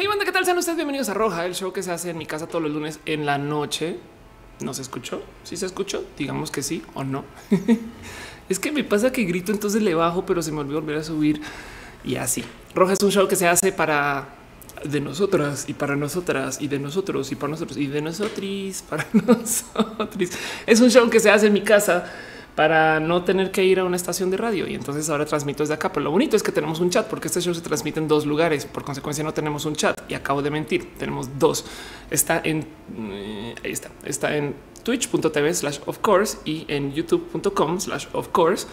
Hey, banda, ¿qué tal? Sean ustedes bienvenidos a Roja, el show que se hace en mi casa todos los lunes en la noche. ¿No se escuchó? ¿Sí se escuchó? Digamos que sí o no. es que me pasa que grito, entonces le bajo, pero se me olvidó volver a subir y así. Roja es un show que se hace para de nosotras y para nosotras y de nosotros y para nosotros y de nosotros para nosotros. Es un show que se hace en mi casa para no tener que ir a una estación de radio. Y entonces ahora transmito desde acá. Pero lo bonito es que tenemos un chat porque este show se transmite en dos lugares. Por consecuencia, no tenemos un chat y acabo de mentir. Tenemos dos. Está en eh, ahí está, está en twitch.tv slash of course y en youtube.com slash of course,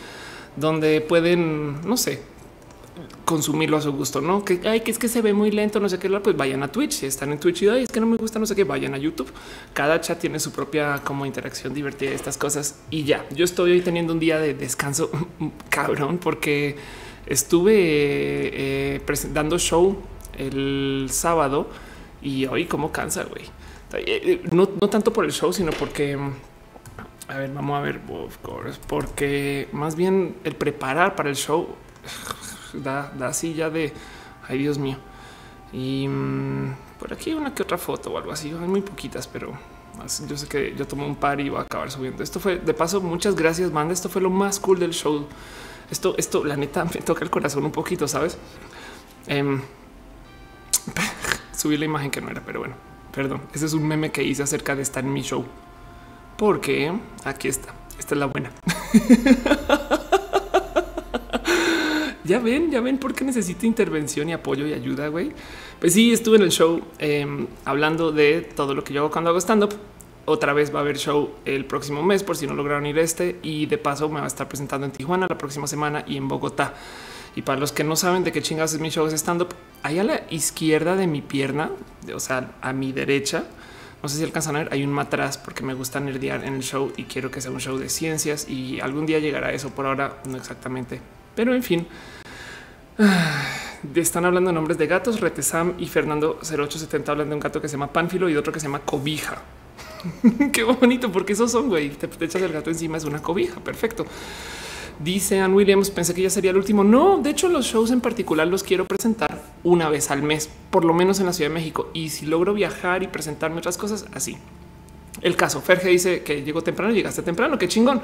donde pueden, no sé, consumirlo a su gusto, no que hay que es que se ve muy lento, no sé qué, pues vayan a Twitch. Si están en Twitch y es que no me gusta, no sé qué, vayan a YouTube. Cada chat tiene su propia como interacción divertida, estas cosas y ya. Yo estoy hoy teniendo un día de descanso cabrón porque estuve eh, dando show el sábado y hoy como cansa, güey. Eh, no, no tanto por el show, sino porque a ver, vamos a ver, of course, porque más bien el preparar para el show da, da así ya de ay, Dios mío. Y mm, por aquí una que otra foto o algo así. Hay muy poquitas, pero yo sé que yo tomo un par y voy a acabar subiendo. Esto fue de paso. Muchas gracias, banda. Esto fue lo más cool del show. Esto, esto, la neta, me toca el corazón un poquito, sabes? Eh, subí la imagen que no era, pero bueno, perdón. Ese es un meme que hice acerca de estar en mi show, porque aquí está. Esta es la buena. ya ven, ya ven por qué necesito intervención y apoyo y ayuda, güey. Pues sí, estuve en el show eh, hablando de todo lo que yo hago cuando hago stand up. Otra vez va a haber show el próximo mes por si no lograron ir este y de paso me va a estar presentando en Tijuana la próxima semana y en Bogotá. Y para los que no saben de qué chingados es mi show de stand up, ahí a la izquierda de mi pierna, o sea, a mi derecha, no sé si alcanzan a ver, hay un matraz porque me gusta nerdear en el show y quiero que sea un show de ciencias y algún día llegará eso. Por ahora no exactamente, pero en fin, están hablando de nombres de gatos. Retesam y Fernando 0870 hablan de un gato que se llama Pánfilo y otro que se llama Cobija. Qué bonito, porque esos son, güey. Te, te, echas el gato encima, es una cobija. Perfecto. Dice Ann Williams, pensé que ya sería el último. No, de hecho, los shows en particular los quiero presentar una vez al mes, por lo menos en la Ciudad de México. Y si logro viajar y presentarme otras cosas, así. El caso, Ferge dice que llegó temprano, llegaste temprano, qué chingón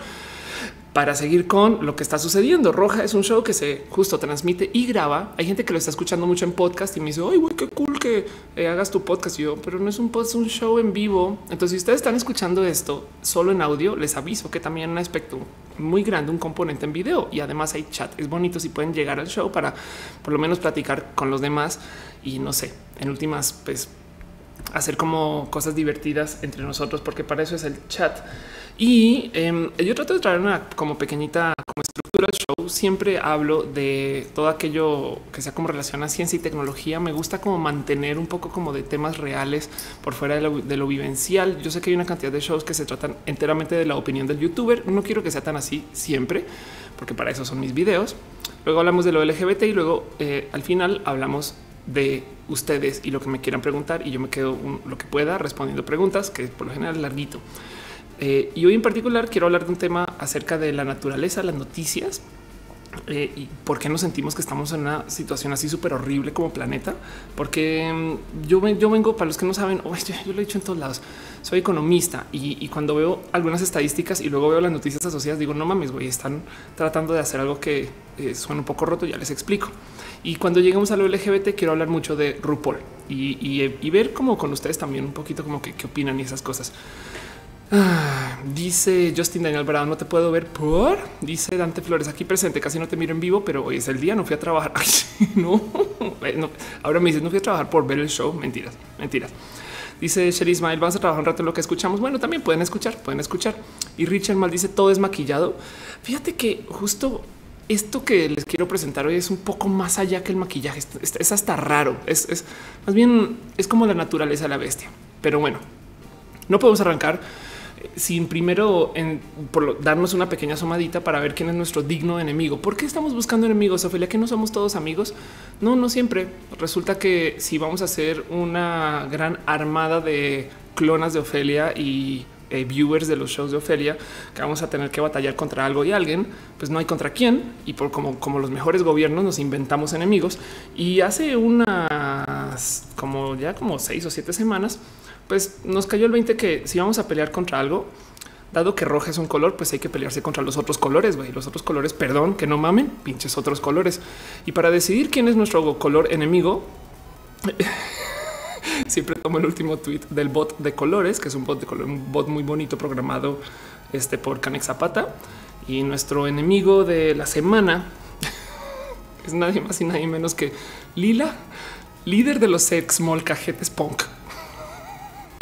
para seguir con lo que está sucediendo. Roja es un show que se justo transmite y graba. Hay gente que lo está escuchando mucho en podcast y me dice, ay, güey, qué cool que eh, hagas tu podcast. Y yo, pero no es un podcast, es un show en vivo. Entonces, si ustedes están escuchando esto solo en audio, les aviso que también hay un aspecto muy grande, un componente en video y además hay chat. Es bonito si pueden llegar al show para por lo menos platicar con los demás y no sé, en últimas, pues hacer como cosas divertidas entre nosotros, porque para eso es el chat. Y eh, yo trato de traer una como pequeñita como estructura show. Siempre hablo de todo aquello que sea como relación a ciencia y tecnología. Me gusta como mantener un poco como de temas reales por fuera de lo, vivencial. Yo sé que hay una cantidad de shows que se tratan enteramente de la opinión del youtuber. No quiero que sea tan así siempre, porque para eso son mis videos. Luego hablamos de lo LGBT y luego eh, al final hablamos de ustedes y lo que me quieran preguntar y yo me quedo lo que pueda respondiendo preguntas que por lo general es larguito. Eh, y hoy en particular quiero hablar de un tema acerca de la naturaleza, las noticias eh, y por qué nos sentimos que estamos en una situación así súper horrible como planeta. Porque mm, yo, yo vengo, para los que no saben, oh, yo, lo he dicho en todos lados, soy economista y, cuando veo algunas estadísticas y luego veo las noticias asociadas, digo, no mames, güey, están tratando de hacer algo que eh, suena un poco roto, ya les explico. Y cuando llegamos a lo LGBT, quiero hablar mucho de RuPaul y, y, ver como con ustedes también un poquito como qué opinan y esas cosas. Ah, dice Justin Daniel Brown, no te puedo ver por. Dice Dante Flores, aquí presente, casi no te miro en vivo, pero hoy es el día, no fui a trabajar. No. ahora me dices, no fui a trabajar por ver el show. Mentiras, mentiras. Dice Sherry Ismael, vamos a trabajar un rato en lo que escuchamos. Bueno, también pueden escuchar, pueden escuchar. Y Richard Mal dice, todo es maquillado. Fíjate que justo esto que les quiero presentar hoy es un poco más allá que el maquillaje. Es, es hasta raro. Es, es más bien, es como la naturaleza de la bestia. Pero bueno, no podemos arrancar sin primero en, por darnos una pequeña asomadita para ver quién es nuestro digno enemigo. ¿Por qué estamos buscando enemigos, Ophelia? ¿Que no somos todos amigos? No, no siempre. Resulta que si vamos a hacer una gran armada de clonas de Ofelia y eh, viewers de los shows de Ofelia que vamos a tener que batallar contra algo y alguien, pues no hay contra quién. Y por como, como los mejores gobiernos nos inventamos enemigos. Y hace unas como ya como seis o siete semanas, pues nos cayó el 20 que si vamos a pelear contra algo, dado que roja es un color, pues hay que pelearse contra los otros colores, güey. Los otros colores, perdón, que no mamen, pinches otros colores. Y para decidir quién es nuestro color enemigo, siempre tomo el último tweet del bot de colores, que es un bot de color, un bot muy bonito programado este, por Canex Zapata. Y nuestro enemigo de la semana es nadie más y nadie menos que Lila, líder de los ex molcajetes punk.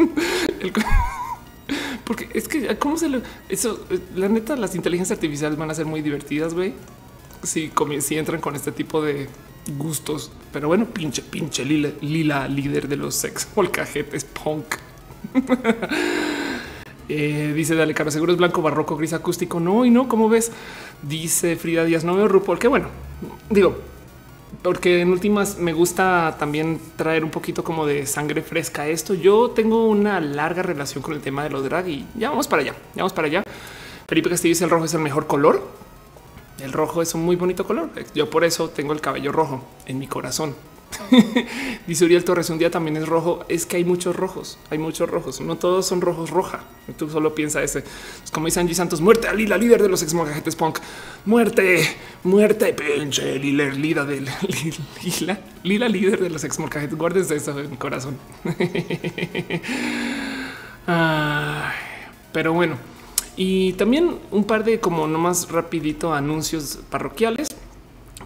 porque es que cómo se lo eso, la neta, las inteligencias artificiales van a ser muy divertidas, güey. Si, si entran con este tipo de gustos, pero bueno, pinche, pinche Lila, líder de los ex molcajetes punk. Eh, dice Dale Caro, seguro es blanco, barroco, gris acústico. No, y no, como ves? Dice Frida Díaz, no veo RuPaul. Que bueno, digo, porque en últimas me gusta también traer un poquito como de sangre fresca a esto. Yo tengo una larga relación con el tema de los drag y ya vamos para allá, ya vamos para allá. Felipe Castillo dice el rojo es el mejor color. El rojo es un muy bonito color. Yo por eso tengo el cabello rojo en mi corazón. Dice Uriel Torres, un día también es rojo. Es que hay muchos rojos, hay muchos rojos. No todos son rojos roja. Tú solo piensa ese. Es como dice Angie Santos, muerte a Lila, líder de los ex mojajetes punk. Muerte, muerte, pinche Lila, líder del Lila, Lila, líder de los ex molcajetes. Guardes eso en mi corazón. pero bueno, y también un par de como nomás rapidito anuncios parroquiales.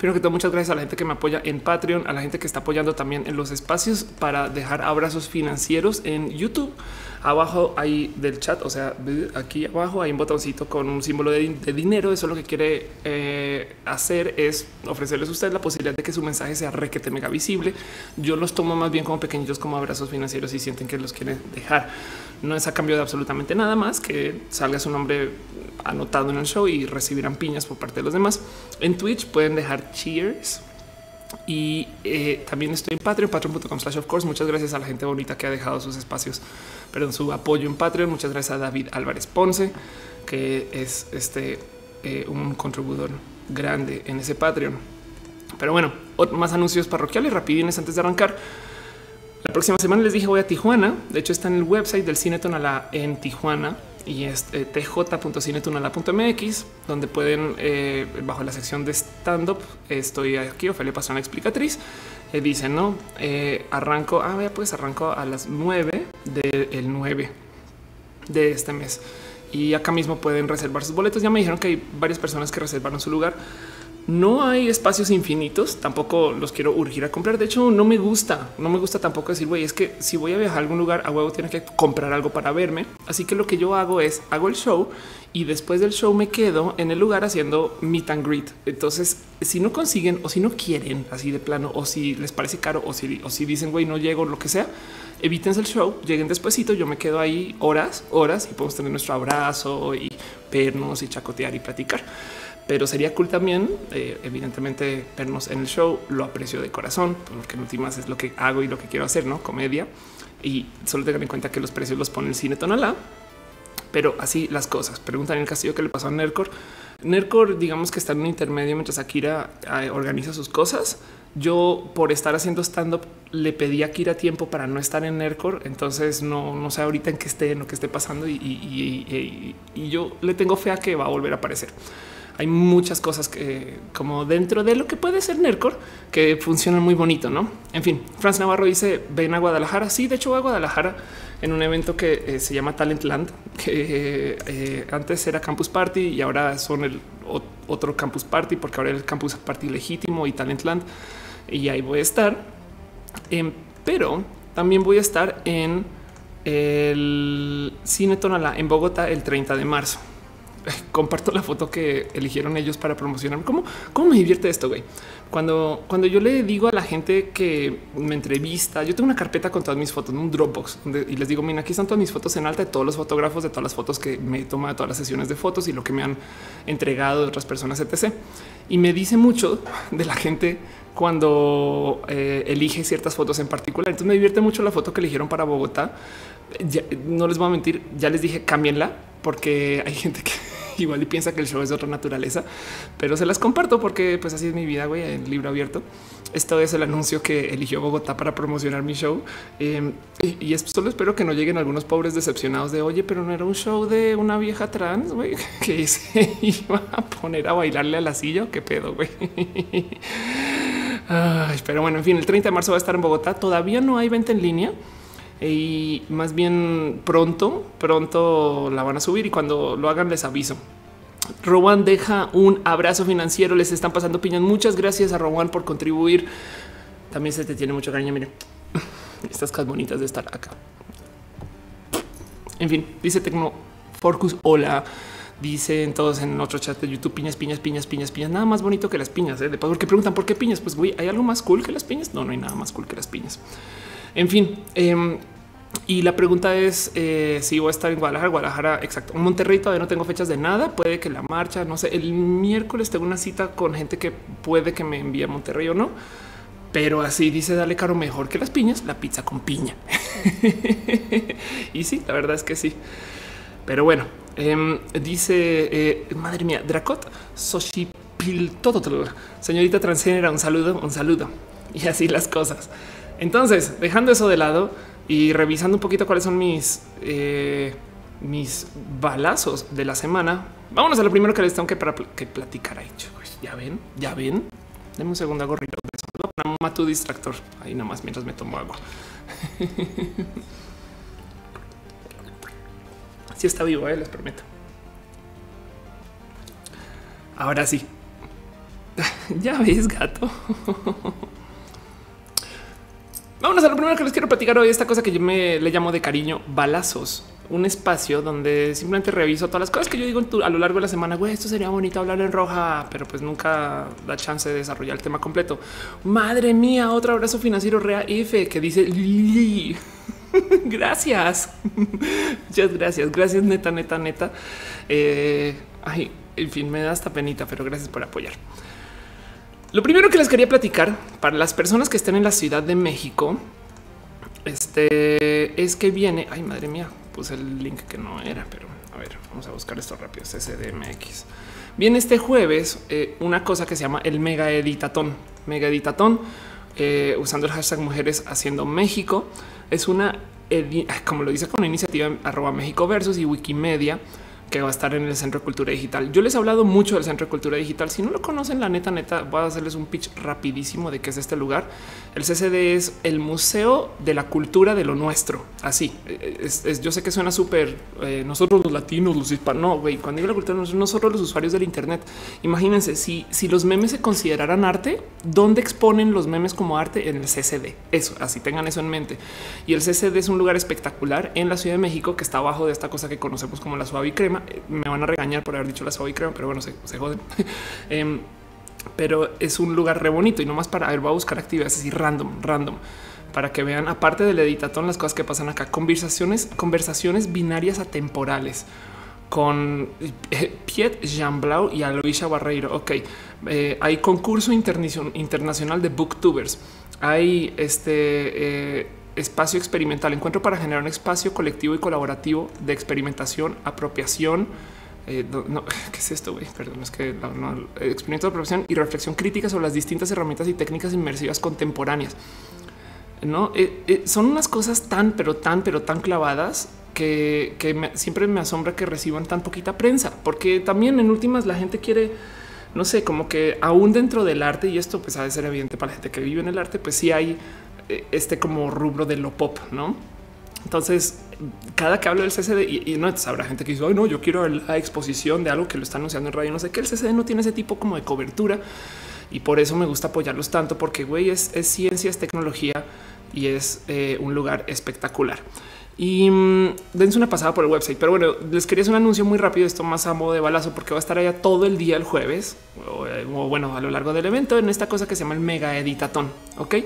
Primero que todo, muchas gracias a la gente que me apoya en Patreon, a la gente que está apoyando también en los espacios para dejar abrazos financieros en YouTube. Abajo hay del chat, o sea, aquí abajo hay un botoncito con un símbolo de, dinero. Eso lo que quiere eh, hacer es ofrecerles a ustedes la posibilidad de que su mensaje sea requete mega visible. Yo los tomo más bien como pequeñitos, como abrazos financieros y sienten que los quieren dejar. No es a cambio de absolutamente nada más que salga su nombre anotado en el show y recibirán piñas por parte de los demás. En Twitch pueden dejar cheers. Y eh, también estoy en Patreon, patreon.com slash of course. Muchas gracias a la gente bonita que ha dejado sus espacios, perdón, su apoyo en Patreon. Muchas gracias a David Álvarez Ponce, que es este eh, un contribuidor grande en ese Patreon. Pero bueno, más anuncios parroquiales rapidines antes de arrancar. La próxima semana les dije voy a Tijuana. De hecho, está en el website del Cine Tonalá en Tijuana y es eh, tj.cinetunala.mx, donde pueden, eh, bajo la sección de stand up, estoy aquí, Ofelia Pastrana Explicatriz. Eh, dice, no, eh, arranco, ah, pues arranco a las 9 del 9 de este mes. Y acá mismo pueden reservar sus boletos. Ya me dijeron que hay varias personas que reservaron su lugar. No hay espacios infinitos, tampoco los quiero urgir a comprar. De hecho, no me gusta, no me gusta tampoco decir, güey, es que si voy a viajar a algún lugar, a huevo tiene que comprar algo para verme. Así que lo que yo hago es hago el show y después del show me quedo en el lugar haciendo meet and greet. Entonces, si no consiguen o si no quieren así de plano o si les parece caro o si, o si dicen, güey, no llego, lo que sea, evítense el show, lleguen despuesito. Yo me quedo ahí horas, horas y podemos tener nuestro abrazo y vernos y chacotear y platicar pero sería cool también, eh, evidentemente, vernos en el show. Lo aprecio de corazón, porque en últimas es lo que hago y lo que quiero hacer, no comedia. Y solo tengan en cuenta que los precios los pone el cine Tonalá, pero así las cosas. Preguntan en el castillo que le pasó a Nercor. Nercor, digamos que está en un intermedio mientras Akira eh, organiza sus cosas. Yo, por estar haciendo stand up, le pedí a Akira tiempo para no estar en Nercor. Entonces, no, no sé ahorita en qué esté, en lo que esté pasando. y, y yo le tengo fe que va a volver a aparecer hay muchas cosas que como dentro de lo que puede ser Nercor que funcionan muy bonito, ¿no? En fin, Franz Navarro dice, ven a Guadalajara. Sí, de hecho voy a Guadalajara en un evento que eh, se llama Talentland, que eh, antes era Campus Party y ahora son el otro Campus Party porque ahora es el Campus Party legítimo y Talentland. Y ahí voy a estar. Em, pero también voy a estar en el Cine Tonalá en Bogotá el 30 de marzo comparto la foto que eligieron ellos para promocionar. ¿Cómo, cómo me divierte esto, güey? Cuando, cuando yo le digo a la gente que me entrevista, yo tengo una carpeta con todas mis fotos, un Dropbox, y les digo, mira, aquí están todas mis fotos en alta de todos los fotógrafos, de todas las fotos que me he tomado, todas las sesiones de fotos y lo que me han entregado de otras personas, etc. Y me dice mucho de la gente cuando eh, elige ciertas fotos en particular. Entonces me divierte mucho la foto que eligieron para Bogotá. no les voy a mentir, ya les dije, cámbienla porque hay gente que igual y piensa que el show es de otra naturaleza, pero se las comparto porque pues así es mi vida, güey, en libro abierto. Esto es el anuncio que eligió Bogotá para promocionar mi show. Em, y, y, solo espero que no lleguen algunos pobres decepcionados de oye, pero no era un show de una vieja trans güey, que se iba a poner a bailarle a la silla. Qué pedo, güey. pero bueno, en fin, el 30 de marzo va a estar en Bogotá. Todavía no hay venta en línea y más bien pronto, pronto la van a subir y cuando lo hagan les aviso. Rowan deja un abrazo financiero. Les están pasando piñas. Muchas gracias a Rowan por contribuir. También se te tiene mucho cariño. Miren estas casas bonitas de estar acá. En fin, dice Tecno Forcus. Hola. Dicen todos en otro chat de YouTube piñas, piñas, piñas, piñas, piñas. Nada más bonito que las piñas. ¿eh? Porque preguntan por qué piñas. Pues güey, hay algo más cool que las piñas. No, no hay nada más cool que las piñas. En fin, eh, y la pregunta es eh, si voy a estar en Guadalajara, Guadalajara, exacto. Monterrey todavía no tengo fechas de nada. Puede que la marcha, no sé, el miércoles tengo una cita con gente que puede que me envíe a Monterrey o no. Pero así dice, dale caro mejor que las piñas, la pizza con piña. y sí, la verdad es que sí. Pero bueno, em, dice, eh, madre mía, Dracot, Soshipil, todo, todo. Señorita transgénera, un saludo, un saludo. Y así las cosas. Entonces, dejando eso de lado, y revisando un poquito cuáles son mis, eh, mis balazos de la semana. Vámonos a lo primero que les tengo que, que platicar ahí. Ya ven, ya ven. Deme un segundo, hago reload de eso. Tu distractor ahí nomás mientras me tomo agua. Si está vivo, eh, les prometo. Ahora sí. ya ves, gato. Vámonos a lo primero que les quiero platicar hoy, esta cosa que yo me le llamo de cariño balazos, un espacio donde simplemente reviso todas las cosas que yo digo a lo largo de la semana. Güey, esto sería bonito hablar en roja, pero pues nunca da chance de desarrollar el tema completo. Madre mía, otro abrazo financiero Rea F que dice gracias. Muchas gracias. Gracias, neta, neta, neta. Eh, ay, en fin, me da hasta penita, pero gracias por apoyar. Lo primero que les quería platicar para las personas que estén en la Ciudad de México, este es que viene. Ay, madre mía, puse el link que no era, pero a ver, vamos a buscar esto rápido. CCDMX. Viene este jueves eh, una cosa que se llama el mega editatón. Mega editatón eh, usando el hashtag mujeres haciendo México. Es una, como lo dice con una iniciativa arroba México versus y Wikimedia que va a estar en el Centro de Cultura Digital. Yo les he hablado mucho del Centro de Cultura Digital. Si no lo conocen, la neta, neta, voy a hacerles un pitch rapidísimo de qué es este lugar. El CCD es el Museo de la Cultura de lo Nuestro. Así, es, yo sé que suena súper, eh, nosotros los latinos, los hispanos, no, güey, cuando digo la cultura, nosotros los usuarios del Internet. Imagínense, si, si los memes se consideraran arte, ¿dónde exponen los memes como arte? En el CCD. Eso, así tengan eso en mente. Y el CCD es un lugar espectacular en la Ciudad de México que está abajo de esta cosa que conocemos como la suave y crema me van a regañar por haber dicho la soy creo, pero bueno, se, joden. Em, pero es un lugar re bonito y no más para ver, voy a buscar actividades así random, random para que vean, aparte del editatón, las cosas que pasan acá, conversaciones, conversaciones binarias atemporales con eh, Piet Jean Blau y Aloisha Barreiro. Ok, eh, hay concurso internacional de booktubers. Hay este eh, espacio experimental, encuentro para generar un espacio colectivo y colaborativo de experimentación, apropiación. Eh, ¿Qué es esto? Güey? Perdón, es que no, experimento de apropiación y reflexión crítica sobre las distintas herramientas y técnicas inmersivas contemporáneas. No eh, eh, son unas cosas tan, pero tan, pero tan clavadas que, siempre me asombra que reciban tan poquita prensa, porque también en últimas la gente quiere, no sé, como que aún dentro del arte, y esto pues ha de ser evidente para la gente que vive en el arte, pues sí hay eh, este como rubro de lo pop, no? Entonces, cada que hablo del CCD y, no habrá gente que dice, no, yo quiero la exposición de algo que lo está anunciando en radio. No sé que el CCD no tiene ese tipo como de cobertura y por eso me gusta apoyarlos tanto, porque güey, es, ciencia, es tecnología y es eh, un lugar espectacular. Y mm, dense una pasada por el website. Pero bueno, les quería hacer un anuncio muy rápido, esto más a modo de balazo, porque va a estar allá todo el día el jueves, o, eh, o bueno, a lo largo del evento, en esta cosa que se llama el mega editatón. Ok.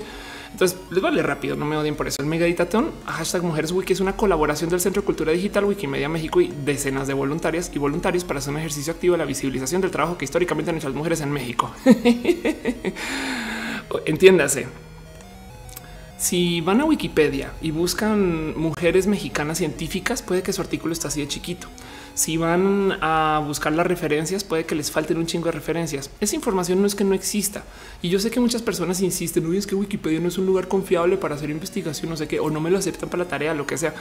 Entonces les vale rápido, no me odien por eso. El Mega Editatón, hashtag Mujeres Wiki es una colaboración del Centro de Cultura Digital, Wikimedia México y decenas de voluntarias y voluntarios para hacer un ejercicio activo de la visibilización del trabajo que históricamente han hecho las mujeres en México. Entiéndase. Si van a Wikipedia y buscan mujeres mexicanas científicas, puede que su artículo está así de chiquito. Si van a buscar las referencias, puede que les falten un chingo de referencias. Esa información no es que no exista. Y yo sé que muchas personas insisten, uy, es que Wikipedia no es un lugar confiable para hacer investigación, no sé qué, o no me lo aceptan para la tarea, lo que sea.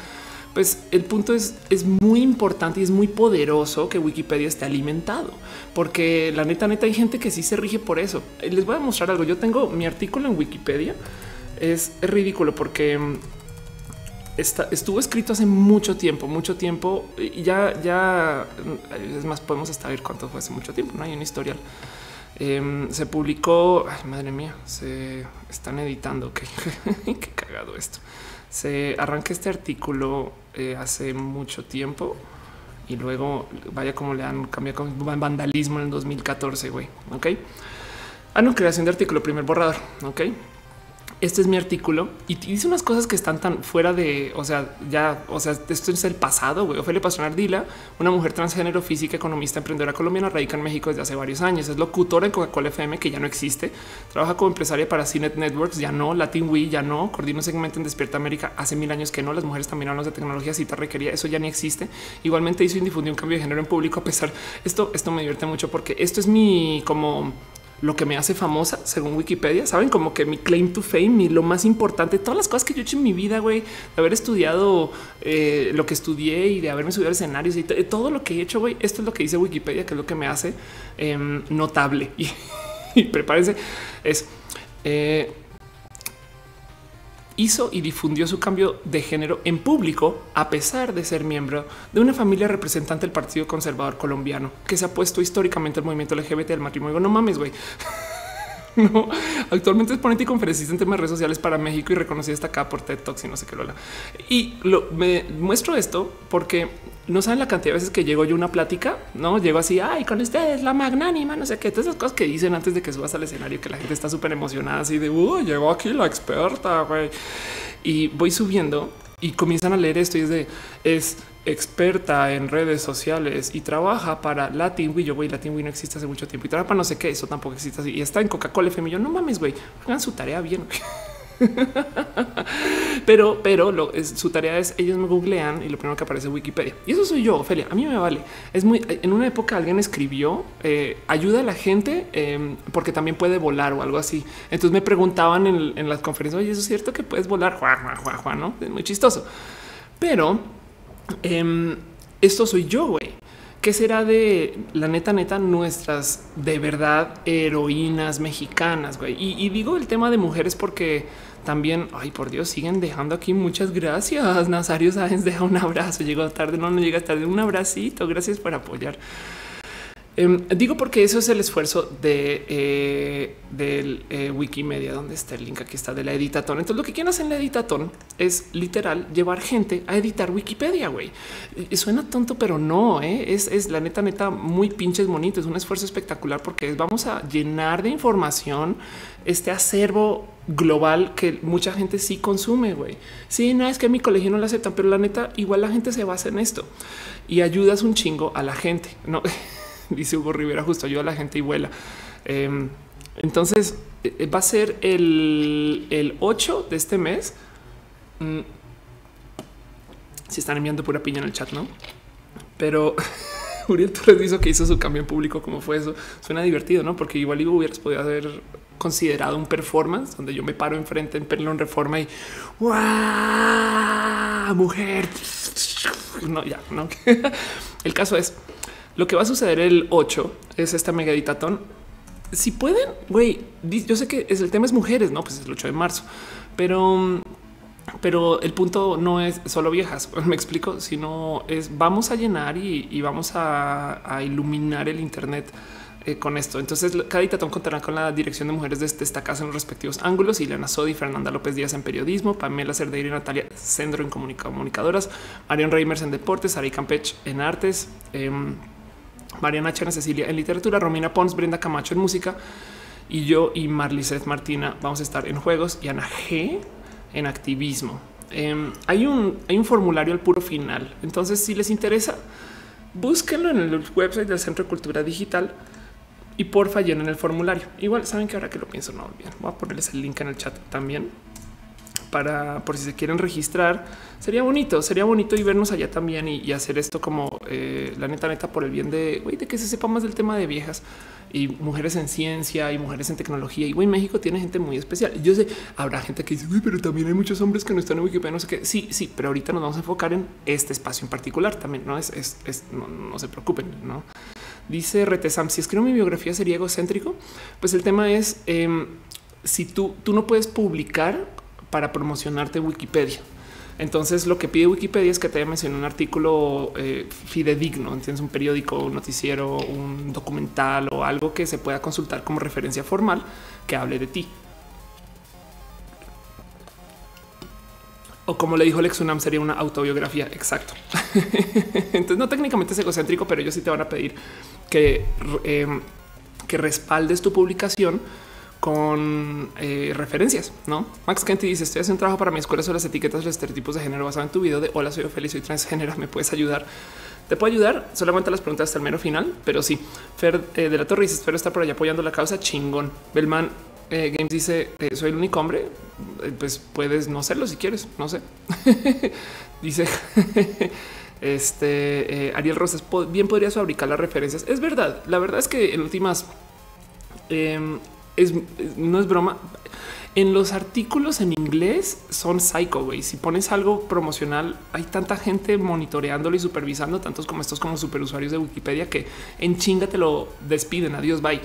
Pues el punto es, es muy importante y es muy poderoso que Wikipedia esté alimentado, porque la neta, neta, hay gente que sí se rige por eso. Les voy a mostrar algo. Yo tengo mi artículo en Wikipedia. Es, ridículo porque estuvo escrito hace mucho tiempo, mucho tiempo y ya, ya es más, podemos hasta ver cuánto fue hace mucho tiempo. No hay un historial. Em, se publicó, ay, madre mía, se están editando. Qué, qué cagado esto. Se arranca este artículo eh, hace mucho tiempo y luego vaya como le han cambiado con vandalismo en el 2014. Güey, ok. Ah, no, creación de artículo, primer borrador. Ok este es mi artículo y dice unas cosas que están tan fuera de, o sea, ya, o sea, esto es el pasado. Güey. Ofelia Pastrana Ardila, una mujer transgénero, física, economista, emprendedora colombiana, radica en México desde hace varios años. Es locutora en Coca-Cola FM, que ya no existe. Trabaja como empresaria para CNET Networks, ya no. Latin We, ya no. Coordina un segmento en Despierta América hace mil años que no. Las mujeres también hablan de tecnología, cita requería. Eso ya ni existe. Igualmente hizo y difundió un cambio de género en público. A pesar esto, esto me divierte mucho porque esto es mi como lo que me hace famosa, según Wikipedia. Saben como que mi claim to fame y lo más importante, todas las cosas que yo he hecho en mi vida, güey, de haber estudiado eh, lo que estudié y de haberme subido a escenarios y todo lo que he hecho, güey. Esto es lo que dice Wikipedia, que es lo que me hace em, notable. Y, prepárense, es eh, hizo y difundió su cambio de género en público, a pesar de ser miembro de una familia representante del Partido Conservador Colombiano, que se ha puesto históricamente al movimiento LGBT del matrimonio. No mames, güey. No, actualmente es ponente y conferencista en temas de redes sociales para México y reconocida hasta acá por TED Talks y no sé qué lo. Y lo, me muestro esto porque no saben la cantidad de veces que llego yo a una plática, no llego así, ay, con ustedes la magnánima, no sé qué, todas esas cosas que dicen antes de que subas al escenario, que la gente está súper emocionada, así de, uy, llegó aquí la experta, güey. Y voy subiendo y comienzan a leer esto y es de, es experta en redes sociales y trabaja para Latin Yo, güey, Latin no existe hace mucho tiempo y trabaja para no sé qué, eso tampoco existe así. Y está en Coca-Cola FM. yo, no mames, güey, hagan su tarea bien. pero, pero su tarea es ellos me googlean y lo primero que aparece es Wikipedia. Y eso soy yo, Ophelia. A mí me vale. Es muy en una época alguien escribió eh, ayuda a la gente em, porque también puede volar o algo así. Entonces me preguntaban en, las conferencias, oye, eso es cierto que puedes volar. Juan, no es muy chistoso, pero em, esto soy yo, güey. ¿Qué será de la neta, neta, nuestras de verdad heroínas mexicanas? Güey? Y, digo el tema de mujeres porque también, ay, por Dios, siguen dejando aquí muchas gracias. Nazario Sáenz deja un abrazo. Llegó tarde, no, no llega tarde. Un abracito. Gracias por apoyar. Em, digo porque eso es el esfuerzo de eh, eh, Wikimedia, donde está el link aquí está de la editatón. Entonces lo que quieren hacer en la editatón es literal llevar gente a editar Wikipedia. Güey, suena tonto, pero no ¿eh? es, es la neta, neta, muy pinches bonito. Es un esfuerzo espectacular porque vamos a llenar de información este acervo global que mucha gente sí consume. Güey, sí, no es que mi colegio no lo aceptan, pero la neta, igual la gente se basa en esto y ayudas un chingo a la gente. No dice Hugo Rivera, justo ayuda a la gente y vuela. Em, entonces eh, va a ser el, el 8 de este mes. Mm, están enviando pura piña en el chat, no? Pero Uriel Torres dijo que hizo su cambio en público. ¿Cómo fue eso? Suena divertido, no? Porque igual hubieras podido haber considerado un performance donde yo me paro enfrente en Perlo en Reforma y ¡Wow! mujer. No, ya no. el caso es lo que va a suceder el 8 es esta mega editatón. Si pueden, güey, yo sé que es el tema es mujeres, no? Pues es el 8 de marzo, pero pero el punto no es solo viejas, me explico, sino es vamos a llenar y, vamos a, iluminar el Internet eh, con esto. Entonces, cada editatón contará con la dirección de mujeres de esta casa en los respectivos ángulos. Ileana Sodi, Fernanda López Díaz en periodismo, Pamela Cerdeira y Natalia Sendro en comunicadoras, Marion Reimers en deportes, Ari Campech en artes. Em, Mariana Chana Cecilia en literatura, Romina Pons, Brenda Camacho en música y yo y Marlicet Martina vamos a estar en juegos y Ana G en activismo. Em, hay, un, hay un formulario al puro final. Entonces, si les interesa, búsquenlo en el website del Centro de Cultura Digital y porfa llenen el formulario. Igual saben que ahora que lo pienso, no olviden. Voy a ponerles el link en el chat también para por si se quieren registrar. Sería bonito, sería bonito y vernos allá también y, hacer esto como eh, la neta, neta, por el bien de, güey, de que se sepa más del tema de viejas y mujeres en ciencia y mujeres en tecnología. Y México tiene gente muy especial. Yo sé, habrá gente que dice, pero también hay muchos hombres que no están en Wikipedia, no sé qué. Sí, sí, pero ahorita nos vamos a enfocar en este espacio en particular también. No es, es, no, se preocupen, no. Dice Retesam, si escribo mi biografía sería egocéntrico. Pues el tema es em, si tú, tú no puedes publicar para promocionarte Wikipedia. Entonces lo que pide Wikipedia es que te haya mencionado un artículo eh, fidedigno, tienes un periódico, un noticiero, un documental o algo que se pueda consultar como referencia formal que hable de ti. O como le dijo Lex Unam, sería una autobiografía. Exacto. Entonces no técnicamente es egocéntrico, pero ellos sí te van a pedir que, eh, que respaldes tu publicación con eh, referencias, ¿no? Max Kenty dice, estoy haciendo un trabajo para mi escuela sobre las etiquetas, los estereotipos de género basado en tu video de hola, soy feliz, soy transgénero, ¿me puedes ayudar? Te puedo ayudar, solamente las preguntas hasta el mero final, pero sí. Fer eh, de la Torre dice, espero estar por allá apoyando la causa, chingón. Belman eh, Games dice, soy el único hombre, pues puedes no serlo si quieres, no sé. dice... Este Ariel Rosas bien podrías fabricar las referencias. Es verdad. La verdad es que en últimas em, es, no es broma. En los artículos en inglés son psycho, güey. Si pones algo promocional, hay tanta gente monitoreándolo y supervisando, tantos como estos como superusuarios de Wikipedia que en chinga te lo despiden. Adiós, bye.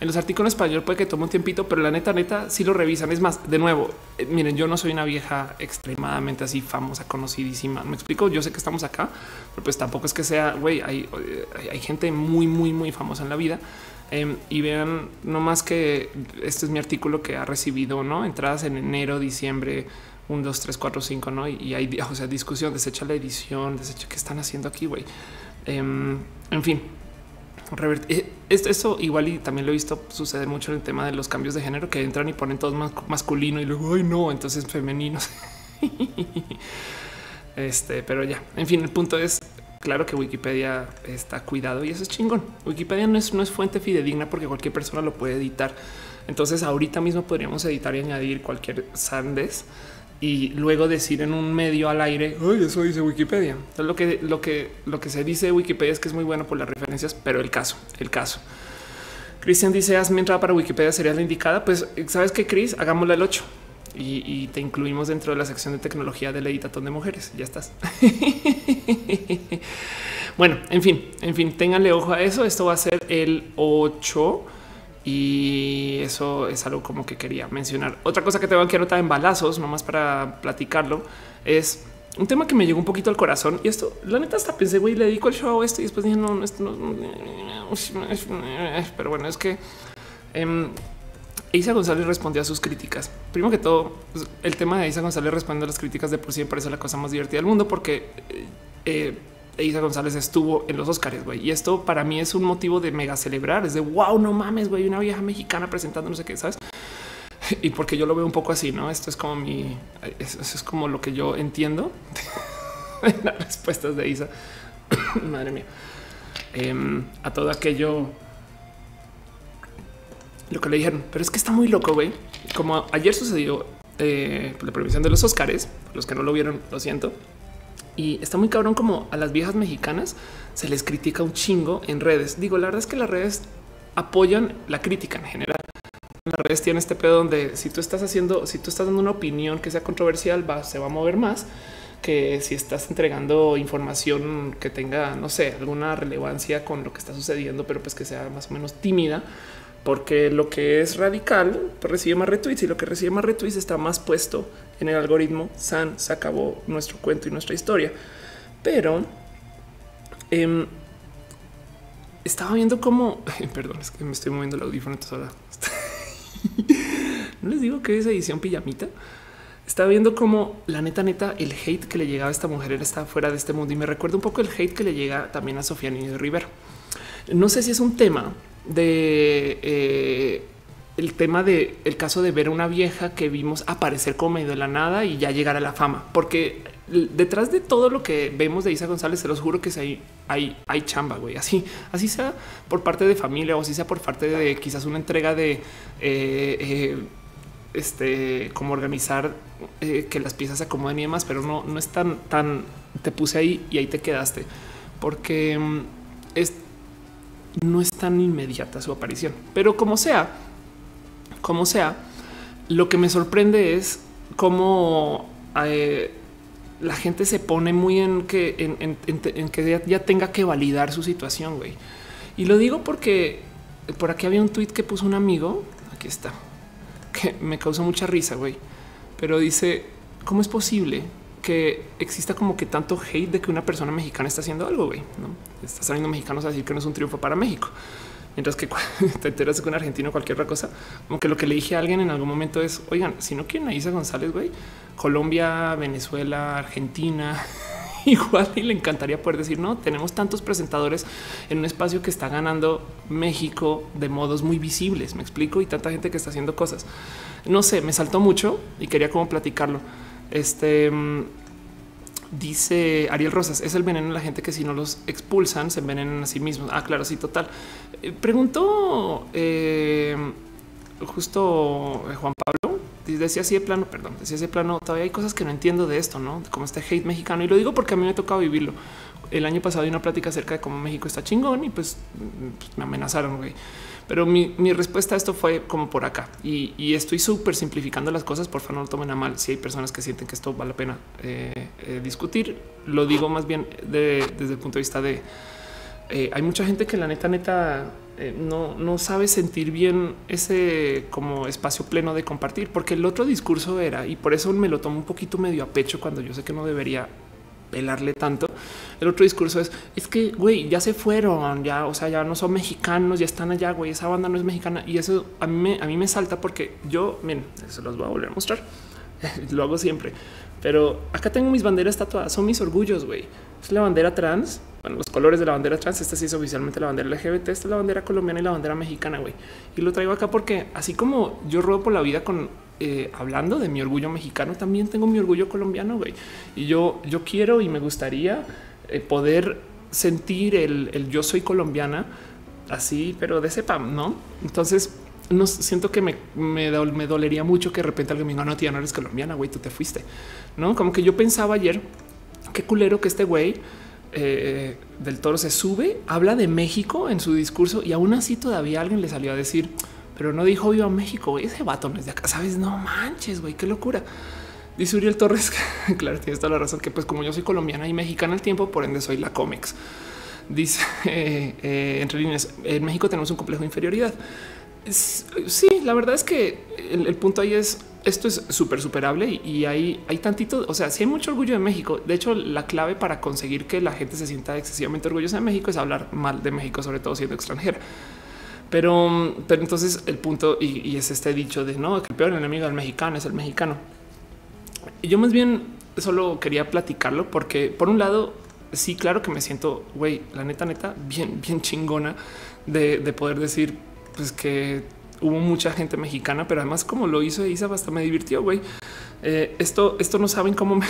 En los artículos en español puede que tome un tiempito, pero la neta, neta, sí lo revisan. Es más, de nuevo, eh, miren, yo no soy una vieja extremadamente así famosa, conocidísima. Me explico. Yo sé que estamos acá, pero pues tampoco es que sea, güey, hay, hay gente muy, muy, muy famosa en la vida Em, y vean no más que este es mi artículo que ha recibido no entradas en enero, diciembre, 1, 2, 3, 4, 5, no? Y hay o sea, discusión, desecha la edición, desecha qué están haciendo aquí, güey. Em, en fin, eh, esto, igual y también lo he visto suceder mucho en el tema de los cambios de género que entran y ponen todo más masculino y luego ay no, entonces femeninos. este, pero ya, en fin, el punto es claro que Wikipedia está cuidado y eso es chingón. Wikipedia no es, no es fuente fidedigna porque cualquier persona lo puede editar. Entonces ahorita mismo podríamos editar y añadir cualquier sandes y luego decir en un medio al aire, Ay, eso dice Wikipedia. Entonces lo que, lo que, lo que se dice de Wikipedia es que es muy bueno por las referencias, pero el caso, el caso. Cristian dice, hazme entrada para Wikipedia, sería la indicada. Pues sabes que Chris, hagámosla el 8 y, te incluimos dentro de la sección de tecnología del editatón de mujeres. Ya estás. bueno, en fin, en fin, ténganle ojo a eso. Esto va a ser el 8 y eso es algo como que quería mencionar. Otra cosa que tengo que anotar en balazos, nomás para platicarlo, es un tema que me llegó un poquito al corazón y esto, la neta, hasta pensé, güey, le dedico el show a esto y después dije, no, esto no, pero bueno, es que em, Isa González respondió a sus críticas. Primero que todo, pues, el tema de Isa González respondiendo a las críticas de por sí me parece la cosa más divertida del mundo porque eh, eh, Isa González estuvo en los Oscars, güey. Y esto para mí es un motivo de mega celebrar. Es de wow, no mames, güey, una vieja mexicana presentando no sé qué, sabes? Y porque yo lo veo un poco así, no? Esto es como mi, eso es como lo que yo entiendo. las respuestas de Isa. Madre mía. Em, a todo aquello lo que le dijeron, pero es que está muy loco, güey. Como ayer sucedió eh, la previsión de los Oscars, los que no lo vieron, lo siento. Y está muy cabrón como a las viejas mexicanas se les critica un chingo en redes. Digo, la verdad es que las redes apoyan la crítica en general. Las redes tienen este pedo donde si tú estás haciendo, si tú estás dando una opinión que sea controversial, se va a mover más que si estás entregando información que tenga, no sé, alguna relevancia con lo que está sucediendo, pero pues que sea más o menos tímida porque lo que es radical pues, recibe más retweets y lo que recibe más retweets está más puesto en el algoritmo. San se acabó nuestro cuento y nuestra historia, pero em, estaba viendo cómo, perdón, es que me estoy moviendo el audífono ahora. no les digo que es edición pijamita. Estaba viendo cómo la neta, neta, el hate que le llegaba a esta mujer era está fuera de este mundo y me recuerda un poco el hate que le llega también a Sofía Niño de Rivera. No sé si es un tema de eh, el tema de el caso de ver a una vieja que vimos aparecer como medio de la nada y ya llegar a la fama, porque detrás de todo lo que vemos de Isa González, se los juro que hay, hay, hay chamba, güey. Así, así sea por parte de familia o así sea por parte de quizás una entrega de eh, eh, este, como organizar eh, que las piezas se acomoden y demás, pero no, no es tan, tan, te puse ahí y ahí te quedaste, porque mm, es, no es tan inmediata su aparición, pero como sea, como sea, lo que me sorprende es cómo eh, la gente se pone muy en que, que ya, tenga que validar su situación, güey. Y lo digo porque por aquí había un tweet que puso un amigo, aquí está, que me causó mucha risa, güey. Pero dice, ¿cómo es posible que exista como que tanto hate de que una persona mexicana está haciendo algo, güey? ¿no? Está saliendo mexicanos a decir que no es un triunfo para México. Mientras que te enteras que un argentino o cualquier otra cosa, como que lo que le dije a alguien en algún momento es, oigan, si no quieren a González, güey, Colombia, Venezuela, Argentina, igual y le encantaría poder decir, no, tenemos tantos presentadores en un espacio que está ganando México de modos muy visibles, me explico, y tanta gente que está haciendo cosas. No sé, me saltó mucho y quería como platicarlo. Este mm, dice Ariel Rosas, es el veneno de la gente que si no los expulsan se envenenan a sí mismos. Ah, claro, sí, total. Eh, preguntó eh, justo eh, Juan Pablo decía así de plano, perdón, decía así de plano, todavía hay cosas que no entiendo de esto, ¿no? Como este hate mexicano. Y lo digo porque a mí me ha vivirlo. El año pasado una plática acerca de cómo México está chingón y pues, pues me amenazaron, güey. Pero mi, respuesta a esto fue como por acá. Y, estoy súper simplificando las cosas, por favor no lo tomen a mal. Si hay personas que sienten que esto vale la pena eh, eh, discutir, lo digo más bien desde el punto de vista de... Eh, hay mucha gente que la neta, neta, eh, no, no sabe sentir bien ese como espacio pleno de compartir, porque el otro discurso era, y por eso me lo tomo un poquito medio a pecho cuando yo sé que no debería pelarle tanto. El otro discurso es, es que, güey, ya se fueron, ya, o sea, ya no son mexicanos, ya están allá, güey, esa banda no es mexicana. Y eso a mí me, a mí me salta porque yo, miren, se los voy a volver a mostrar. lo hago siempre. Pero acá tengo mis banderas tatuadas, son mis orgullos, güey. Es la bandera trans, bueno, los colores de la bandera trans. Esta sí es oficialmente la bandera LGBT. Esta es la bandera colombiana y la bandera mexicana, güey. Y lo traigo acá porque así como yo ruedo por la vida con eh, hablando de mi orgullo mexicano, también tengo mi orgullo colombiano, güey. Y yo, yo quiero y me gustaría eh, poder sentir el, yo soy colombiana así, pero de CEPAM, no? Entonces, no siento que me, me, dolería mucho que de repente alguien me diga, no, tía, no eres colombiana, güey, tú te fuiste, no? Como que yo pensaba ayer, qué culero que este güey eh, del Toro se sube, habla de México en su discurso y aún así todavía alguien le salió a decir, pero no dijo viva México. Ese vato no es de acá, sabes? No manches, güey, qué locura. Dice Uriel Torres, claro, tienes toda la razón que pues como yo soy colombiana y mexicana al tiempo, por ende soy la Comex. Dice eh, entre líneas, en México tenemos un complejo de inferioridad. sí, la verdad es que el punto ahí es esto es súper superable y hay, hay tantito, o sea, si hay mucho orgullo de México. De hecho, la clave para conseguir que la gente se sienta excesivamente orgullosa de México es hablar mal de México, sobre todo siendo extranjera. Pero, pero entonces el punto y, es este dicho de no, que el peor enemigo del mexicano es el mexicano. Y yo más bien solo quería platicarlo porque por un lado, sí, claro que me siento, güey, la neta, neta, bien, bien chingona de, de poder decir pues que hubo mucha gente mexicana, pero además como lo hizo Isa, hasta me divirtió, güey. Eh, esto, esto no saben cómo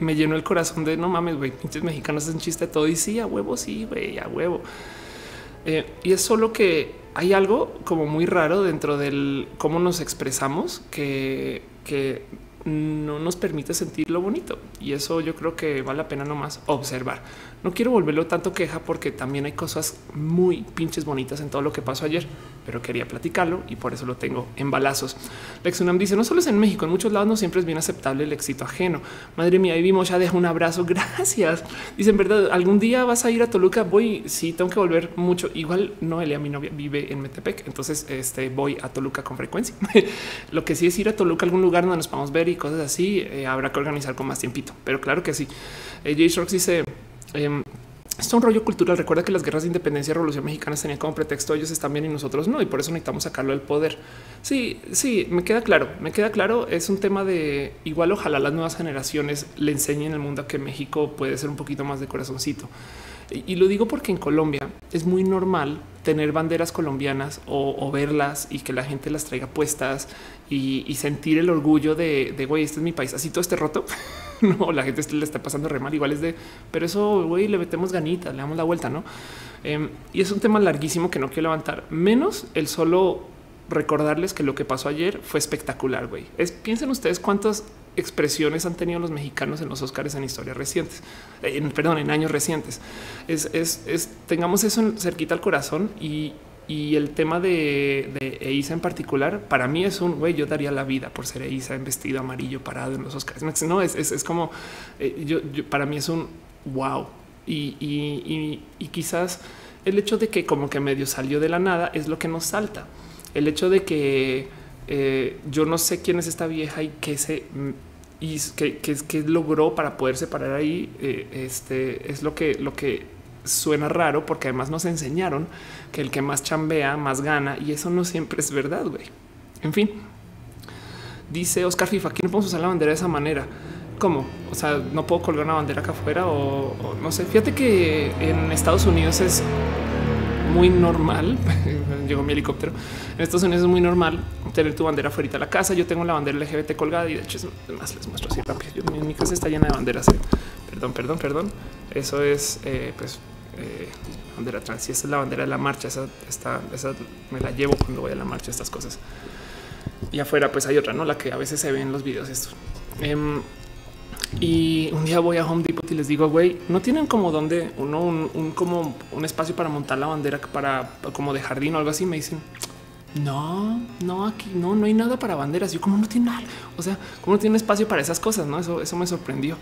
me, llenó el corazón de no mames, güey, pinches mexicanos hacen chiste todo y sí, a huevo, sí, güey, a huevo. Eh, y es solo que hay algo como muy raro dentro del cómo nos expresamos que, que no nos permite sentir lo bonito y eso yo creo que vale la pena nomás observar. No quiero volverlo tanto queja porque también hay cosas muy pinches bonitas en todo lo que pasó ayer, pero quería platicarlo y por eso lo tengo en balazos. Lexunam dice no solo es en México, en muchos lados no siempre es bien aceptable el éxito ajeno. Madre mía, ahí vimos ya deja un abrazo. Gracias. Dicen verdad, algún día vas a ir a Toluca. Voy. Sí, tengo que volver mucho. Igual Noelia, mi novia, vive en Metepec, entonces este voy a Toluca con frecuencia. lo que sí es ir a Toluca, algún lugar donde nos podamos ver y cosas así. Eh, habrá que organizar con más tiempito, pero claro que sí. Eh, Jay Sharks dice Em, es un rollo cultural. Recuerda que las guerras de independencia y revolución mexicana tenían como pretexto ellos están bien y nosotros no, y por eso necesitamos sacarlo del poder. Sí, sí, me queda claro, me queda claro. Es un tema de igual. Ojalá las nuevas generaciones le enseñen al mundo que México puede ser un poquito más de corazoncito. Y, lo digo porque en Colombia es muy normal tener banderas colombianas o, verlas y que la gente las traiga puestas y, sentir el orgullo de, de güey, este es mi país. Así todo esté roto. no, la gente le está pasando re mal. Igual es de, pero eso, güey, le metemos ganitas, le damos la vuelta, no? Em, y es un tema larguísimo que no quiero levantar, menos el solo recordarles que lo que pasó ayer fue espectacular, güey. Piensen ustedes cuántas expresiones han tenido los mexicanos en los Oscars en historias recientes, en, perdón, en años recientes. Es, es, es tengamos eso cerquita al corazón y, y el tema de, de Eiza en particular, para mí es un güey. Yo daría la vida por ser Eiza en vestido amarillo parado en los Oscars. No es, es, es como eh, yo, para mí es un wow. Y, y, y, quizás el hecho de que como que medio salió de la nada es lo que nos salta. El hecho de que eh, yo no sé quién es esta vieja y qué se y que, que, que logró para poder separar ahí. Eh, este es lo que lo que suena raro porque además nos enseñaron que el que más chambea más gana y eso no siempre es verdad, güey. En fin, dice Oscar FIFA, aquí no podemos usar la bandera de esa manera. ¿Cómo? O sea, no puedo colgar una bandera acá afuera o, no sé. Fíjate que en Estados Unidos es muy normal. Llegó mi helicóptero. En Estados Unidos es muy normal tener tu bandera fuera de la casa. Yo tengo la bandera LGBT colgada y de hecho es más les muestro así rápido. Mi, casa está llena de banderas. ¿eh? Perdón, perdón, perdón. Eso es eh, pues eh, bandera trans. Y esa es la bandera de la marcha. Esa, esta, esa me la llevo cuando voy a la marcha, estas cosas. Y afuera, pues hay otra, no la que a veces se ve en los videos. Esto. Eh, y un día voy a Home Depot y les digo, güey, no tienen como donde uno, un, un, como un espacio para montar la bandera para como de jardín o algo así. Me dicen, no, no, aquí no, no hay nada para banderas. Yo como no tiene nada. O sea, como no tiene espacio para esas cosas, no? Eso, eso me sorprendió.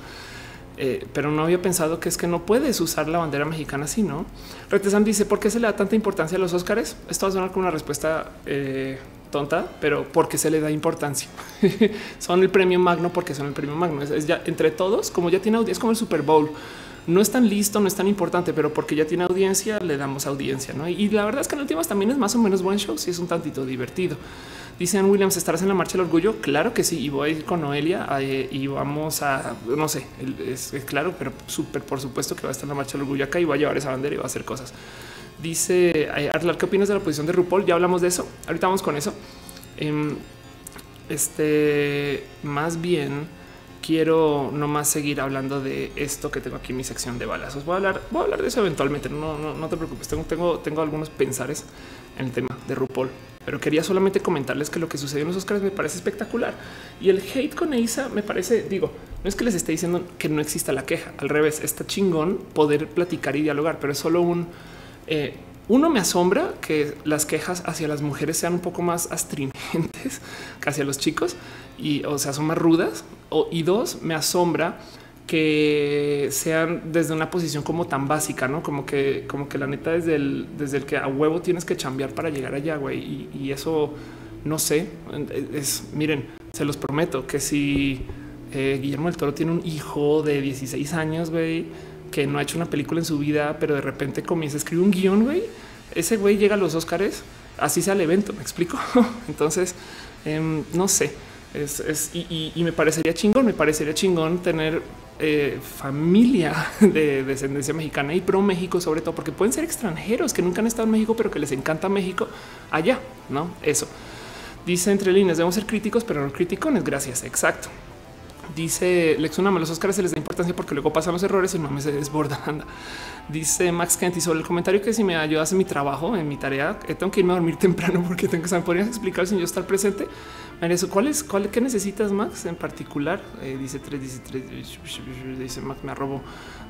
Eh, pero no había pensado que es que no puedes usar la bandera mexicana así, ¿no? Retesam dice, ¿por qué se le da tanta importancia a los Óscares? Esto va a sonar como una respuesta eh, tonta, pero porque se le da importancia. son el premio magno porque son el premio magno. Es, es, ya entre todos, como ya tiene audiencia, es como el Super Bowl. No es tan listo, no es tan importante, pero porque ya tiene audiencia, le damos audiencia, ¿no? Y, y la verdad es que en últimas también es más o menos buen show, si es un tantito divertido. Dicen Williams, ¿estarás en la marcha del orgullo? Claro que sí. Y voy a ir con Noelia eh, y vamos a, no sé, es, claro, pero súper por supuesto que va a estar en la marcha del orgullo acá y va a llevar esa bandera y va a hacer cosas. Dice Arlar, ¿qué opinas de la posición de RuPaul? Ya hablamos de eso. Ahorita vamos con eso. Eh, este, más bien quiero nomás seguir hablando de esto que tengo aquí en mi sección de balazos. Voy a hablar, voy a hablar de eso eventualmente. No, no, no te preocupes. Tengo, tengo, tengo algunos pensares en el tema de RuPaul pero quería solamente comentarles que lo que sucedió en los Oscars me parece espectacular y el hate con Eisa me parece, digo, no es que les esté diciendo que no exista la queja, al revés, está chingón poder platicar y dialogar, pero es solo un eh, uno me asombra que las quejas hacia las mujeres sean un poco más astringentes que hacia los chicos y o sea, son más rudas. O, y dos, me asombra que sean desde una posición como tan básica, no como que, como que la neta desde el, desde el que a huevo tienes que chambear para llegar allá, güey. Y, eso no sé, es miren, se los prometo que si eh, Guillermo del Toro tiene un hijo de 16 años, güey, que no ha hecho una película en su vida, pero de repente comienza a escribir un guion, güey. Ese güey llega a los Oscars, así sea el evento, me explico. Entonces, eh, no sé. Es, es y, y, me parecería chingón, me parecería chingón tener eh, familia de descendencia mexicana y pro México, sobre todo porque pueden ser extranjeros que nunca han estado en México, pero que les encanta México allá, no? Eso dice entre líneas. Debemos ser críticos, pero no criticones. Gracias. Exacto. Dice Lex Unama, los Oscars se les da importancia porque luego pasan los errores y el mame se desborda. Anda. Dice Max Kent y sobre el comentario que si me ayudas en mi trabajo, en mi tarea, eh, tengo que irme a dormir temprano porque tengo que saber, ¿podrías explicar sin yo estar presente? Eso, ¿cuál es? ¿Cuál qué necesitas, Max? En particular, eh, dice 3, dice 3, dice Max, me arrobo.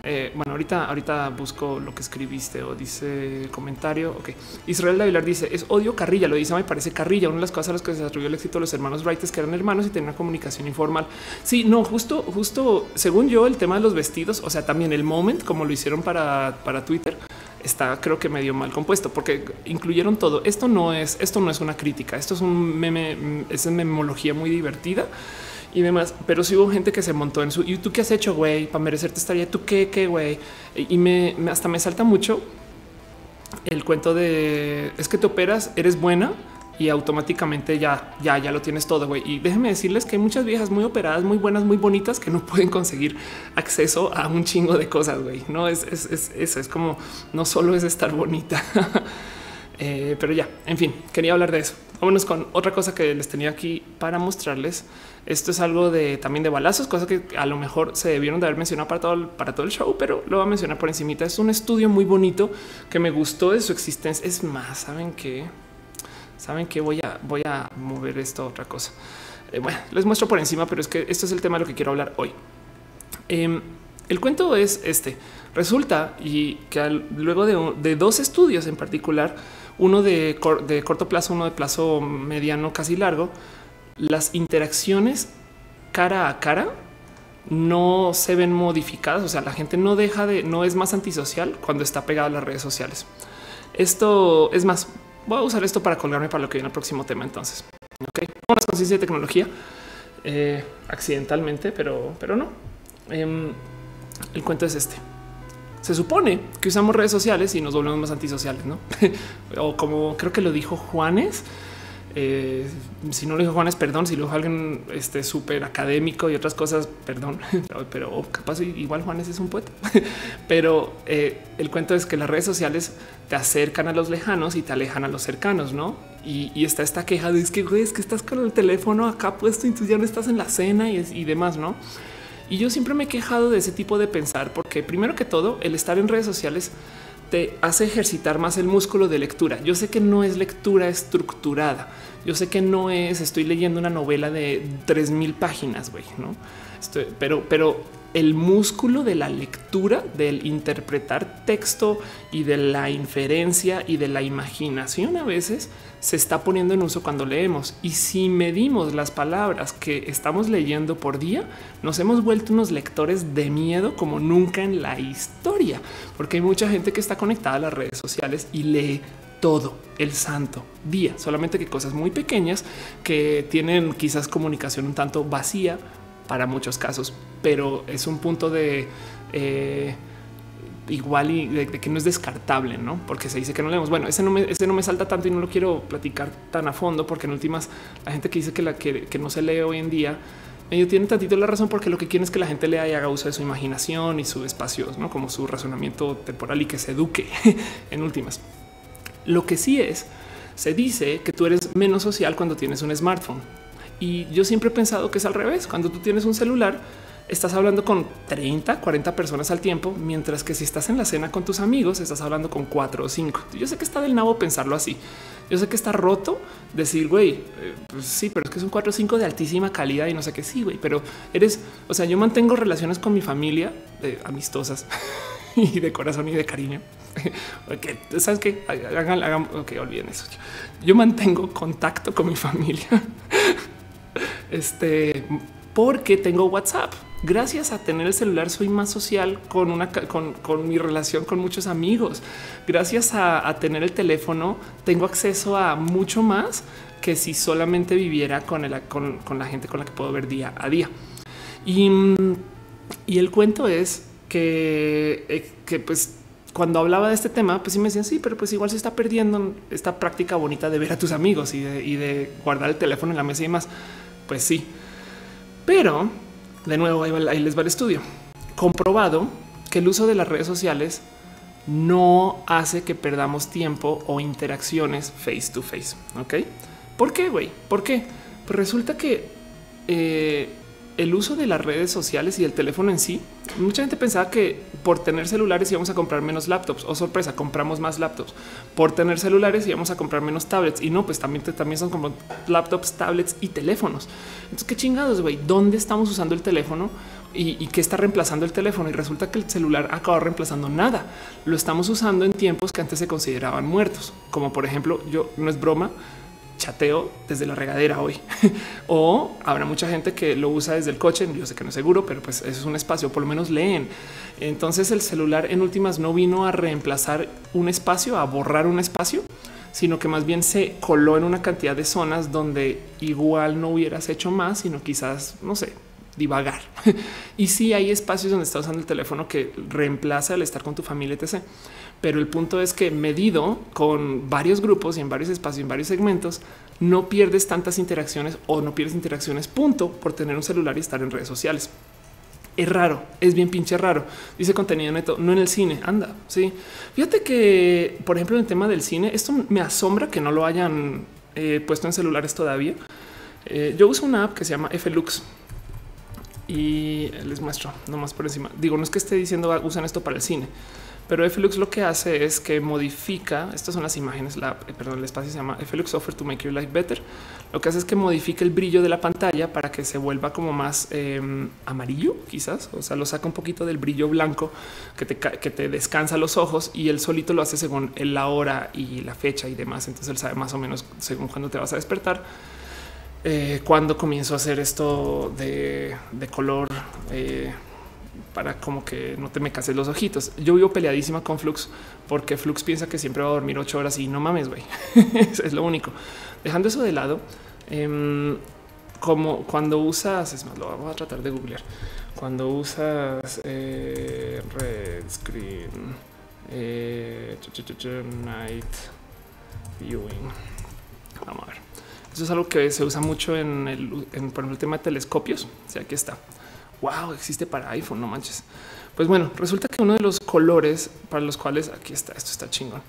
Eh, bueno, ahorita, ahorita busco lo que escribiste o dice comentario. Ok. Israel Davilar dice es odio carrilla. Lo dice, me parece carrilla. Una de las cosas a las que se atribuyó el éxito de los hermanos Wright es que eran hermanos y tenían una comunicación informal. Sí, no, justo, justo según yo, el tema de los vestidos, o sea, también el moment, como lo hicieron para, para Twitter, está creo que medio mal compuesto porque incluyeron todo. Esto no es, esto no es una crítica, esto es un meme, es una memología muy divertida y demás, pero sí hubo gente que se montó en su y tú qué has hecho, güey, para merecerte estaría tú qué, qué, güey. Y me, me, hasta me salta mucho el cuento de es que te operas, eres buena y automáticamente ya, ya, ya lo tienes todo, güey. Y déjenme decirles que hay muchas viejas muy operadas, muy buenas, muy bonitas que no pueden conseguir acceso a un chingo de cosas, güey. No es, es, es, es, es como no solo es estar bonita. eh, pero ya, en fin, quería hablar de eso. Vámonos con otra cosa que les tenía aquí para mostrarles. Esto es algo de también de balazos, cosa que a lo mejor se debieron de haber mencionado para todo el, para todo el show, pero lo voy a mencionar por encimita. Es un estudio muy bonito que me gustó de su existencia. Es más, saben que saben que voy a voy a mover esto a otra cosa. Eh, bueno, les muestro por encima, pero es que esto es el tema de lo que quiero hablar hoy. Em, el cuento es este. Resulta y que luego de, dos estudios en particular, uno de, de corto plazo, uno de plazo mediano, casi largo, las interacciones cara a cara no se ven modificadas. O sea, la gente no deja de, no es más antisocial cuando está pegada a las redes sociales. Esto es más, voy a usar esto para colgarme para lo que viene el próximo tema. Entonces, ok, una conciencia de tecnología eh, accidentalmente, pero, pero no. Em, el cuento es este. Se supone que usamos redes sociales y nos volvemos más antisociales, no? o como creo que lo dijo Juanes, eh, si no lo dijo Juanes, perdón, si lo dijo alguien este súper académico y otras cosas, perdón, pero capaz igual Juanes es un poeta. pero eh, el cuento es que las redes sociales te acercan a los lejanos y te alejan a los cercanos, ¿no? Y, está esta queja de es que, güey, es que estás con el teléfono acá puesto y tú ya no estás en la cena y, y demás, ¿no? Y yo siempre me he quejado de ese tipo de pensar, porque primero que todo, el estar en redes sociales te hace ejercitar más el músculo de lectura. Yo sé que no es lectura estructurada. Yo sé que no es, estoy leyendo una novela de 3000 páginas, güey, no? pero, pero el músculo de la lectura, del interpretar texto y de la inferencia y de la imaginación a veces se está poniendo en uso cuando leemos. Y si medimos las palabras que estamos leyendo por día, nos hemos vuelto unos lectores de miedo como nunca en la historia, porque hay mucha gente que está conectada a las redes sociales y lee todo el santo día, solamente que cosas muy pequeñas que tienen quizás comunicación un tanto vacía para muchos casos, pero es un punto de eh, igual y de, que no es descartable, no? Porque se dice que no leemos. Bueno, ese no, me, ese no me salta tanto y no lo quiero platicar tan a fondo, porque en últimas la gente que dice que, la, que, no se lee hoy en día, medio tiene tantito la razón porque lo que quieren es que la gente lea y haga uso de su imaginación y su espacio, no como su razonamiento temporal y que se eduque en últimas. Lo que sí es, se dice que tú eres menos social cuando tienes un smartphone. Y yo siempre he pensado que es al revés. Cuando tú tienes un celular, estás hablando con 30, 40 personas al tiempo, mientras que si estás en la cena con tus amigos, estás hablando con cuatro o cinco. Yo sé que está del nabo pensarlo así. Yo sé que está roto decir, güey, eh, pues sí, pero es que son cuatro o cinco de altísima calidad y no sé qué sí, güey, pero eres, o sea, yo mantengo relaciones con mi familia eh, amistosas y de corazón y de cariño. Porque sabes que hagan, hagan, ok, olviden eso. Yo mantengo contacto con mi familia este, porque tengo WhatsApp. Gracias a tener el celular soy más social con una con, mi relación con muchos amigos. Gracias a, tener el teléfono tengo acceso a mucho más que si solamente viviera con, la gente con la que puedo ver día a día. Y, el cuento es que, eh, que pues cuando hablaba de este tema, pues sí me decían, sí, pero pues igual se está perdiendo esta práctica bonita de ver a tus amigos y de, y de guardar el teléfono en la mesa y demás. Pues sí. Pero, de nuevo, ahí, les va el estudio. Comprobado que el uso de las redes sociales no hace que perdamos tiempo o interacciones face to face. ¿Ok? ¿Por qué, güey? ¿Por qué? Pues resulta que eh, el uso de las redes sociales y el teléfono en sí, mucha gente pensaba que por tener celulares íbamos a comprar menos laptops o oh, sorpresa, compramos más laptops. Por tener celulares íbamos a comprar menos tablets y no, pues también, también son como laptops, tablets y teléfonos. Entonces, qué chingados, güey, ¿dónde estamos usando el teléfono? Y, y, qué está reemplazando el teléfono. Y resulta que el celular acaba reemplazando nada. Lo estamos usando en tiempos que antes se consideraban muertos, como por ejemplo, yo no es broma, chateo desde la regadera hoy. o habrá mucha gente que lo usa desde el coche. Yo sé que no es seguro, pero pues es un espacio, por lo menos leen. Entonces el celular en últimas no vino a reemplazar un espacio, a borrar un espacio, sino que más bien se coló en una cantidad de zonas donde igual no hubieras hecho más, sino quizás, no sé, divagar. y si hay espacios donde estás usando el teléfono que reemplaza el estar con tu familia, etc. Pero el punto es que medido con varios grupos y en varios espacios, en varios segmentos, no pierdes tantas interacciones o no pierdes interacciones, punto, por tener un celular y estar en redes sociales. Es raro, es bien pinche raro. Dice contenido neto, no en el cine. Anda, sí. Fíjate que, por ejemplo, en el tema del cine, esto me asombra que no lo hayan eh, puesto en celulares todavía. Eh, yo uso una app que se llama Flux y les muestro nomás por encima. Digo, no es que esté diciendo usan esto para el cine, Pero Flux lo que hace es que modifica, estas son las imágenes, eh, perdón, el espacio se llama Flux Software to Make Your Life Better. Lo que hace es que modifica el brillo de la pantalla para que se vuelva como más em, amarillo, quizás, o sea, lo saca un poquito del brillo blanco que te, que te descansa los ojos y él solito lo hace según la hora y la fecha y demás. Entonces él sabe más o menos según cuándo te vas a despertar. Eh, cuando comienzo a hacer esto de, color, eh, para como que no te me cases los ojitos. Yo vivo peleadísima con Flux porque Flux piensa que siempre va a dormir ocho horas y no mames, güey. es lo único. Dejando eso de lado, em, como cuando usas, es más, lo vamos a tratar de googlear. Cuando usas eh, red screen, eh, night viewing. Vamos a ver. Eso es algo que se usa mucho en el, por ejemplo, el tema de telescopios. O sea, aquí está wow, existe para iPhone, no manches. Pues bueno, resulta que uno de los colores para los cuales aquí está, esto está chingón.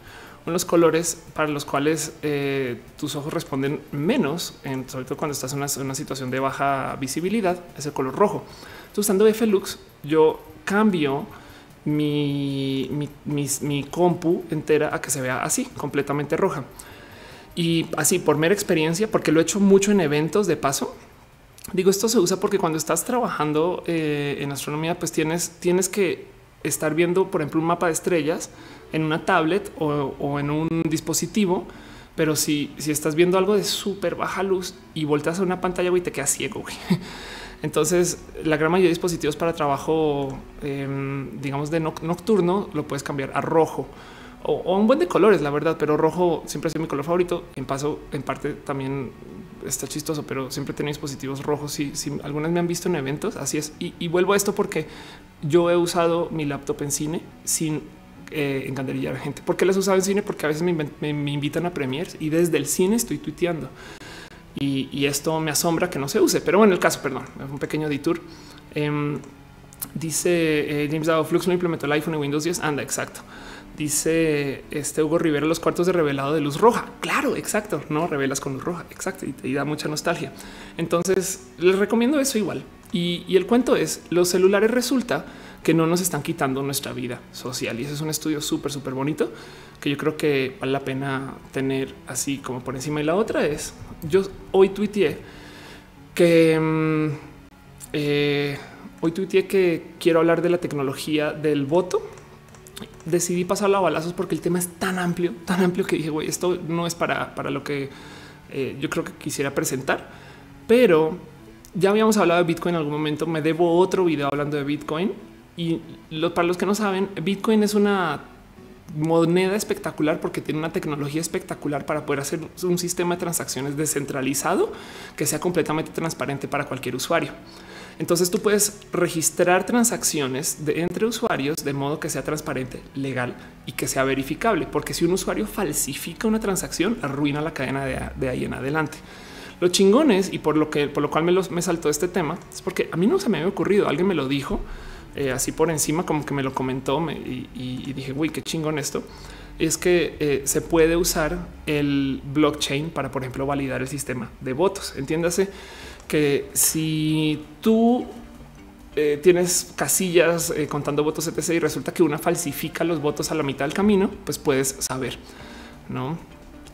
Uno de los colores para los cuales eh, tus ojos responden menos, en, sobre todo cuando estás en una, situación de baja visibilidad, es el color rojo. Entonces, usando F-Lux, yo cambio mi, mi, mi compu entera a que se vea así, completamente roja. Y así por mera experiencia, porque lo he hecho mucho en eventos de paso, Digo, esto se usa porque cuando estás trabajando eh, en astronomía, pues tienes, tienes que estar viendo, por ejemplo, un mapa de estrellas en una tablet o, en un dispositivo. Pero si, si estás viendo algo de súper baja luz y volteas a una pantalla y te quedas ciego. Entonces, la gran mayoría de dispositivos para trabajo, em, digamos, de nocturno, lo puedes cambiar a rojo o, un buen de colores, la verdad, pero rojo siempre ha sido mi color favorito. En paso, en parte también está chistoso, pero siempre tengo dispositivos rojos. Si, si algunas me han visto en eventos, así es. Y, vuelvo a esto porque yo he usado mi laptop en cine sin eh, encanderillar a gente. ¿Por qué las usado en cine? Porque a veces me, invitan a premiers y desde el cine estoy tuiteando. Y, esto me asombra que no se use. Pero bueno, el caso, perdón, un pequeño detour. Em, dice eh, James Dao Flux no implementó el iPhone y Windows 10. Anda, exacto. Dice este Hugo Rivera, los cuartos de revelado de luz roja. Claro, exacto. No revelas con luz roja. Exacto. Y te da mucha nostalgia. Entonces les recomiendo eso igual. Y, el cuento es los celulares resulta que no nos están quitando nuestra vida social. Y ese es un estudio súper, súper bonito que yo creo que vale la pena tener así como por encima. Y la otra es yo hoy tuiteé que mm, eh, hoy tuiteé que quiero hablar de la tecnología del voto decidí pasarlo a balazos porque el tema es tan amplio, tan amplio que dije, güey, esto no es para, para lo que eh, yo creo que quisiera presentar, pero ya habíamos hablado de Bitcoin en algún momento. Me debo otro video hablando de Bitcoin y para los que no saben, Bitcoin es una moneda espectacular porque tiene una tecnología espectacular para poder hacer un sistema de transacciones descentralizado que sea completamente transparente para cualquier usuario. Entonces tú puedes registrar transacciones de, entre usuarios de modo que sea transparente, legal y que sea verificable, porque si un usuario falsifica una transacción, arruina la cadena de, ahí en adelante. Lo chingones y por lo que por lo cual me, me saltó este tema es porque a mí no se me había ocurrido, alguien me lo dijo eh, así por encima, como que me lo comentó y, dije, güey, qué chingón esto. Es que eh, se puede usar el blockchain para, por ejemplo, validar el sistema de votos. Entiéndase que si tú eh, tienes casillas eh, contando votos etc y resulta que una falsifica los votos a la mitad del camino, pues puedes saber, ¿no?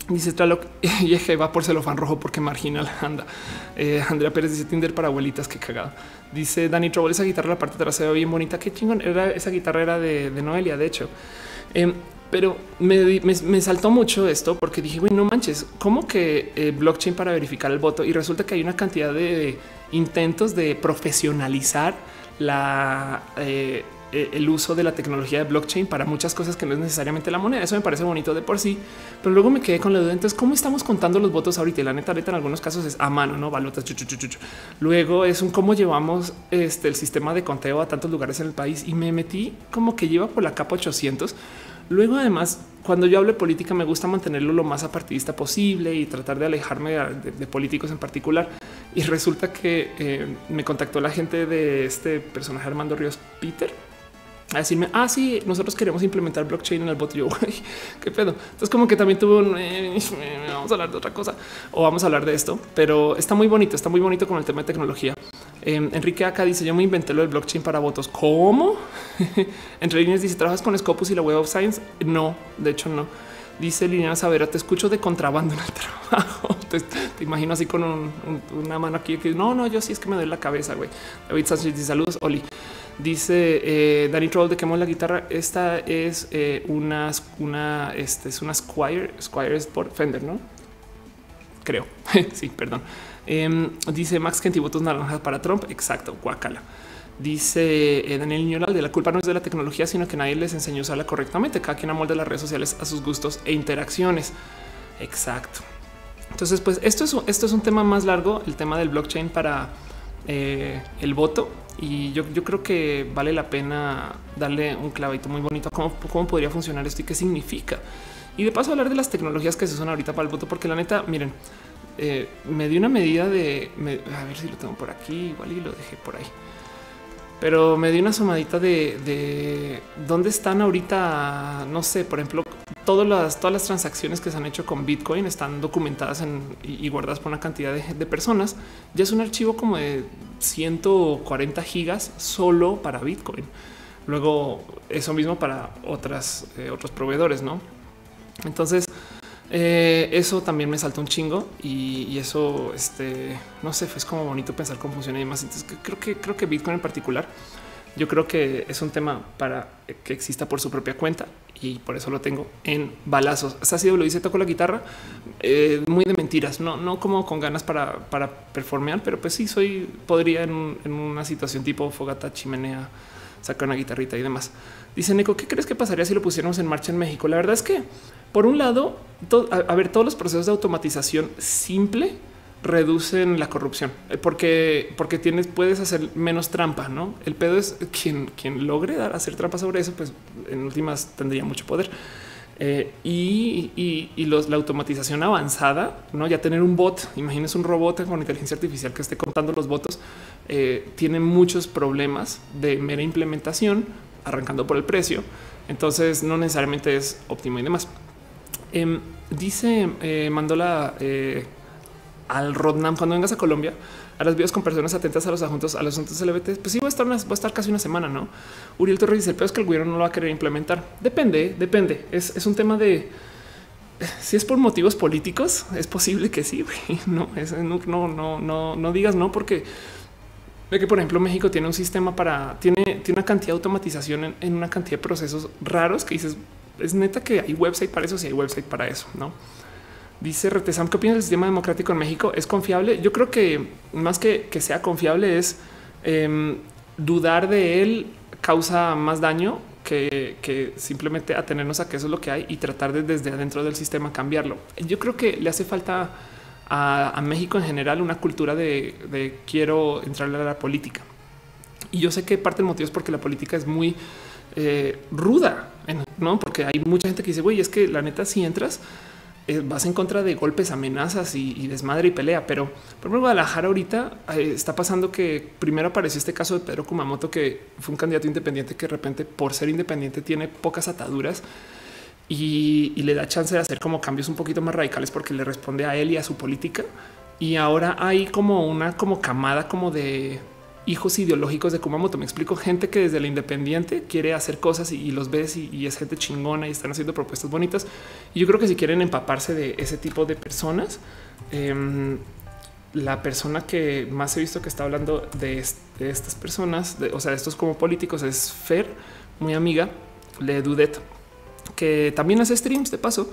Dice Tlaloc y va por celofán rojo porque marginal anda. Eh, Andrea Pérez dice Tinder para abuelitas, qué cagado. Dice Dani Trouble, esa guitarra la parte trasera bien bonita, qué chingón. Era esa guitarra era de, de Noelia, de hecho. Pero me, saltó mucho esto porque dije, güey, no manches, ¿cómo que eh, blockchain para verificar el voto? Y resulta que hay una cantidad de intentos de profesionalizar la, eh, e, el uso de la tecnología de blockchain para muchas cosas que no es necesariamente la moneda. Eso me parece bonito de por sí, pero luego me quedé con la duda. Entonces, ¿cómo estamos contando los votos ahorita? Y la neta, neta, en algunos casos es a mano, no balotas. Luego es un cómo llevamos este, el sistema de conteo a tantos lugares en el país y me metí como que lleva por la capa 800 Luego, además, cuando yo hablo de política, me gusta mantenerlo lo más apartidista posible y tratar de alejarme de, políticos en particular. Y resulta que eh, me contactó la gente de este personaje Armando Ríos Peter a decirme, ah, sí, nosotros queremos implementar blockchain en el bot. Yo, qué pedo. Entonces, como que también tuvo un eh, vamos a hablar de otra cosa o vamos a hablar de esto, pero está muy bonito, está muy bonito con el tema de tecnología. Em, Enrique acá dice yo me inventé lo del blockchain para votos. ¿Cómo? Entre líneas dice trabajas con Scopus y la Web of Science. No, de hecho no. Dice Liliana Savera, te escucho de contrabando en el trabajo. te, imagino así con una mano aquí que no, no, yo sí es que me doy la cabeza, güey. David Sánchez dice saludos, Oli. Dice eh, Danny Troll de quemo la guitarra. Esta es eh, una, una, este es una Squire, Squire es por Fender, ¿no? Creo. sí, perdón. Em, dice Max Kenty, votos naranjas para Trump. Exacto, guacala. Dice eh, Daniel Ñolal de la culpa no es de la tecnología, sino que nadie les enseñó a usarla correctamente. Cada quien amolda las redes sociales a sus gustos e interacciones. Exacto. Entonces, pues esto es, esto es un tema más largo, el tema del blockchain para eh, el voto. Y yo, creo que vale la pena darle un clavito muy bonito a cómo, cómo podría funcionar esto y qué significa. Y de paso hablar de las tecnologías que se usan ahorita para el voto, porque la neta, miren, eh, me dio una medida de, a ver si lo tengo por aquí, igual y lo dejé por ahí pero me dio una sumadita de, dónde están ahorita, no sé, por ejemplo, todas las, todas las transacciones que se han hecho con Bitcoin están documentadas y, guardadas por una cantidad de, personas. Ya es un archivo como de 140 gigas solo para Bitcoin. Luego eso mismo para otras, eh, otros proveedores, ¿no? Entonces, eh, eso también me saltó un chingo y, eso, este, no sé, es como bonito pensar cómo funciona y demás. Entonces creo que creo que Bitcoin en particular, yo creo que es un tema para que exista por su propia cuenta y por eso lo tengo en balazos. ha sido lo dice toco la guitarra eh, muy de mentiras, no, no como con ganas para, para performear, pero pues sí soy, podría en una situación tipo fogata, chimenea, sacar una guitarrita y demás. Dice Nico, ¿qué crees que pasaría si lo pusiéramos en marcha en México? La verdad es que por un lado, a, ver, todos los procesos de automatización simple reducen la corrupción eh, porque, porque tienes, puedes hacer menos trampa. No, el pedo es quien, logre dar hacer trampa sobre eso, pues en últimas tendría mucho poder. Eh, y, los, la automatización avanzada, no ya tener un bot, imagínese un robot con inteligencia artificial que esté contando los votos, eh, tiene muchos problemas de mera implementación, arrancando por el precio. Entonces no necesariamente es óptimo y demás. Em, dice, eh, mandó la eh, al Rodnam cuando vengas a Colombia, a las videos con personas atentas a los asuntos, a los asuntos LGBT. Pues sí, va a estar, va a estar casi una semana, no? Uriel Torres dice: el peor es que el gobierno no lo va a querer implementar. Depende, depende. Es, un tema de si es por motivos políticos, es posible que sí. No, no, no, no, no digas no, porque ve que, por ejemplo, México tiene un sistema para tiene, tiene una cantidad de automatización en, en una cantidad de procesos raros que dices, es neta que hay website para eso, si hay website para eso, no? Dice Retesam, ¿qué opinas del sistema democrático en México? ¿Es confiable? Yo creo que más que, que sea confiable es em, dudar de él causa más daño que, simplemente atenernos a que eso es lo que hay y tratar de desde adentro del sistema cambiarlo. Yo creo que le hace falta a, México en general una cultura de, quiero entrar a la política. Y yo sé que parte del motivo es porque la política es muy eh, ruda, no? Porque hay mucha gente que dice, güey, es que la neta, si entras, eh, vas en contra de golpes, amenazas y, desmadre y pelea. Pero por ejemplo, Guadalajara ahorita eh, está pasando que primero apareció este caso de Pedro Kumamoto, que fue un candidato independiente que de repente, por ser independiente, tiene pocas ataduras y, le da chance de hacer como cambios un poquito más radicales porque le responde a él y a su política. Y ahora hay como una como camada como de hijos ideológicos de Kumamoto. Me explico gente que desde la independiente quiere hacer cosas y, los ves y, es gente chingona y están haciendo propuestas bonitas. Y yo creo que si quieren empaparse de ese tipo de personas, em, la persona que más he visto que está hablando de, estas personas, o sea, de estos como políticos, es Fer, muy amiga de Dudet, que también hace streams de paso.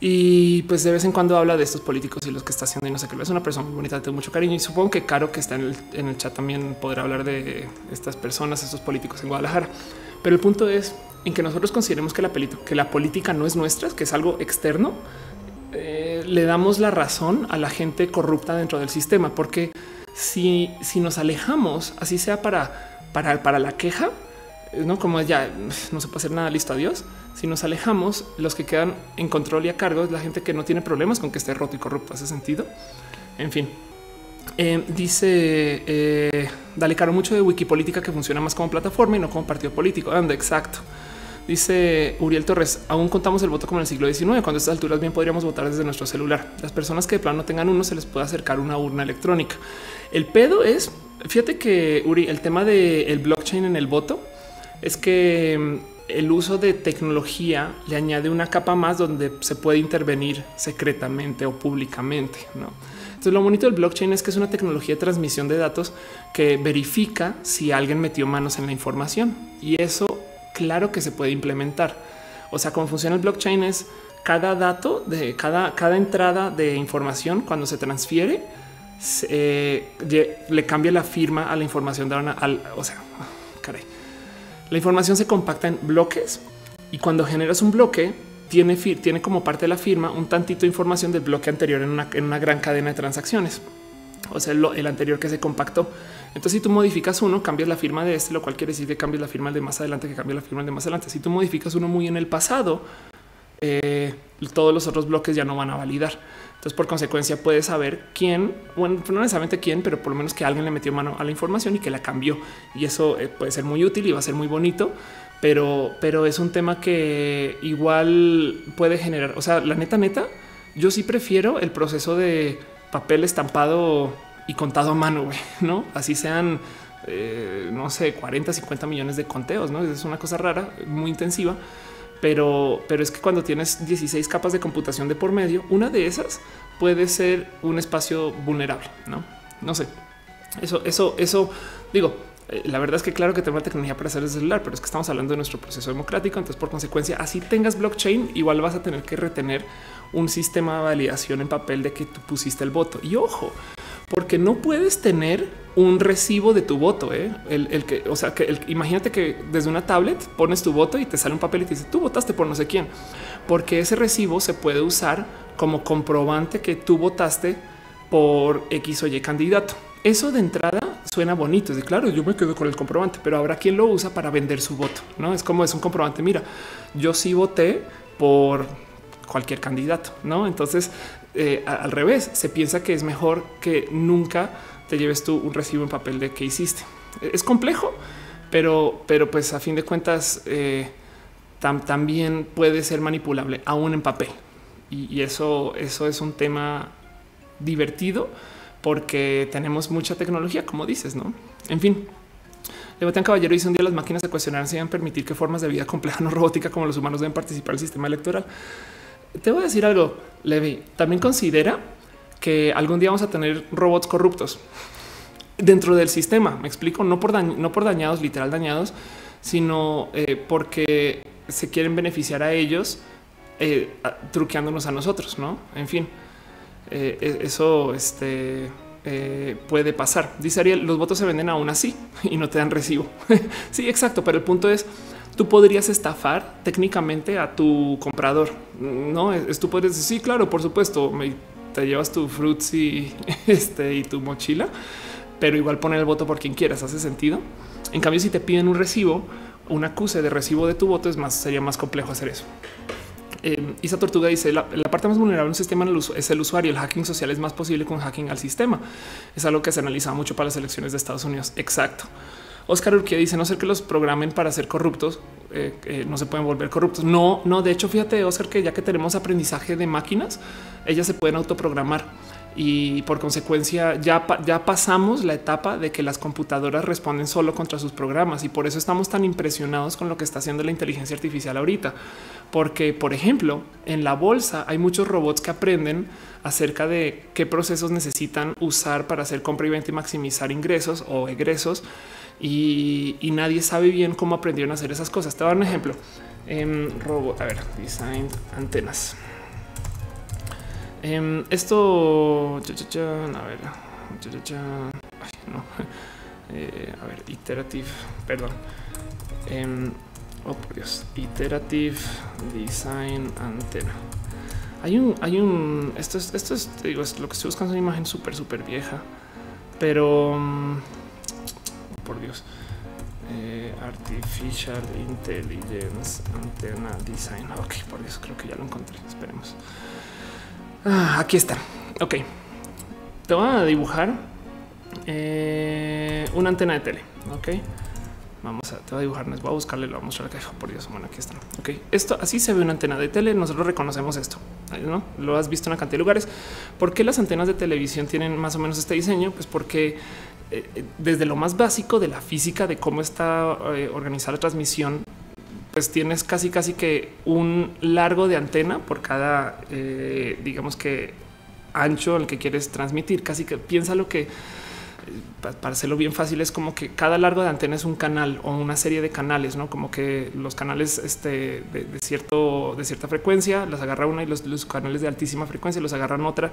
Y pues de vez en cuando habla de estos políticos y los que está haciendo y no sé qué. Es una persona muy bonita, tengo mucho cariño y supongo que Caro que está en el, chat también podrá hablar de estas personas, estos políticos en Guadalajara. Pero el punto es en que nosotros consideremos que la, que la política no es nuestra, que es algo externo. Eh, le damos la razón a la gente corrupta dentro del sistema, porque si, si nos alejamos, así sea para, para, para la queja, no como ya no se puede hacer nada, listo, adiós si nos alejamos, los que quedan en control y a cargo es la gente que no tiene problemas con que esté roto y corrupto. Hace sentido. En fin, eh, dice eh, Dale caro mucho de Wikipolítica que funciona más como plataforma y no como partido político. Anda, exacto. Dice Uriel Torres, aún contamos el voto como en el siglo XIX, cuando a estas alturas bien podríamos votar desde nuestro celular. Las personas que de plano no tengan uno se les puede acercar una urna electrónica. El pedo es Fíjate que Uri, el tema del blockchain en el voto es que mm, el uso de tecnología le añade una capa más donde se puede intervenir secretamente o públicamente. ¿no? Entonces, lo bonito del blockchain es que es una tecnología de transmisión de datos que verifica si alguien metió manos en la información y eso, claro que se puede implementar. O sea, cómo funciona el blockchain es cada dato de cada, cada entrada de información cuando se transfiere, le cambia la firma a la información de una, al, o sea. La información se compacta en bloques y cuando generas un bloque tiene, tiene como parte de la firma un tantito de información del bloque anterior en una, en una gran cadena de transacciones. O sea, el anterior que se compactó. Entonces, si tú modificas uno, cambias la firma de este, lo cual quiere decir que cambias la firma de más adelante, que cambia la firma de más adelante. Si tú modificas uno muy en el pasado, eh, todos los otros bloques ya no van a validar. Entonces, por consecuencia, puedes saber quién, bueno, no necesariamente quién, pero por lo menos que alguien le metió mano a la información y que la cambió. Y eso eh, puede ser muy útil y va a ser muy bonito, pero, pero es un tema que igual puede generar. O sea, la neta, neta, yo sí prefiero el proceso de papel estampado y contado a mano, no así sean, eh, no sé, 40, 50 millones de conteos. No es una cosa rara, muy intensiva pero, pero es que cuando tienes 16 capas de computación de por medio, una de esas puede ser un espacio vulnerable. No, no sé. Eso, eso, eso digo. Eh, la verdad es que claro que tengo la tecnología para hacer el celular, pero es que estamos hablando de nuestro proceso democrático. Entonces, por consecuencia, así tengas blockchain, igual vas a tener que retener un sistema de validación en papel de que tú pusiste el voto. Y ojo, porque no puedes tener un recibo de tu voto. ¿eh? El, que, o sea, que imagínate que desde una tablet pones tu voto y te sale un papel y te dice tú votaste por no sé quién, porque ese recibo se puede usar como comprobante que tú votaste por X o Y candidato. Eso de entrada suena bonito. Es claro, yo me quedo con el comprobante, pero habrá quien lo usa para vender su voto. No es como es un comprobante. Mira, yo sí voté por cualquier candidato, no? Entonces eh, al revés, se piensa que es mejor que nunca te lleves tú un recibo en papel de qué hiciste. Es complejo, pero, pero pues a fin de cuentas eh, también puede ser manipulable aún en papel. Y, eso, eso es un tema divertido porque tenemos mucha tecnología, como dices, no? En fin, Leviatán Caballero dice un día las máquinas se cuestionarán si deben permitir que formas de vida compleja no robótica como los humanos deben participar en el sistema electoral. Te voy a decir algo, Levi. También considera que algún día vamos a tener robots corruptos dentro del sistema. Me explico, no por, dañados, literal dañados, sino eh, porque se quieren beneficiar a ellos eh, truqueándonos a nosotros, no? En fin, eh, e-, eso este, puede pasar. Dice Ariel, los votos se venden aún así y no te dan recibo. sí, exacto, pero el punto es tú podrías estafar técnicamente a tu comprador. No es, tú puedes decir, sí, claro, por supuesto, te llevas tu fruits y este y tu mochila, pero igual poner el voto por quien quieras. Hace sentido. En cambio, si te piden un recibo, un acuse de recibo de tu voto, es más, sería más complejo hacer eso. Eh, Isa Tortuga dice la, parte más vulnerable de un sistema es el usuario. El hacking social es más posible con hacking al sistema. Es algo que se analiza mucho para las elecciones de Estados Unidos. Exacto. Oscar Urquía dice no ser que los programen para ser corruptos, eh, eh, no se pueden volver corruptos. No, no. De hecho, fíjate, Oscar, que ya que tenemos aprendizaje de máquinas, ellas se pueden autoprogramar y por consecuencia ya, ya pasamos la etapa de que las computadoras responden solo contra sus programas y por eso estamos tan impresionados con lo que está haciendo la inteligencia artificial ahorita. Porque, por ejemplo, en la bolsa hay muchos robots que aprenden acerca de qué procesos necesitan usar para hacer compra y venta y maximizar ingresos o egresos y, nadie sabe bien cómo aprendieron a hacer esas cosas. Te voy a dar un ejemplo. en em, robot, a ver, design antenas. Em, esto, a ver, no. Eh, a ver, iterative, perdón. Em, oh, por Dios, iterative design antena. Hay un, hay un, esto es, esto es, digo, es lo que estoy buscando es una imagen súper, súper vieja, pero por Dios. Eh, artificial Intelligence Antena Design. Ok, por Dios, creo que ya lo encontré. Esperemos. Ah, aquí está. Ok. Te voy a dibujar eh, una antena de tele. Ok. Vamos a, te voy a dibujar, voy a buscarle, lo vamos a mostrar acá. Por Dios, bueno, aquí está. Ok, esto así se ve una antena de tele. Nosotros reconocemos esto, no lo has visto en una cantidad de lugares. ¿Por qué las antenas de televisión tienen más o menos este diseño? Pues porque desde lo más básico de la física de cómo está eh, organizada la transmisión, pues tienes casi casi que un largo de antena por cada, eh, digamos que ancho al que quieres transmitir. Casi que piensa lo que para hacerlo bien fácil, es como que cada largo de antena es un canal o una serie de canales, no como que los canales este, de, cierto, de cierta frecuencia las agarra una y los, canales de altísima frecuencia los agarran otra.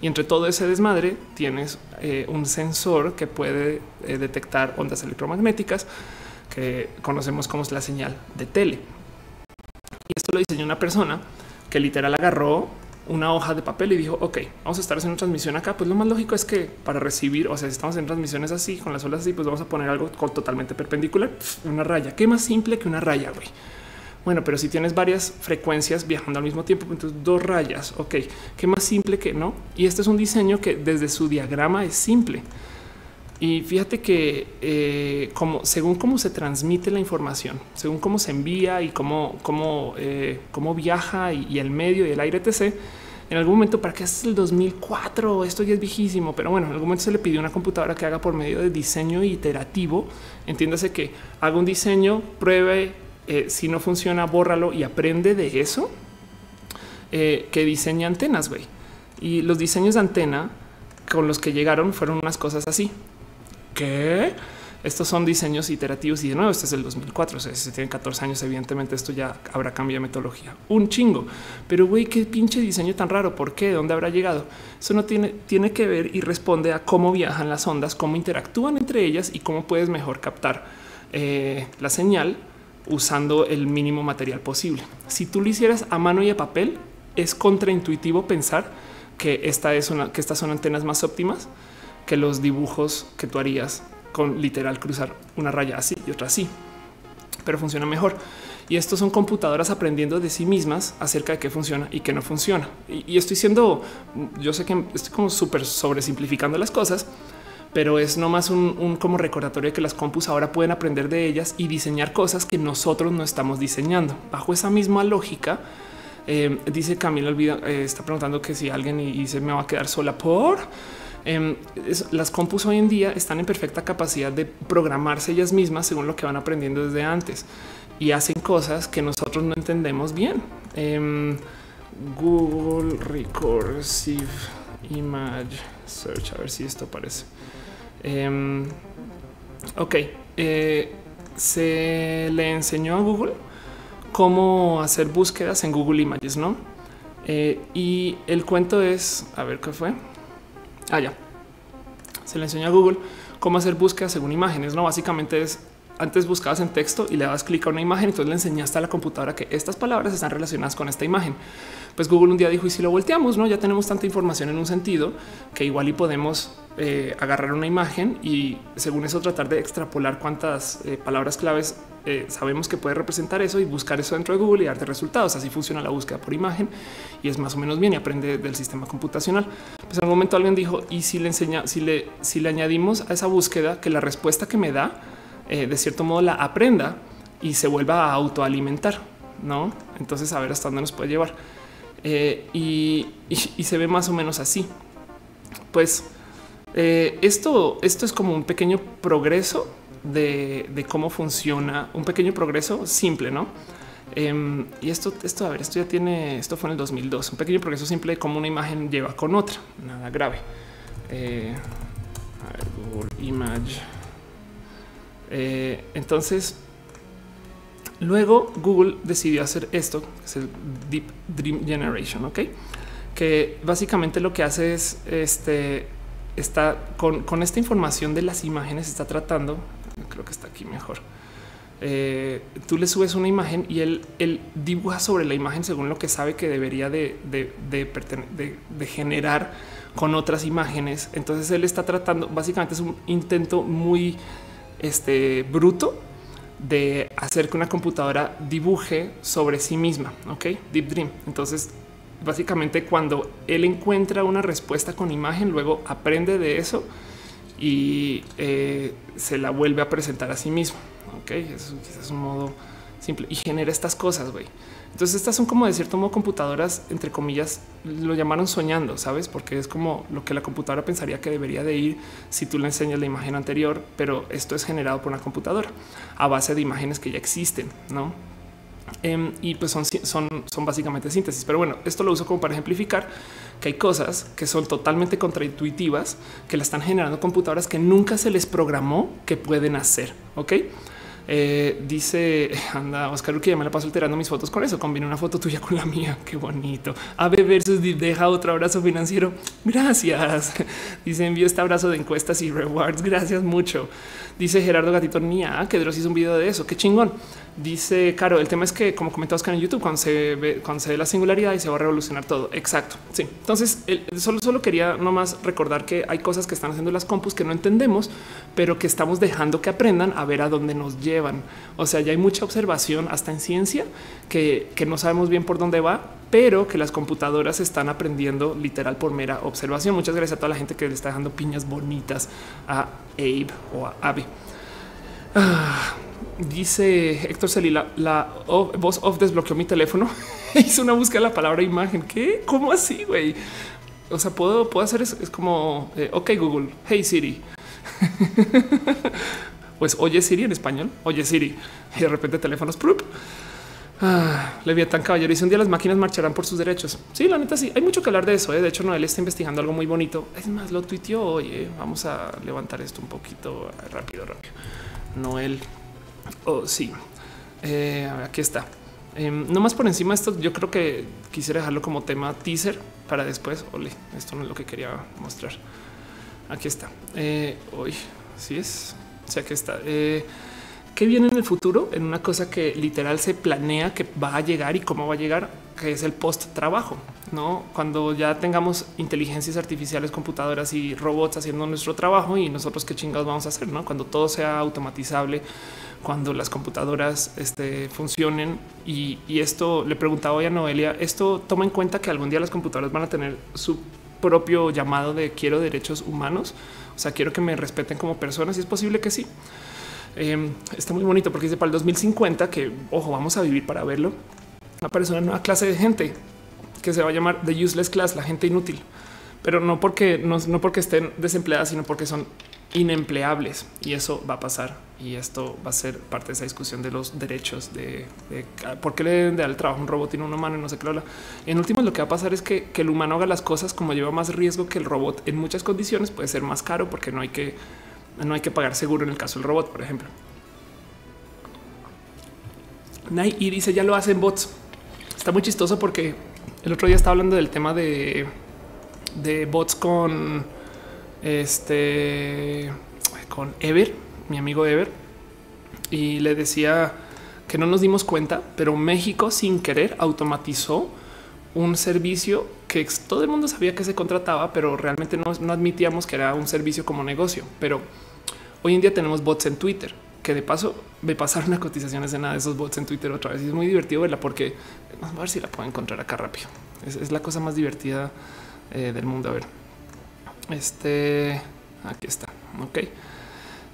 Y entre todo ese desmadre tienes eh, un sensor que puede eh, detectar ondas electromagnéticas que conocemos como es la señal de tele. Y esto lo diseñó una persona que literal agarró una hoja de papel y dijo, ok, vamos a estar haciendo transmisión acá. Pues lo más lógico es que para recibir, o sea, si estamos en transmisiones así, con las olas así, pues vamos a poner algo totalmente perpendicular, una raya. ¿Qué más simple que una raya, güey? Bueno, pero si tienes varias frecuencias viajando al mismo tiempo, entonces dos rayas, ok, ¿qué más simple que no? Y este es un diseño que desde su diagrama es simple. Y fíjate que eh, según cómo se transmite la información, según cómo se envía y cómo, cómo, eh, cómo viaja y, el medio y el aire etc. En algún momento, para que es el 2004, esto ya es viejísimo, pero bueno, en algún momento se le pidió una computadora que haga por medio de diseño iterativo. Entiéndase que haga un diseño, pruebe, eh, si no funciona, bórralo y aprende de eso. que diseña antenas, güey. Y los diseños de antena con los que llegaron fueron unas cosas así que estos son diseños iterativos y de nuevo, este es el 2004. O sea, si tienen 14 años, evidentemente esto ya habrá cambiado de metodología un chingo. Pero güey, qué pinche diseño tan raro. ¿Por qué? ¿De dónde habrá llegado? Eso no tiene, tiene que ver y responde a cómo viajan las ondas, cómo interactúan entre ellas y cómo puedes mejor captar eh, la señal usando el mínimo material posible. Si tú lo hicieras a mano y a papel, es contraintuitivo pensar que esta es una, que estas son antenas más óptimas que los dibujos que tú harías con literal cruzar una raya así y otra así, pero funciona mejor. Y estos son computadoras aprendiendo de sí mismas acerca de qué funciona y qué no funciona. Y, estoy siendo, yo sé que estoy como súper sobresimplificando las cosas, pero es nomás un, un como recordatorio de que las compus ahora pueden aprender de ellas y diseñar cosas que nosotros no estamos diseñando. Bajo esa misma lógica, eh, dice Camila eh, está preguntando que si alguien y, y me va a quedar sola por Em, las compus hoy en día están en perfecta capacidad de programarse ellas mismas según lo que van aprendiendo desde antes y hacen cosas que nosotros no entendemos bien. Em, Google Recursive Image Search, a ver si esto aparece. Em, ok, eh, se le enseñó a Google cómo hacer búsquedas en Google Images, ¿no? Eh, y el cuento es, a ver qué fue. Ah. Se le enseña a Google cómo hacer búsqueda según imágenes. No, básicamente es antes buscabas en texto y le das clic a una imagen, entonces le enseñaste a la computadora que estas palabras están relacionadas con esta imagen. Pues Google un día dijo y si lo volteamos, no, ya tenemos tanta información en un sentido que igual y podemos eh, agarrar una imagen y según eso tratar de extrapolar cuántas eh, palabras claves eh, sabemos que puede representar eso y buscar eso dentro de Google y darte resultados. Así funciona la búsqueda por imagen y es más o menos bien y aprende del sistema computacional. Pues en un momento alguien dijo y si le enseña, si le, si le añadimos a esa búsqueda que la respuesta que me da de cierto modo la aprenda y se vuelva a autoalimentar, no? Entonces a ver hasta dónde nos puede llevar. y, se ve más o menos así. Pues eh, esto, esto es como un pequeño progreso de, cómo funciona, un pequeño progreso simple, ¿no? Em, y esto, esto, a ver, esto ya tiene, esto fue en el 2002, un pequeño progreso simple de cómo una imagen lleva con otra, nada grave. Eh, a ver, Google Image. Eh, entonces, luego Google decidió hacer esto, que es el Deep Dream Generation, ¿ok? Que básicamente lo que hace es este está con, esta información de las imágenes, está tratando, creo que está aquí mejor. Eh, tú le subes una imagen y él, él, dibuja sobre la imagen según lo que sabe que debería de, de, generar con otras imágenes. Entonces él está tratando, básicamente es un intento muy este, bruto de hacer que una computadora dibuje sobre sí misma. Ok, Deep Dream. Entonces básicamente cuando él encuentra una respuesta con imagen, luego aprende de eso y eh, se la vuelve a presentar a sí mismo. Ok, eso es un modo simple y genera estas cosas, güey. Entonces estas son como de cierto modo computadoras, entre comillas, lo llamaron soñando, ¿sabes? Porque es como lo que la computadora pensaría que debería de ir si tú le enseñas la imagen anterior, pero esto es generado por una computadora a base de imágenes que ya existen, ¿no? Em, y pues son, son, son básicamente síntesis. Pero bueno, esto lo uso como para ejemplificar que hay cosas que son totalmente contraintuitivas, que la están generando computadoras que nunca se les programó que pueden hacer. Ok. Eh, dice anda Oscar que ya me la paso alterando mis fotos con eso. Combina una foto tuya con la mía. Qué bonito. Ave versus deja otro abrazo financiero. Gracias. Dice envío este abrazo de encuestas y rewards. Gracias mucho. Dice Gerardo Gatito Nia que Dross hizo un video de eso. Qué chingón. Dice Caro, el tema es que, como comentaba Oscar en YouTube, cuando se ve, cuando se ve la singularidad y se va a revolucionar todo. Exacto. Sí. Entonces, solo, solo quería nomás recordar que hay cosas que están haciendo las compus que no entendemos, pero que estamos dejando que aprendan a ver a dónde nos llevan. O sea, ya hay mucha observación hasta en ciencia que, que no sabemos bien por dónde va, pero que las computadoras están aprendiendo literal por mera observación. Muchas gracias a toda la gente que le está dejando piñas bonitas a Abe o a Abe. Ah. Dice Héctor Celila, la voz off desbloqueó mi teléfono. Hizo una búsqueda de la palabra imagen. ¿Qué? ¿Cómo así, güey? O sea, puedo, puedo hacer es, como, eh, ok Google, hey Siri. pues oye Siri en español, oye Siri. Y de repente teléfonos, prup. Ah, tan Caballero dice un día las máquinas marcharán por sus derechos. Sí, la neta sí. Hay mucho que hablar de eso. ¿eh? De hecho, Noel está investigando algo muy bonito. Es más, lo tuiteó. Oye, vamos a levantar esto un poquito rápido, rápido. Noel Oh, sí, eh, aquí está. Em, no más por encima de esto, yo creo que quisiera dejarlo como tema teaser para después. Ole, esto no es lo que quería mostrar. Aquí está. Eh, hoy sí es. O sea, que está. Eh, ¿Qué viene en el futuro? En una cosa que literal se planea que va a llegar y cómo va a llegar, que es el post trabajo. No cuando ya tengamos inteligencias artificiales, computadoras y robots haciendo nuestro trabajo y nosotros qué chingados vamos a hacer, no cuando todo sea automatizable cuando las computadoras este, funcionen. Y, esto le preguntaba hoy a Noelia, esto toma en cuenta que algún día las computadoras van a tener su propio llamado de quiero derechos humanos. O sea, quiero que me respeten como personas y es posible que sí. Em, está muy bonito porque dice para el 2050 que, ojo, vamos a vivir para verlo. Aparece una nueva clase de gente que se va a llamar The Useless Class, la gente inútil. Pero no porque, no, no porque estén desempleadas, sino porque son inempleables y eso va a pasar y esto va a ser parte de esa discusión de los derechos de, por qué le deben de dar el trabajo a un robot y no un humano y no sé qué habla. En último, lo que va a pasar es que, que, el humano haga las cosas como lleva más riesgo que el robot en muchas condiciones puede ser más caro porque no hay que no hay que pagar seguro en el caso del robot, por ejemplo. y dice ya lo hacen bots. Está muy chistoso porque el otro día estaba hablando del tema de, de bots con este con Ever, mi amigo Ever, y le decía que no nos dimos cuenta, pero México sin querer automatizó un servicio que todo el mundo sabía que se contrataba, pero realmente no, admitíamos que era un servicio como negocio. Pero hoy en día tenemos bots en Twitter, que de paso me pasaron a cotizaciones de nada de esos bots en Twitter otra vez. Y es muy divertido verla porque vamos a ver si la puedo encontrar acá rápido. Es, la cosa más divertida eh, del mundo. A ver. Este aquí está. Ok.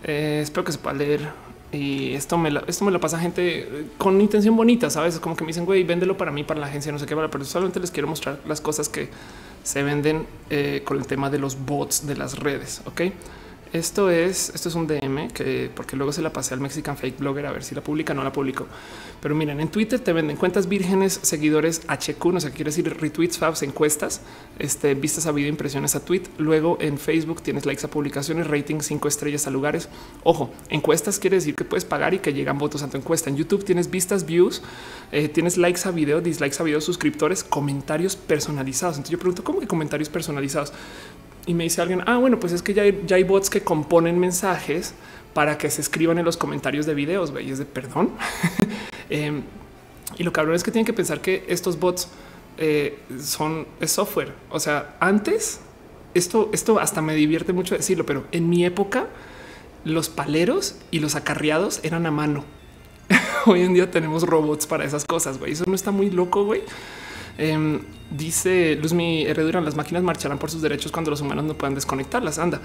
Eh, espero que se pueda leer. Y esto me, lo, esto me lo pasa gente con intención bonita, sabes? como que me dicen, güey, véndelo para mí, para la agencia, no sé qué, pero solamente les quiero mostrar las cosas que se venden eh, con el tema de los bots de las redes. Ok. Esto es, esto es un DM que porque luego se la pasé al Mexican Fake Blogger a ver si la publica no la publico. Pero miren, en Twitter te venden cuentas vírgenes, seguidores HQ, no sé quiere decir retweets, fabs, encuestas, este, vistas a video, impresiones a tweet. Luego en Facebook tienes likes a publicaciones, rating cinco estrellas a lugares. Ojo, encuestas quiere decir que puedes pagar y que llegan votos a tu encuesta. En YouTube tienes vistas, views, eh, tienes likes a video, dislikes a video, suscriptores, comentarios personalizados. Entonces yo pregunto, ¿cómo que comentarios personalizados? Y me dice alguien, ah, bueno, pues es que ya hay, ya hay bots que componen mensajes para que se escriban en los comentarios de videos. Y es de perdón. Em, y lo cabrón es que tienen que pensar que estos bots eh, son software. O sea, antes esto, esto hasta me divierte mucho decirlo, pero en mi época los paleros y los acarreados eran a mano. Hoy en día tenemos robots para esas cosas. Güey. Eso no está muy loco, güey. Em, dice Luzmi Herrera, las máquinas marcharán por sus derechos cuando los humanos no puedan desconectarlas. Anda,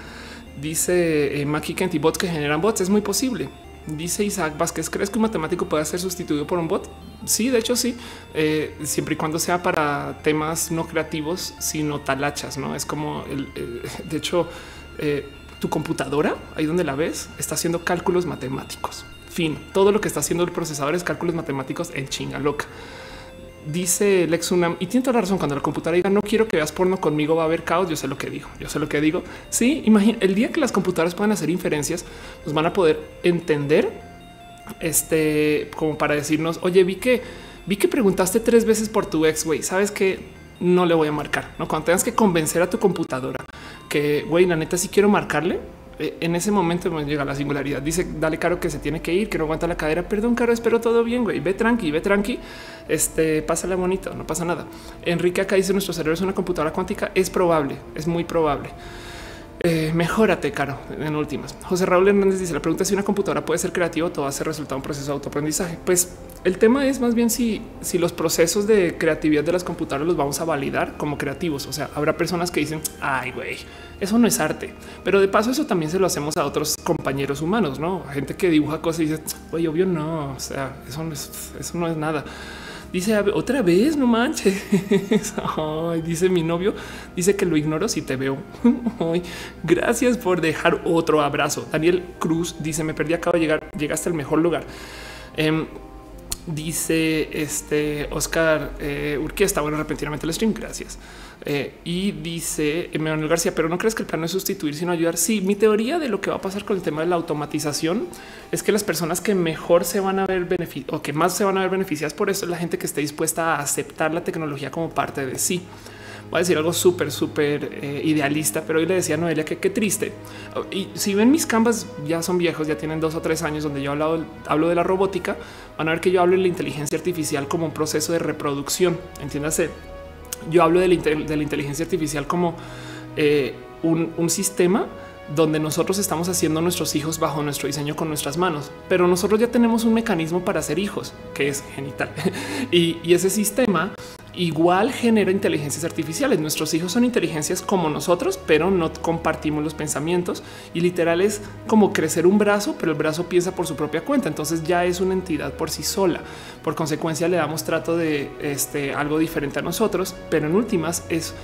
dice eh, Maki Kent y bots que generan bots. Es muy posible. Dice Isaac Vázquez, ¿crees que un matemático puede ser sustituido por un bot? Sí, de hecho sí, eh, siempre y cuando sea para temas no creativos, sino talachas, ¿no? Es como, el, de hecho, eh, tu computadora, ahí donde la ves, está haciendo cálculos matemáticos. Fin, todo lo que está haciendo el procesador es cálculos matemáticos en chinga loca dice Lex Unam y tiene toda la razón. Cuando la computadora diga no quiero que veas porno conmigo, va a haber caos. Yo sé lo que digo. Yo sé lo que digo. Sí, imagina el día que las computadoras puedan hacer inferencias, nos van a poder entender este como para decirnos, oye, vi que vi que preguntaste tres veces por tu ex. Güey, sabes que no le voy a marcar. No, cuando tengas que convencer a tu computadora que güey, la neta, si quiero marcarle, en ese momento me llega la singularidad. Dice, dale caro que se tiene que ir, que no aguanta la cadera. Perdón, caro, espero todo bien, güey. Ve tranqui, ve tranqui. Este pásale bonito, no pasa nada. Enrique acá dice nuestro cerebro es una computadora cuántica. Es probable, es muy probable. Eh, mejórate, caro, en últimas. José Raúl Hernández dice: La pregunta es si una computadora puede ser creativa o todo hace resultado un proceso de autoaprendizaje. Pues el tema es más bien si, si los procesos de creatividad de las computadoras los vamos a validar como creativos. O sea, habrá personas que dicen: Ay, güey, eso no es arte. Pero de paso, eso también se lo hacemos a otros compañeros humanos, no gente que dibuja cosas y dice: Oye, obvio, no. O sea, eso no es, eso no es nada. Dice otra vez, no manches. dice mi novio, dice que lo ignoro si te veo. gracias por dejar otro abrazo. Daniel Cruz dice: Me perdí, acabo de llegar, llegaste al mejor lugar. Em, dice este Oscar eh, Urquiesta. Bueno, repentinamente el stream. Gracias. Eh, y dice Emanuel García, pero no crees que el plan es sustituir, sino ayudar. Sí, mi teoría de lo que va a pasar con el tema de la automatización es que las personas que mejor se van a ver beneficiadas o que más se van a ver beneficiadas por eso es la gente que esté dispuesta a aceptar la tecnología como parte de sí. Voy a decir algo súper, súper eh, idealista, pero hoy le decía a Noelia que qué triste. Y si ven mis canvas ya son viejos, ya tienen dos o tres años donde yo hablado, hablo de la robótica, van a ver que yo hablo de la inteligencia artificial como un proceso de reproducción. Entiéndase, yo hablo de la, inteligencia artificial como eh, un, sistema donde nosotros estamos haciendo nuestros hijos bajo nuestro diseño con nuestras manos, pero nosotros ya tenemos un mecanismo para hacer hijos que es genital y, y ese sistema igual genera inteligencias artificiales. Nuestros hijos son inteligencias como nosotros, pero no compartimos los pensamientos y literal es como crecer un brazo, pero el brazo piensa por su propia cuenta. Entonces ya es una entidad por sí sola. Por consecuencia le damos trato de este, algo diferente a nosotros, pero en últimas es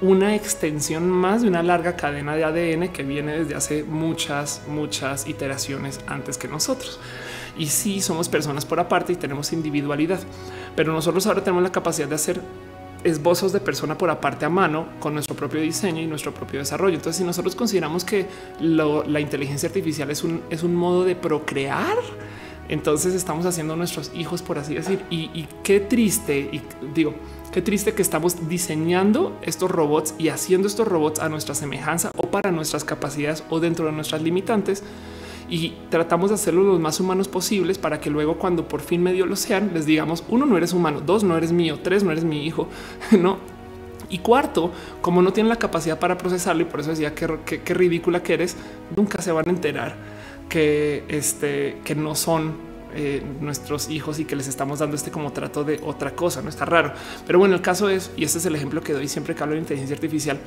una extensión más de una larga cadena de ADN que viene desde hace muchas, muchas iteraciones antes que nosotros. Y sí somos personas por aparte y tenemos individualidad pero nosotros ahora tenemos la capacidad de hacer esbozos de persona por aparte a mano con nuestro propio diseño y nuestro propio desarrollo. Entonces, si nosotros consideramos que la inteligencia artificial es un, es un modo de procrear, entonces estamos haciendo nuestros hijos, por así decir. Y, y qué triste, y digo, qué triste que estamos diseñando estos robots y haciendo estos robots a nuestra semejanza o para nuestras capacidades o dentro de nuestras limitantes y tratamos de hacerlo lo más humanos posibles para que luego cuando por fin medio lo sean, les digamos, uno, no eres humano, dos, no eres mío, tres, no eres mi hijo, no. Y cuarto, como no tienen la capacidad para procesarlo y por eso decía que, ridícula que eres, nunca se van a enterar que, este, que no son eh, nuestros hijos y que les estamos dando este como trato de otra cosa. No está raro, pero bueno, el caso es, y este es el ejemplo que doy siempre que hablo de inteligencia artificial.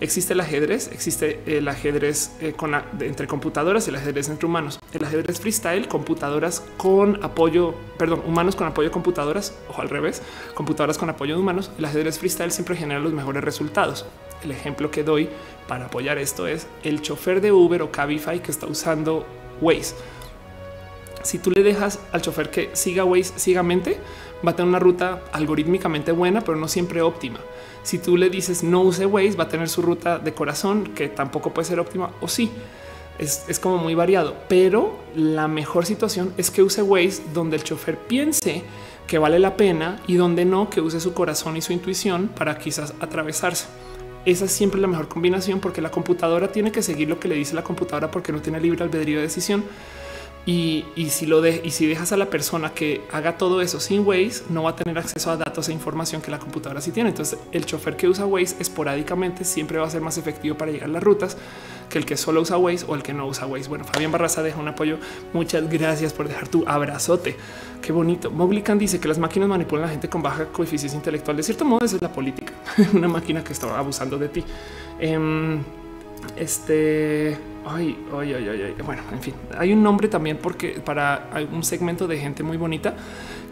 Existe el ajedrez, existe el ajedrez eh, con entre computadoras y el ajedrez entre humanos. El ajedrez freestyle, computadoras con apoyo, perdón, humanos con apoyo de computadoras o al revés, computadoras con apoyo de humanos. El ajedrez freestyle siempre genera los mejores resultados. El ejemplo que doy para apoyar esto es el chofer de Uber o Cabify que está usando Waze si tú le dejas al chofer que siga Waze ciegamente, va a tener una ruta algorítmicamente buena, pero no siempre óptima. Si tú le dices no use Waze, va a tener su ruta de corazón que tampoco puede ser óptima o sí. Es, es, como muy variado, pero la mejor situación es que use Waze donde el chofer piense que vale la pena y donde no, que use su corazón y su intuición para quizás atravesarse. Esa es siempre la mejor combinación porque la computadora tiene que seguir lo que le dice la computadora porque no tiene libre albedrío de decisión y, si lo y si dejas a la persona que haga todo eso sin Waze, no va a tener acceso a datos e información que la computadora sí tiene. Entonces, el chofer que usa Waze esporádicamente siempre va a ser más efectivo para llegar a las rutas que el que solo usa Waze o el que no usa Waze. Bueno, Fabián Barraza deja un apoyo. Muchas gracias por dejar tu abrazote. Qué bonito. Moglican dice que las máquinas manipulan a la gente con baja coeficiencia intelectual. De cierto modo, esa es la política. Una máquina que está abusando de ti. Em, este Ay, ay, ay, ay, Bueno, en fin, hay un nombre también porque para un segmento de gente muy bonita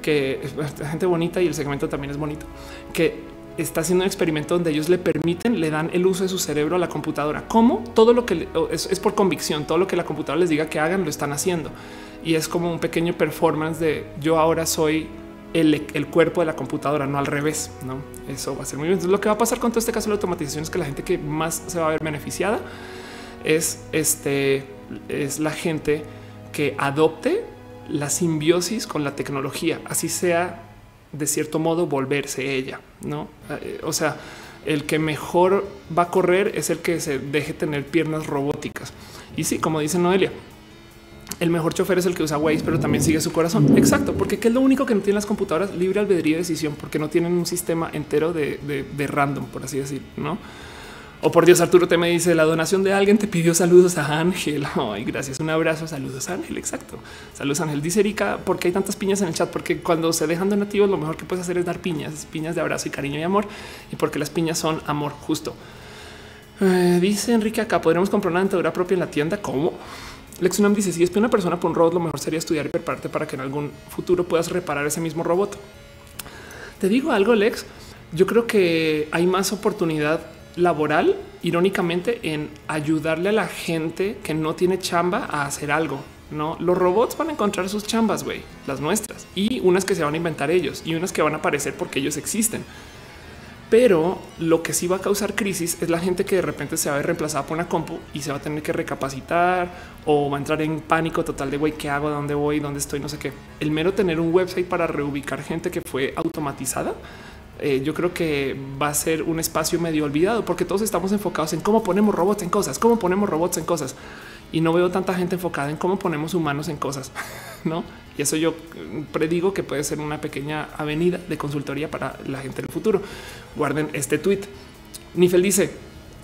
que gente bonita y el segmento también es bonito que está haciendo un experimento donde ellos le permiten, le dan el uso de su cerebro a la computadora. ¿Cómo? Todo lo que es, es, por convicción, todo lo que la computadora les diga que hagan, lo están haciendo. Y es como un pequeño performance de yo ahora soy el, el, cuerpo de la computadora, no al revés. No, eso va a ser muy bien. Entonces, lo que va a pasar con todo este caso de la automatización es que la gente que más se va a ver beneficiada es este, es la gente que adopte la simbiosis con la tecnología, así sea de cierto modo volverse ella, no? Eh, o sea, el que mejor va a correr es el que se deje tener piernas robóticas. Y sí, como dice Noelia, el mejor chofer es el que usa Waze, pero también sigue su corazón. Exacto, porque ¿qué es lo único que no tienen las computadoras? Libre albedrío de decisión, porque no tienen un sistema entero de, de random, por así decir, ¿no? O por Dios, Arturo te me dice la donación de alguien te pidió saludos a Ángel. Ay, gracias. Un abrazo. Saludos, Ángel. Exacto. Saludos, Ángel. Dice Erika, ¿por qué hay tantas piñas en el chat? Porque cuando se dejan donativos, lo mejor que puedes hacer es dar piñas, piñas de abrazo y cariño y amor. Y porque las piñas son amor justo. Eh, dice Enrique acá podríamos comprar una dentadura propia en la tienda. ¿Cómo? Lexunam dice si es una persona por un robot, lo mejor sería estudiar y prepararte para que en algún futuro puedas reparar ese mismo robot. Te digo algo, Lex. Yo creo que hay más oportunidad laboral, irónicamente, en ayudarle a la gente que no tiene chamba a hacer algo. No, los robots van a encontrar sus chambas, güey, las nuestras y unas que se van a inventar ellos y unas que van a aparecer porque ellos existen. Pero lo que sí va a causar crisis es la gente que de repente se va a ver reemplazada por una compu y se va a tener que recapacitar o va a entrar en pánico total de güey, ¿qué hago? ¿Dónde voy? ¿Dónde estoy? No sé qué. El mero tener un website para reubicar gente que fue automatizada eh, yo creo que va a ser un espacio medio olvidado porque todos estamos enfocados en cómo ponemos robots en cosas, cómo ponemos robots en cosas y no veo tanta gente enfocada en cómo ponemos humanos en cosas, no? Y eso yo predigo que puede ser una pequeña avenida de consultoría para la gente del futuro. Guarden este tweet. Nifel dice: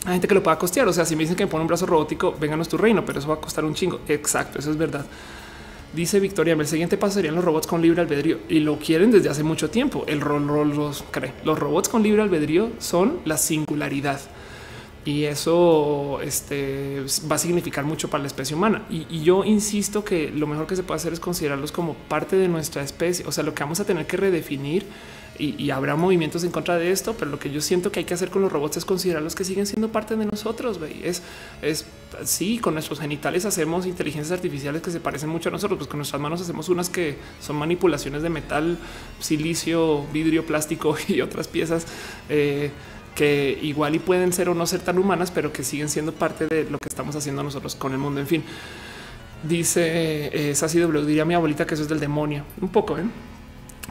hay gente que lo pueda costear. O sea, si me dicen que me pone un brazo robótico, vénganos tu reino, pero eso va a costar un chingo. Exacto, eso es verdad. Dice Victoria, el siguiente paso serían los robots con libre albedrío y lo quieren desde hace mucho tiempo. El rol, los, los robots con libre albedrío son la singularidad y eso este, va a significar mucho para la especie humana. Y, y, yo insisto que lo mejor que se puede hacer es considerarlos como parte de nuestra especie. O sea, lo que vamos a tener que redefinir y, habrá movimientos en contra de esto, pero lo que yo siento que hay que hacer con los robots es considerarlos que siguen siendo parte de nosotros. Es, es sí, con nuestros genitales hacemos inteligencias artificiales que se parecen mucho a nosotros, pues con nuestras manos hacemos unas que son manipulaciones de metal, silicio, vidrio, plástico y otras piezas. Eh, que igual y pueden ser o no ser tan humanas, pero que siguen siendo parte de lo que estamos haciendo nosotros con el mundo. En fin, dice eh, Sassy W, diría mi abuelita que eso es del demonio. Un poco, ¿eh?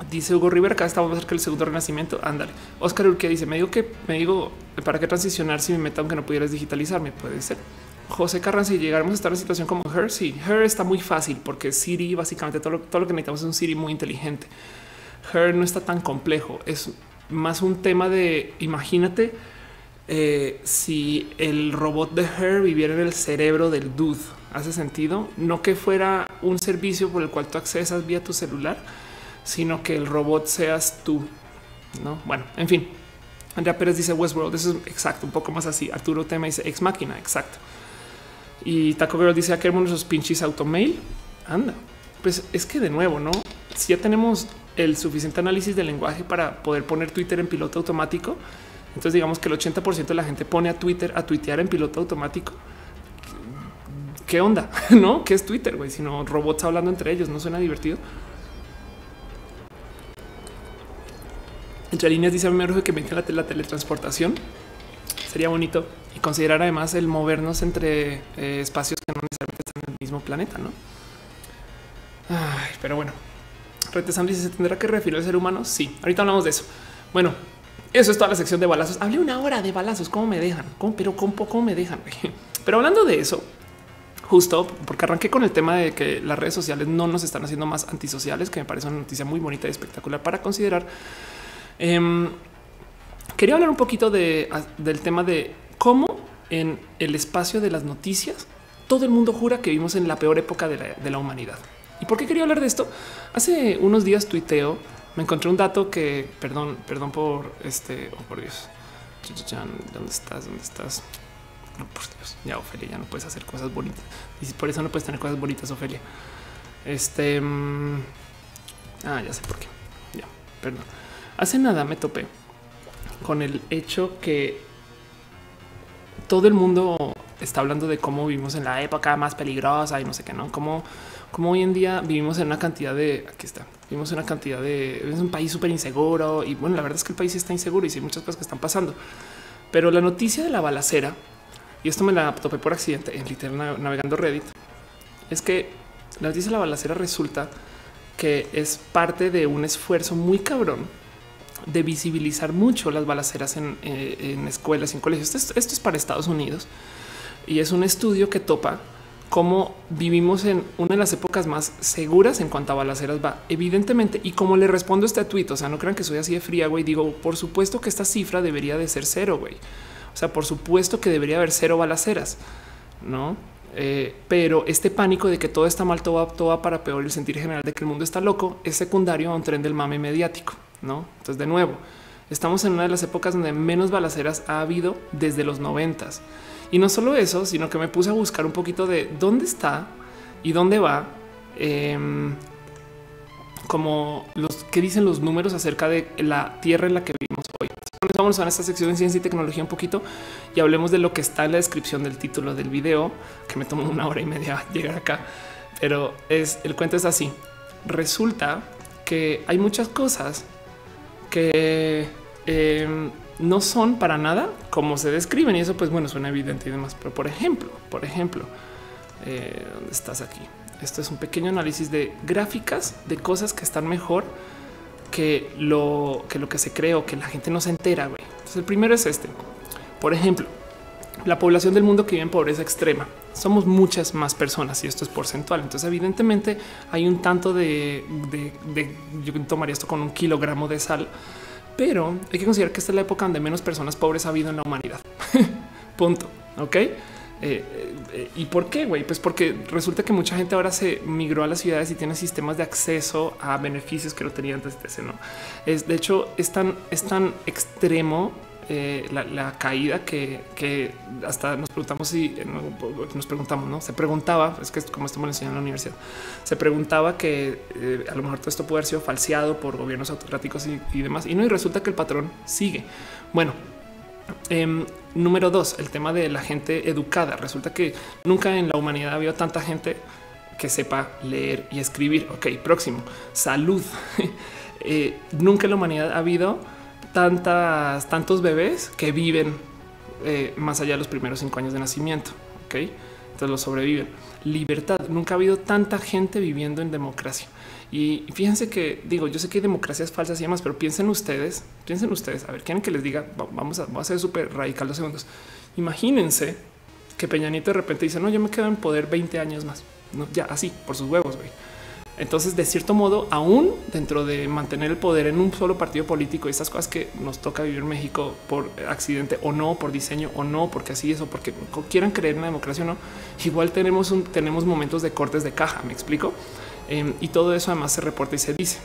Dice Hugo Rivera, acá estamos cerca del segundo renacimiento. Ándale. Oscar Urque dice: Me digo que me digo para qué transicionar si mi meta, aunque no pudieras digitalizarme, puede ser. José Carranza, si llegáramos a estar en situación como Her, sí, Her está muy fácil porque Siri, básicamente todo lo, todo lo que necesitamos es un Siri muy inteligente. Her no está tan complejo, es más un tema de imagínate eh, si el robot de Her viviera en el cerebro del dude. Hace sentido, no que fuera un servicio por el cual tú accesas vía tu celular sino que el robot seas tú. No, bueno, en fin. Andrea Pérez dice Westworld. Eso es exacto, un poco más así. Arturo Tema dice ex máquina. Exacto. Y Taco Girl dice a qué esos pinches automail. Anda, pues es que de nuevo, no? Si ya tenemos el suficiente análisis del lenguaje para poder poner Twitter en piloto automático, entonces digamos que el 80% de la gente pone a Twitter a tuitear en piloto automático. ¿Qué onda? No, ¿qué es Twitter? Güey, sino robots hablando entre ellos. No suena divertido. Entre líneas dice a mí que venga la, la teletransportación. Sería bonito y considerar además el movernos entre eh, espacios que no necesariamente están en el mismo planeta, ¿no? Pero bueno, Retesam dice, ¿se tendrá que referir al ser humano? Sí, ahorita hablamos de eso. Bueno, eso es toda la sección de balazos. Hablé una hora de balazos, ¿cómo me dejan? ¿Cómo, pero ¿cómo, poco me dejan? Pero hablando de eso, justo porque arranqué con el tema de que las redes sociales no nos están haciendo más antisociales, que me parece una noticia muy bonita y espectacular para considerar. Em, quería hablar un poquito de, del tema de cómo en el espacio de las noticias todo el mundo jura que vivimos en la peor época de la, humanidad. ¿Y por qué quería hablar de esto? Hace unos días tuiteo, me encontré un dato que, perdón, perdón por este, oh por Dios, ¿dónde estás? ¿Dónde estás? No, por Dios, ya Ofelia, ya no puedes hacer cosas bonitas. Y por eso no puedes tener cosas bonitas, Ofelia. Este. Mm, ah, ya sé por qué. Ya, perdón. Hace nada me topé con el hecho que todo el mundo está hablando de cómo vivimos en la época más peligrosa y no sé qué, no? Como, como hoy en día vivimos en una cantidad de aquí está, vivimos en una cantidad de es un país súper inseguro y bueno, la verdad es que el país está inseguro y sí hay muchas cosas que están pasando. Pero la noticia de la balacera, y esto me la topé por accidente en literal navegando Reddit, es que la noticia de la balacera resulta que es parte de un esfuerzo muy cabrón de visibilizar mucho las balaceras en, eh, escuelas y en colegios. Esto, es para Estados Unidos y es un estudio que topa cómo vivimos en una de las épocas más seguras en cuanto a balaceras va. Evidentemente, y como le respondo este tuit, o sea, no crean que soy así de fría, güey. Digo, por supuesto que esta cifra debería de ser cero, güey. O sea, por supuesto que debería haber cero balaceras, no? Eh, pero este pánico de que todo está mal, todo va, todo va para peor, el sentir general de que el mundo está loco, es secundario a un tren del mame mediático, no? Entonces, de nuevo, estamos en una de las épocas donde menos balaceras ha habido desde los noventas. Y no solo eso, sino que me puse a buscar un poquito de dónde está y dónde va. Em, como los que dicen los números acerca de la tierra en la que vivimos hoy. Vamos a esta sección de ciencia y tecnología un poquito y hablemos de lo que está en la descripción del título del video, que me tomó una hora y media llegar acá. Pero es el cuento es así. Resulta que hay muchas cosas que em, no son para nada como se describen y eso pues bueno suena evidente y demás. Pero por ejemplo, por ejemplo, eh, ¿dónde estás aquí? Esto es un pequeño análisis de gráficas de cosas que están mejor que lo que, lo que se cree o que la gente no se entera. Güey. Entonces el primero es este. Por ejemplo, la población del mundo que vive en pobreza extrema. Somos muchas más personas y esto es porcentual. Entonces, evidentemente, hay un tanto de, de, yo tomaría esto con un kilogramo de sal pero hay que considerar que esta es la época donde menos personas pobres ha habido en la humanidad. Punto. Ok. Eh, eh, ¿Y por qué, güey? Pues porque resulta que mucha gente ahora se migró a las ciudades y tiene sistemas de acceso a beneficios que no tenía antes de ese, ¿no? Es, de hecho, es tan, es tan extremo eh, la, caída que, hasta nos preguntamos si eh, nos preguntamos, no se preguntaba, es que como estamos enseñando en la universidad, se preguntaba que eh, a lo mejor todo esto puede haber sido falseado por gobiernos autocráticos y, demás. Y no, y resulta que el patrón sigue. Bueno, em, número dos, el tema de la gente educada. Resulta que nunca en la humanidad ha habido tanta gente que sepa leer y escribir. Ok, próximo. Salud. nunca en la humanidad ha habido tantas, tantos bebés que viven eh, más allá de los primeros cinco años de nacimiento. Ok, entonces lo sobreviven. Libertad. Nunca ha habido tanta gente viviendo en democracia. Y fíjense que digo, yo sé que hay democracias falsas y demás, pero piensen ustedes, piensen ustedes. A ver, quieren que les diga, vamos a, vamos a ser súper radical dos segundos. Imagínense que Peña Nieto de repente dice, no, yo me quedo en poder 20 años más. Ya así por sus huevos. güey. Entonces, de cierto modo, aún dentro de mantener el poder en un solo partido político y estas cosas que nos toca vivir en México por accidente o no, por diseño o no, porque así es o porque quieran creer en la democracia o no, igual tenemos un, tenemos momentos de cortes de caja. Me explico. Em, y todo eso además se reporta y se dice.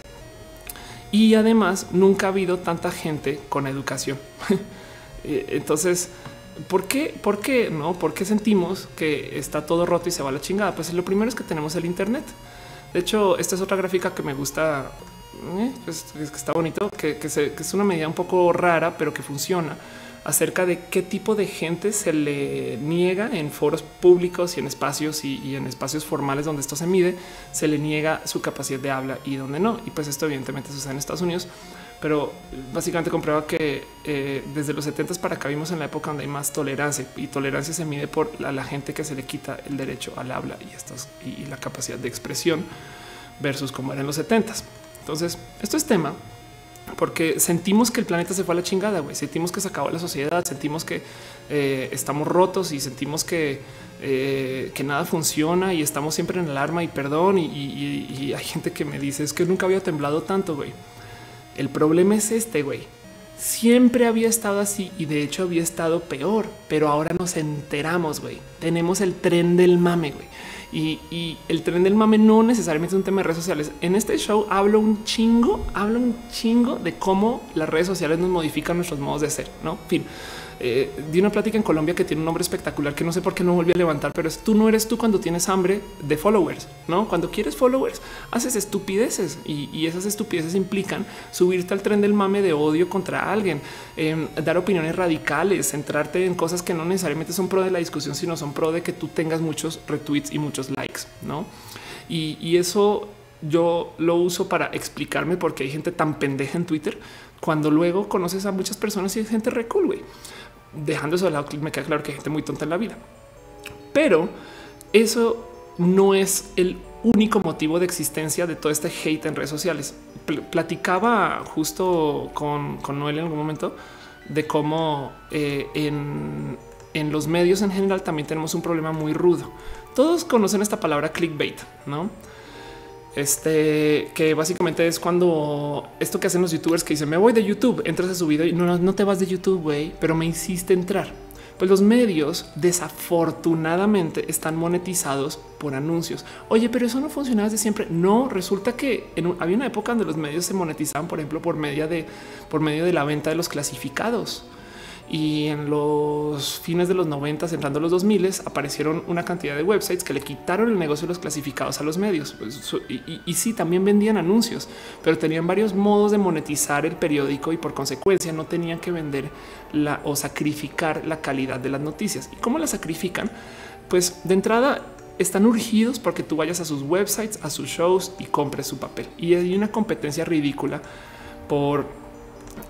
Y además, nunca ha habido tanta gente con educación. Eh, entonces, ¿Por qué? ¿Por qué no? ¿Por qué sentimos que está todo roto y se va a la chingada? Pues lo primero es que tenemos el Internet. De hecho, esta es otra gráfica que me gusta, eh, es que está bonito, que, es una medida un poco rara, pero que funciona acerca de qué tipo de gente se le niega en foros públicos y en espacios y, en espacios formales donde esto se mide, se le niega su capacidad de habla y donde no. Y pues esto evidentemente sucede en Estados Unidos, pero básicamente comprueba que eh, desde los 70 para acá vimos en la época donde hay más tolerancia y tolerancia se mide por la, gente que se le quita el derecho al habla y, estas, y, la capacidad de expresión versus como era en los 70. Entonces, esto es tema porque sentimos que el planeta se fue a la chingada, güey. Sentimos que se acabó la sociedad, sentimos que eh, estamos rotos y sentimos que, eh, que nada funciona y estamos siempre en alarma y perdón. Y, y hay gente que me dice es que nunca había temblado tanto, güey. El problema es este, güey. Siempre había estado así y de hecho había estado peor, pero ahora nos enteramos, güey. Tenemos el tren del mame, güey. Y, el tren del mame no necesariamente es un tema de redes sociales. En este show hablo un chingo, hablo un chingo de cómo las redes sociales nos modifican nuestros modos de ser, ¿no? Fin, eh, di una plática en Colombia que tiene un nombre espectacular que no sé por qué no volví a levantar, pero es tú no eres tú cuando tienes hambre de followers, no? Cuando quieres followers, haces estupideces y, esas estupideces implican subirte al tren del mame de odio contra alguien, em, dar opiniones radicales, centrarte en cosas que no necesariamente son pro de la discusión, sino son pro de que tú tengas muchos retweets y muchos likes, no? Y, eso yo lo uso para explicarme por qué hay gente tan pendeja en Twitter cuando luego conoces a muchas personas y hay gente re cool. Dejando eso de lado, me queda claro que hay gente muy tonta en la vida. Pero eso no es el único motivo de existencia de todo este hate en redes sociales. Platicaba justo con, Noel en algún momento de cómo eh, en, en los medios en general también tenemos un problema muy rudo. Todos conocen esta palabra clickbait, ¿no? Este que básicamente es cuando esto que hacen los youtubers que dicen me voy de YouTube, entras a su video y no, no te vas de YouTube, güey, pero me hiciste entrar. Pues los medios desafortunadamente están monetizados por anuncios. Oye, pero eso no funciona desde siempre. No resulta que en había una época donde los medios se monetizaban, por ejemplo, por de por medio de la venta de los clasificados y en los fines de los 90, entrando los 2000, aparecieron una cantidad de websites que le quitaron el negocio de los clasificados a los medios. Pues, y, sí, también vendían anuncios, pero tenían varios modos de monetizar el periódico y por consecuencia no tenían que vender o sacrificar la calidad de las noticias. ¿Y cómo la sacrifican? Pues de entrada están urgidos porque tú vayas a sus websites, a sus shows y compres su papel. Y hay una competencia ridícula por...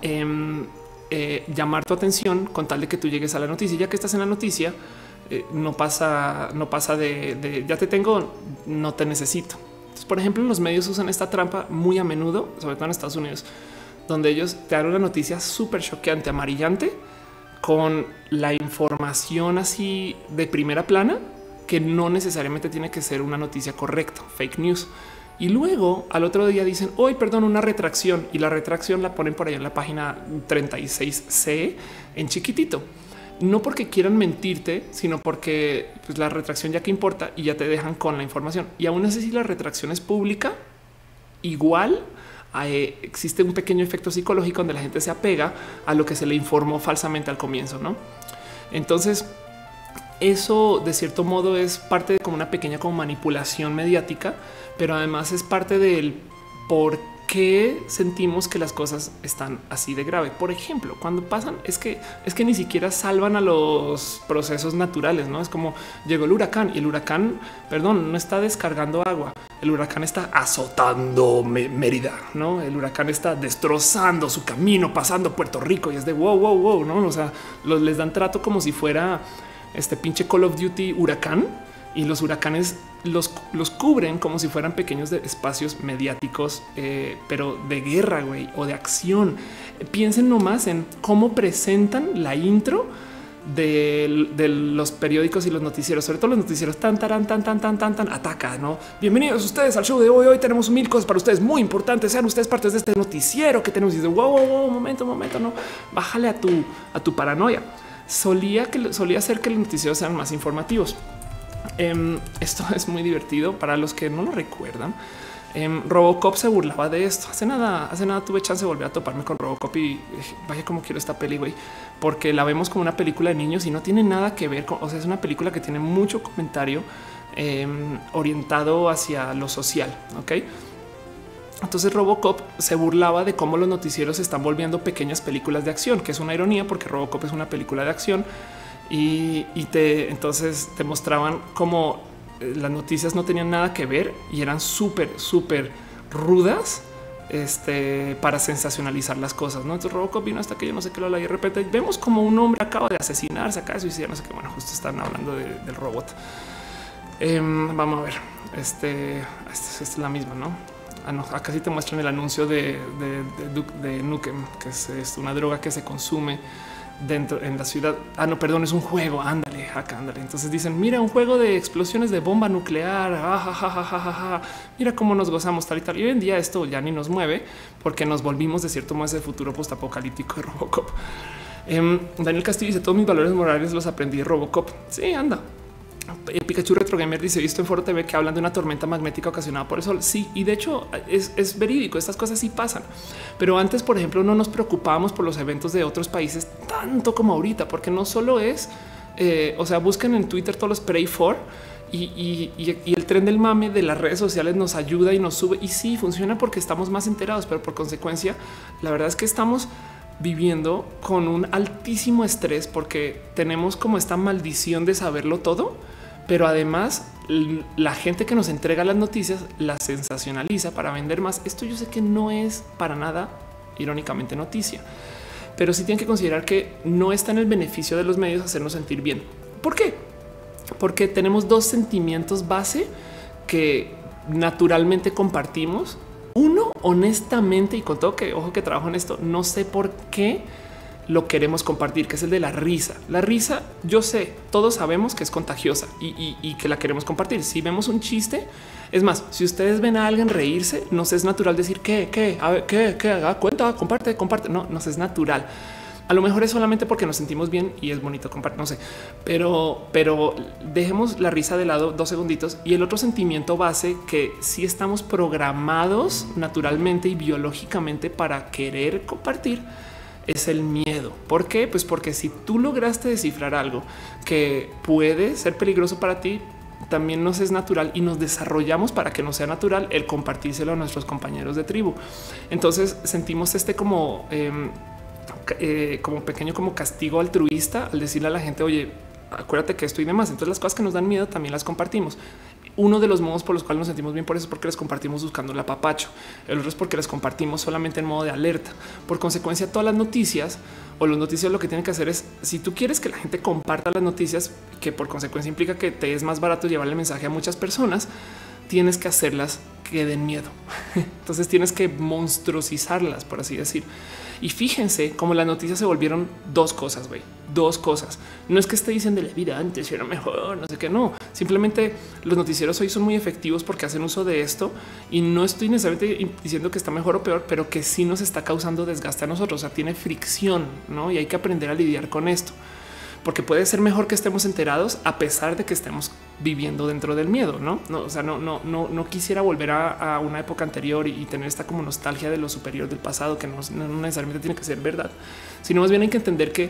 Em, eh, llamar tu atención con tal de que tú llegues a la noticia. Ya que estás en la noticia, eh, no pasa, no pasa de, ya te tengo, no te necesito. por ejemplo, los medios usan esta trampa muy a menudo, sobre todo en Estados Unidos, donde ellos te dan una noticia súper choqueante, amarillante, con la información así de primera plana, que no necesariamente tiene que ser una noticia correcta, fake news. Y luego al otro día dicen hoy, perdón, una retracción y la retracción la ponen por allá en la página 36C en chiquitito. No porque quieran mentirte, sino porque pues, la retracción ya que importa y ya te dejan con la información. Y aún así, si la retracción es pública, igual eh, existe un pequeño efecto psicológico donde la gente se apega a lo que se le informó falsamente al comienzo. No, entonces eso de cierto modo es parte de como una pequeña como manipulación mediática pero además es parte del por qué sentimos que las cosas están así de grave. Por ejemplo, cuando pasan es que es que ni siquiera salvan a los procesos naturales, no es como llegó el huracán y el huracán, perdón, no está descargando agua. El huracán está azotando Mérida, no? El huracán está destrozando su camino, pasando Puerto Rico y es de wow, wow, wow, no? O sea, les dan trato como si fuera este pinche Call of Duty huracán y los huracanes los, los cubren como si fueran pequeños espacios mediáticos, eh, pero de guerra güey, o de acción. Piensen nomás en cómo presentan la intro de, los periódicos y los noticieros, sobre todo los noticieros tan, tan, tan, tan, tan, tan, tan, ataca, ¿no? Bienvenidos ustedes al show de hoy. Hoy tenemos mil cosas para ustedes muy importantes. Sean ustedes partes de este noticiero que tenemos. Y wow, wow, wow, momento, momento, no. Bájale a tu, a tu paranoia. Solía que solía hacer que los noticieros sean más informativos. Em, esto es muy divertido para los que no lo recuerdan. Em, Robocop se burlaba de esto. Hace nada, hace nada tuve chance de volver a toparme con Robocop y vaya como quiero esta peli, güey, porque la vemos como una película de niños y no tiene nada que ver con, o sea, es una película que tiene mucho comentario em, orientado hacia lo social. Ok. Entonces Robocop se burlaba de cómo los noticieros están volviendo pequeñas películas de acción, que es una ironía porque Robocop es una película de acción y, te entonces te mostraban como eh, las noticias no tenían nada que ver y eran súper, súper rudas este, para sensacionalizar las cosas. ¿no? Entonces Robocop vino hasta que yo no sé qué lo la y de repente vemos como un hombre acaba de asesinarse, acaba de suicidar, no sé qué. Bueno, justo están hablando del robot. Em, vamos a ver, este, esta es la misma, ¿no? Ah, acá sí te muestran el anuncio de, de, de Nukem, que es, una droga que se consume dentro en la ciudad. Ah, no, perdón, es un juego. Ándale, acá, ándale. Entonces dicen, mira, un juego de explosiones de bomba nuclear. Ah, mira cómo nos gozamos tal y tal. Y hoy en día esto ya ni nos mueve porque nos volvimos de cierto modo ese futuro postapocalíptico de Robocop. Em, Daniel Castillo dice todos mis valores morales los aprendí de Robocop. Sí, anda. Pikachu Retro Gamer dice visto en Foro TV que hablan de una tormenta magnética ocasionada por el sol. Sí, y de hecho es, verídico. Estas cosas sí pasan. Pero antes, por ejemplo, no nos preocupábamos por los eventos de otros países tanto como ahorita, porque no solo es, eh, o sea, busquen en Twitter todos los Pray for y, el tren del mame de las redes sociales nos ayuda y nos sube. Y sí, funciona porque estamos más enterados, pero por consecuencia, la verdad es que estamos viviendo con un altísimo estrés porque tenemos como esta maldición de saberlo todo, pero además la gente que nos entrega las noticias las sensacionaliza para vender más. Esto yo sé que no es para nada irónicamente noticia, pero sí tienen que considerar que no está en el beneficio de los medios hacernos sentir bien. ¿Por qué? porque tenemos dos sentimientos base que naturalmente compartimos. Uno, honestamente, y con todo que ojo que trabajo en esto, no sé por qué lo queremos compartir, que es el de la risa. La risa, yo sé, todos sabemos que es contagiosa y, que la queremos compartir. Si vemos un chiste, es más, si ustedes ven a alguien reírse, nos es natural decir que, que, que, que haga cuenta, comparte, comparte. No, nos es natural. A lo mejor es solamente porque nos sentimos bien y es bonito compartir, no sé, pero, pero dejemos la risa de lado dos segunditos y el otro sentimiento base que si estamos programados naturalmente y biológicamente para querer compartir es el miedo. ¿Por qué? Pues porque si tú lograste descifrar algo que puede ser peligroso para ti, también nos es natural y nos desarrollamos para que no sea natural el compartírselo a nuestros compañeros de tribu. Entonces sentimos este como em, eh, como pequeño, como castigo altruista al decirle a la gente, oye, acuérdate que esto y demás. Entonces las cosas que nos dan miedo también las compartimos. Uno de los modos por los cuales nos sentimos bien por eso es porque les compartimos buscando el apapacho. El otro es porque les compartimos solamente en modo de alerta. Por consecuencia, todas las noticias o los noticias lo que tienen que hacer es, si tú quieres que la gente comparta las noticias, que por consecuencia implica que te es más barato llevar el mensaje a muchas personas, tienes que hacerlas que den miedo. Entonces tienes que monstruosizarlas, por así decir. Y fíjense cómo las noticias se volvieron dos cosas, güey, dos cosas. No es que esté diciendo la vida antes era mejor, no sé qué, no. Simplemente los noticieros hoy son muy efectivos porque hacen uso de esto y no estoy necesariamente diciendo que está mejor o peor, pero que sí nos está causando desgaste a nosotros. O sea, tiene fricción, no? Y hay que aprender a lidiar con esto porque puede ser mejor que estemos enterados a pesar de que estemos viviendo dentro del miedo, no? no o sea, no, no, no, no quisiera volver a, una época anterior y, tener esta como nostalgia de lo superior del pasado, que no, necesariamente tiene que ser verdad, sino más bien hay que entender que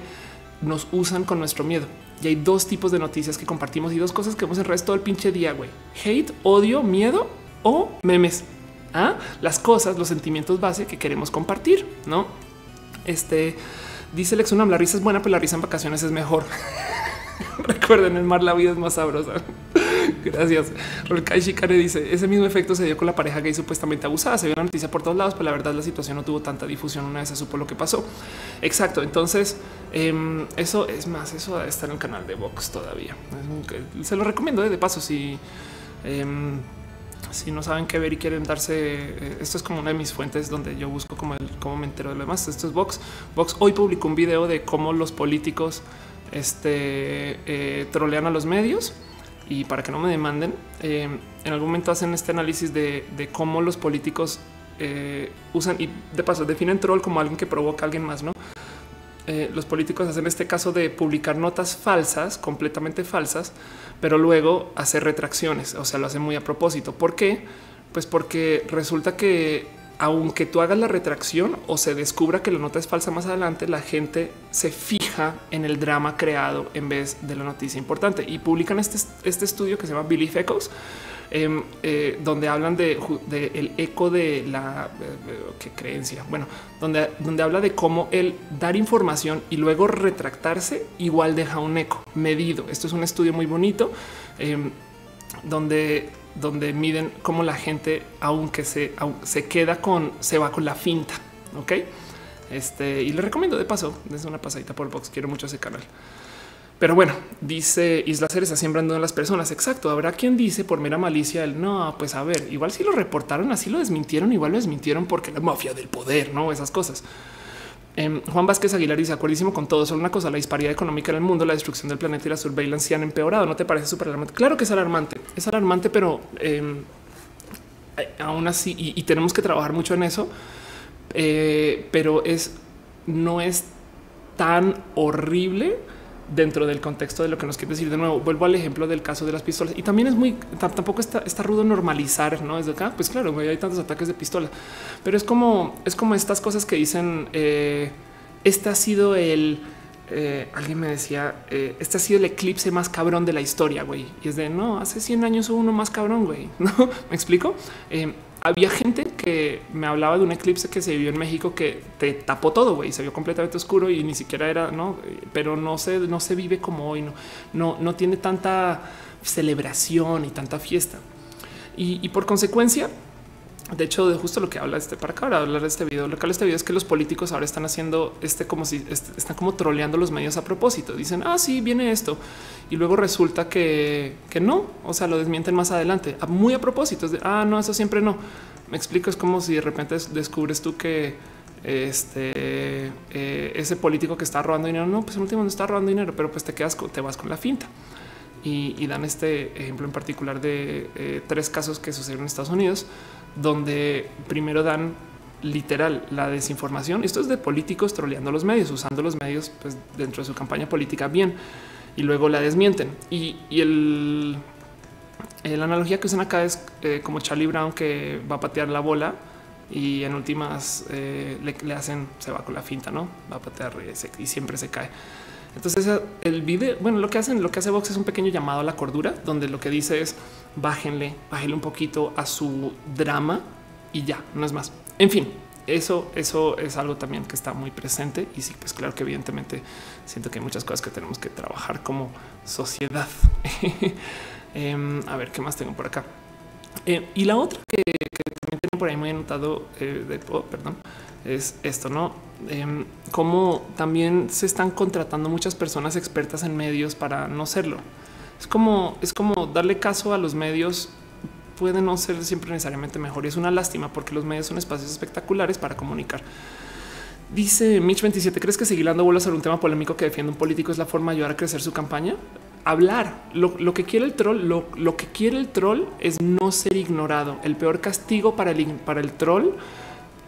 nos usan con nuestro miedo. Y hay dos tipos de noticias que compartimos y dos cosas que vemos el resto del pinche día, güey. Hate, odio, miedo o memes. ¿Ah? Las cosas, los sentimientos base que queremos compartir, ¿no? Este Dice Lex la risa es buena, pero la risa en vacaciones es mejor. Recuerden, el mar la vida es más sabrosa. Gracias. Rolkai Shikare dice ese mismo efecto se dio con la pareja gay supuestamente abusada. Se vio la noticia por todos lados, pero la verdad la situación no tuvo tanta difusión. Una vez se supo lo que pasó. Exacto. Entonces, em, eso es más. Eso está en el canal de Vox todavía. Se lo recomiendo ¿eh? de paso. Si em, si no saben qué ver y quieren darse, eh, esto es como una de mis fuentes donde yo busco como el, cómo me entero de lo demás. Esto es Vox. Vox hoy publicó un video de cómo los políticos este, eh, trolean a los medios y para que no me demanden, eh, en algún momento hacen este análisis de, cómo los políticos usan y de paso definen troll como alguien que provoca a alguien más, no? Los políticos hacen este caso de publicar notas falsas, completamente falsas, pero luego hacer retracciones, o sea, lo hacen muy a propósito. ¿Por qué? Pues porque resulta que aunque tú hagas la retracción o se descubra que la nota es falsa más adelante, la gente se fija en el drama creado en vez de la noticia importante y publican este, este estudio que se llama Billy Echoes Em, eh, donde hablan de, el eco de la eh, creencia. Bueno, donde, donde habla de cómo el dar información y luego retractarse igual deja un eco medido. Esto es un estudio muy bonito em, donde donde miden cómo la gente, aunque se, se queda con, se va con la finta. Ok. Este y le recomiendo de paso, desde una pasadita por box. Quiero mucho ese canal. Pero bueno, dice Isla Ceres está sembrando las personas. Exacto. Habrá quien dice por mera malicia el no, pues a ver, igual si lo reportaron, así lo desmintieron, igual lo desmintieron porque la mafia del poder, no esas cosas. Em, Juan Vázquez Aguilar dice acuerdísimo con todo. Solo una cosa: la disparidad económica en el mundo, la destrucción del planeta y la surveillance han empeorado. No te parece súper alarmante? Claro que es alarmante, es alarmante, pero em, aún así, y, tenemos que trabajar mucho en eso. Eh, pero es no es tan horrible dentro del contexto de lo que nos quiere decir. De nuevo, vuelvo al ejemplo del caso de las pistolas y también es muy tampoco está, está rudo normalizar, no desde acá. Pues claro, hay tantos ataques de pistola, pero es como es como estas cosas que dicen. Eh, este ha sido el eh, alguien me decía, eh, este ha sido el eclipse más cabrón de la historia, güey. Y es de, no, hace 100 años hubo uno más cabrón, güey. ¿No? ¿Me explico? Había gente que me hablaba de un eclipse que se vivió en México que te tapó todo, güey, se vio completamente oscuro y ni siquiera era, no, pero no se, no se vive como hoy, no, no, no tiene tanta celebración y tanta fiesta. y por consecuencia, de hecho, de justo lo que habla este para para hablar de este video, lo que habla este video es que los políticos ahora están haciendo este como si están como troleando los medios a propósito. Dicen, ah, sí, viene esto. Y luego resulta que, que no, o sea, lo desmienten más adelante, muy a propósito. Es de, ah, no, eso siempre no. Me explico, es como si de repente descubres tú que este eh, ese político que está robando dinero, no, pues en último no está robando dinero, pero pues te quedas, te vas con la finta. Y, dan este ejemplo en particular de eh, tres casos que sucedieron en Estados Unidos donde primero dan literal la desinformación. Esto es de políticos troleando los medios, usando los medios pues, dentro de su campaña política bien y luego la desmienten. Y, el, la analogía que usan acá es eh, como Charlie Brown que va a patear la bola y en últimas eh, le, hacen, se va con la finta, no va a patear y, y siempre se cae. Entonces el video, bueno, lo que hacen, lo que hace Vox es un pequeño llamado a la cordura, donde lo que dice es bájenle, bájenle un poquito a su drama y ya, no es más. En fin, eso, eso es algo también que está muy presente y sí, pues claro que evidentemente siento que hay muchas cosas que tenemos que trabajar como sociedad. Em, a ver qué más tengo por acá. Eh, y la otra que, también tengo por ahí muy anotado, eh, de, oh, perdón, es esto, ¿no? Em, como también se están contratando muchas personas expertas en medios para no serlo. Es como, es como darle caso a los medios puede no ser siempre necesariamente mejor y es una lástima porque los medios son espacios espectaculares para comunicar. Dice Mitch 27, ¿crees que seguir dando bolas sobre un tema polémico que defiende un político es la forma de ayudar a crecer su campaña? Hablar. Lo, que quiere el troll, lo, que quiere el troll es no ser ignorado. El peor castigo para el, para el troll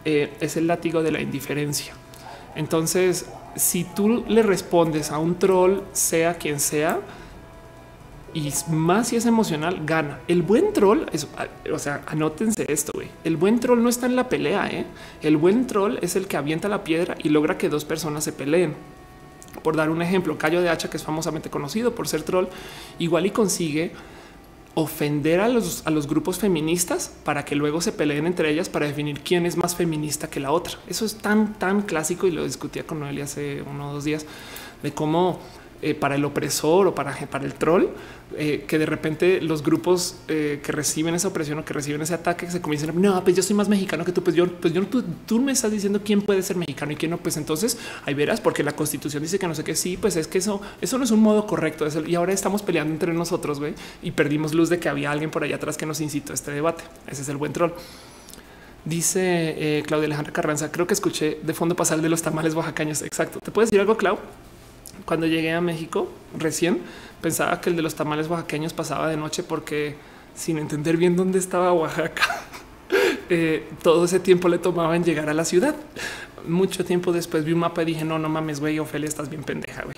eh, es el látigo de la indiferencia. Entonces, si tú le respondes a un troll, sea quien sea, y más si es emocional, gana. El buen troll, es, o sea, anótense esto, güey. El buen troll no está en la pelea, ¿eh? El buen troll es el que avienta la piedra y logra que dos personas se peleen. Por dar un ejemplo, Cayo de Hacha, que es famosamente conocido por ser troll, igual y consigue ofender a los, a los grupos feministas para que luego se peleen entre ellas para definir quién es más feminista que la otra. Eso es tan, tan clásico y lo discutía con Noelia hace uno o dos días de cómo eh, para el opresor o para, el troll, eh, que de repente los grupos eh, que reciben esa opresión o que reciben ese ataque se comienzan, no, pues yo soy más mexicano que tú, pues yo, pues yo tú, tú, me estás diciendo quién puede ser mexicano y quién no, pues entonces ahí verás, porque la constitución dice que no sé qué, sí, pues es que eso, eso no es un modo correcto, y ahora estamos peleando entre nosotros, güey, y perdimos luz de que había alguien por allá atrás que nos incitó a este debate, ese es el buen troll. Dice Claudia Alejandra Carranza, creo que escuché de fondo pasar de los tamales oaxacaños. Exacto. ¿Te puedes decir algo, Clau? Cuando llegué a México recién pensaba que el de los tamales oaxaqueños pasaba de noche porque sin entender bien dónde estaba Oaxaca, eh, todo ese tiempo le tomaba en llegar a la ciudad. Mucho tiempo después vi un mapa y dije no, no mames, güey, Ofelia, estás bien pendeja, güey.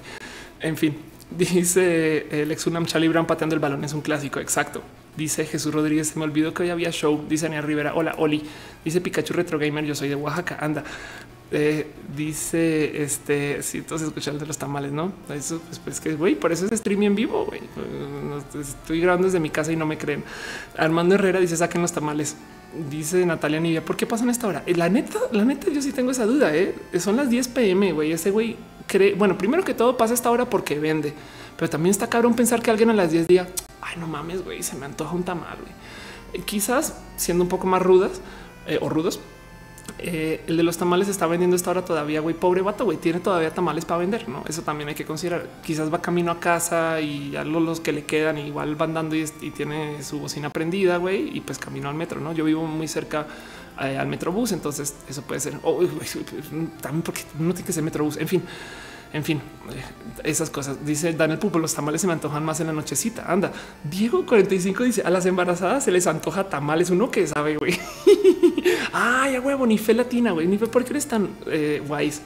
En fin, dice el ex Unam Charlie Brown pateando el balón es un clásico. Exacto. Dice Jesús Rodríguez. Se me olvidó que hoy había show. Dice Ania Rivera. Hola, Oli. Dice Pikachu Retro Gamer. Yo soy de Oaxaca. Anda. Eh, dice este, si todos escuchan de los tamales, no? Eso pues, que güey, por eso es streaming en vivo. Estoy grabando desde mi casa y no me creen. Armando Herrera dice saquen los tamales. Dice Natalia Nivia, ¿por qué pasan esta hora? La neta, la neta, yo sí tengo esa duda. ¿eh? Son las 10 pm. Güey, ese güey cree, bueno, primero que todo pasa esta hora porque vende, pero también está cabrón pensar que alguien a las 10 diga, ay, no mames, güey, se me antoja un tamal. Güey. Quizás siendo un poco más rudas eh, o rudos, eh, el de los tamales está vendiendo esta hora todavía, güey, pobre vato, güey, tiene todavía tamales para vender, ¿no? Eso también hay que considerar. Quizás va camino a casa y ya los, que le quedan igual van dando y, tiene su bocina prendida, güey, y pues camino al metro, ¿no? Yo vivo muy cerca eh, al metrobús, entonces eso puede ser, oh, también porque no tiene que ser metrobús, en fin. En fin, eh, esas cosas. Dice Daniel Pupo, los tamales se me antojan más en la nochecita. Anda, Diego 45 dice a las embarazadas se les antoja tamales. Uno que sabe, güey. Ay, a huevo, ni fe latina, güey. Ni fe, ¿por qué eres tan eh?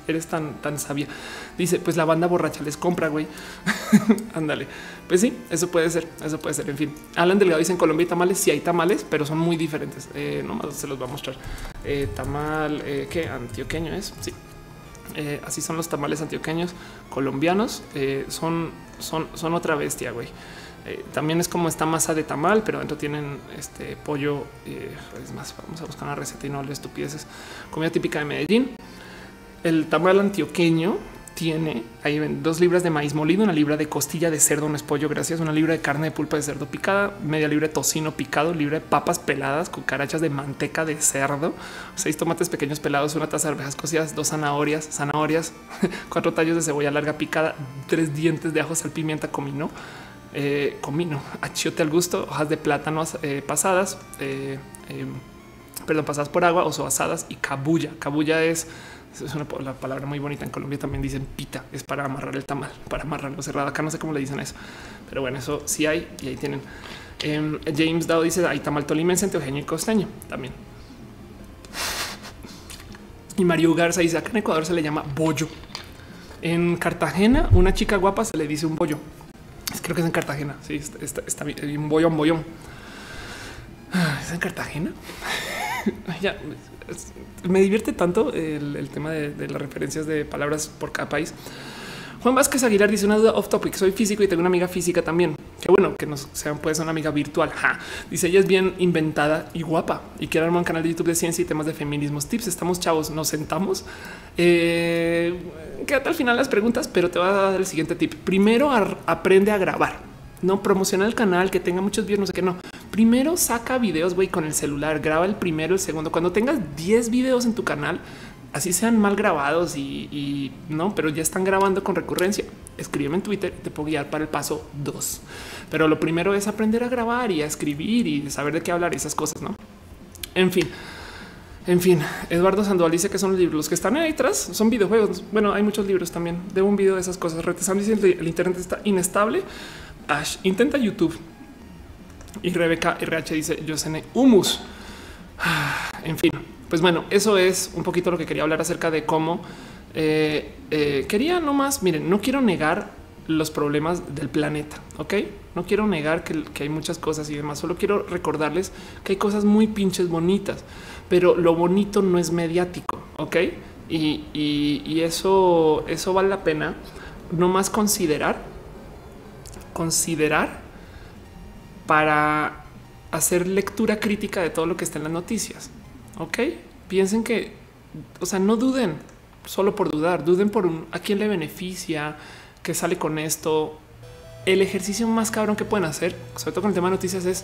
Eres tan, tan sabia. Dice, pues la banda borracha les compra, güey. Ándale. Pues sí, eso puede ser, eso puede ser. En fin, Alan Delgado dice en Colombia hay tamales, sí hay tamales, pero son muy diferentes. Eh, nomás se los va a mostrar. Eh, tamal, eh, ¿qué? Antioqueño es, sí. Eh, así son los tamales antioqueños colombianos. Eh, son, son, son otra bestia, güey. Eh, también es como esta masa de tamal, pero dentro tienen este pollo. Es más, vamos a buscar una receta y no le estupideces. Comida típica de Medellín. El tamal antioqueño tiene ahí dos libras de maíz molido, una libra de costilla de cerdo, no es pollo, gracias, una libra de carne de pulpa de cerdo picada, media libra de tocino picado, libra de papas peladas, cucarachas de manteca de cerdo, seis tomates pequeños pelados, una taza de arvejas cocidas, dos zanahorias, zanahorias, cuatro tallos de cebolla larga picada, tres dientes de ajo, sal, pimienta, comino, eh, comino, achiote al gusto, hojas de plátano eh, pasadas, eh, eh, perdón, pasadas por agua o asadas y cabulla. Cabulla es es una la palabra muy bonita. En Colombia también dicen pita, es para amarrar el tamal, para amarrarlo cerrado. Acá no sé cómo le dicen eso, pero bueno, eso sí hay y ahí tienen. Eh, James Dow dice hay tamal tolimense, antioqueño y costeño también. Y Mario Garza dice acá en Ecuador se le llama bollo. En Cartagena, una chica guapa se le dice un bollo. Creo que es en Cartagena. Sí, está, está, está un bollón, bollón. ¿Es en Cartagena? me divierte tanto el, tema de, las referencias de palabras por cada país. Juan Vázquez Aguilar dice una duda off topic. Soy físico y tengo una amiga física también. Qué bueno que nos sean, puede ser una amiga virtual. Dice ella es bien inventada y guapa y quiere armar un canal de YouTube de ciencia y temas de feminismos. Tips. Estamos chavos, nos sentamos. Eh, quédate al final las preguntas, pero te voy a dar el siguiente tip. Primero aprende a grabar, no promocionar el canal, que tenga muchos videos, no sé qué, no. Primero saca videos, güey, con el celular, graba el primero, el segundo. Cuando tengas 10 videos en tu canal, así sean mal grabados y, no, pero ya están grabando con recurrencia. Escríbeme en Twitter te puedo guiar para el paso 2. Pero lo primero es aprender a grabar y a escribir y saber de qué hablar y esas cosas, no? En fin. En fin, Eduardo Sandoval dice que son los libros que están ahí atrás, son videojuegos. Bueno, hay muchos libros también de un video de esas cosas. Retesam dice el internet está inestable. Ash intenta YouTube. Y Rebeca RH dice yo cené humus. En fin, pues bueno, eso es un poquito lo que quería hablar acerca de cómo eh, eh, quería nomás. Miren, no quiero negar los problemas del planeta. Ok, no quiero negar que, hay muchas cosas y demás. Solo quiero recordarles que hay cosas muy pinches bonitas, pero lo bonito no es mediático. Ok, y, y, y eso, eso vale la pena nomás considerar, considerar para hacer lectura crítica de todo lo que está en las noticias. Ok, piensen que, o sea, no duden solo por dudar, duden por un, a quién le beneficia, que sale con esto. El ejercicio más cabrón que pueden hacer, sobre todo con el tema de noticias, es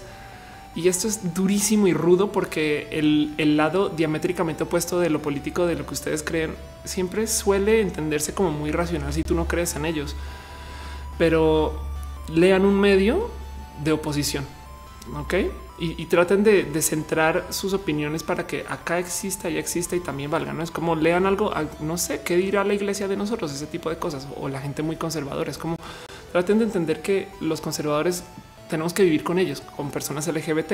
y esto es durísimo y rudo porque el, el, lado diamétricamente opuesto de lo político, de lo que ustedes creen, siempre suele entenderse como muy racional si tú no crees en ellos. Pero lean un medio de oposición, ok? Y, traten de, de, centrar sus opiniones para que acá exista y exista y también valga. No es como lean algo, no sé qué dirá la iglesia de nosotros, ese tipo de cosas o la gente muy conservadora. Es como traten de entender que los conservadores tenemos que vivir con ellos, con personas LGBT.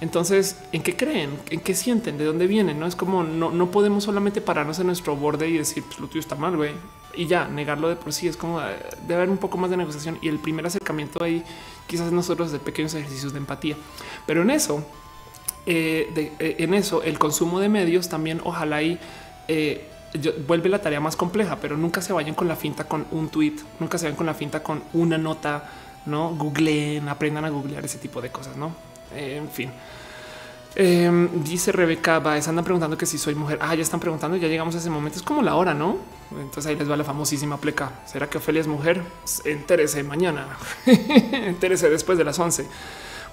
Entonces, ¿en qué creen? ¿En qué sienten? ¿De dónde vienen? No es como no, no podemos solamente pararnos en nuestro borde y decir pues, lo tuyo está mal, güey, y ya negarlo de por sí. Es como eh, de haber un poco más de negociación y el primer acercamiento ahí, quizás nosotros de pequeños ejercicios de empatía, pero en eso, eh, eh, en eso, el consumo de medios también, ojalá y eh, vuelve la tarea más compleja, pero nunca se vayan con la finta con un tweet, nunca se vayan con la finta con una nota no googleen, aprendan a googlear ese tipo de cosas, no? Eh, en fin. Eh, dice Rebeca Baez, andan preguntando que si soy mujer. Ah, ya están preguntando, ya llegamos a ese momento. Es como la hora, ¿no? Entonces ahí les va la famosísima pleca. ¿Será que Ofelia es mujer? Entérese mañana. Entérese después de las 11.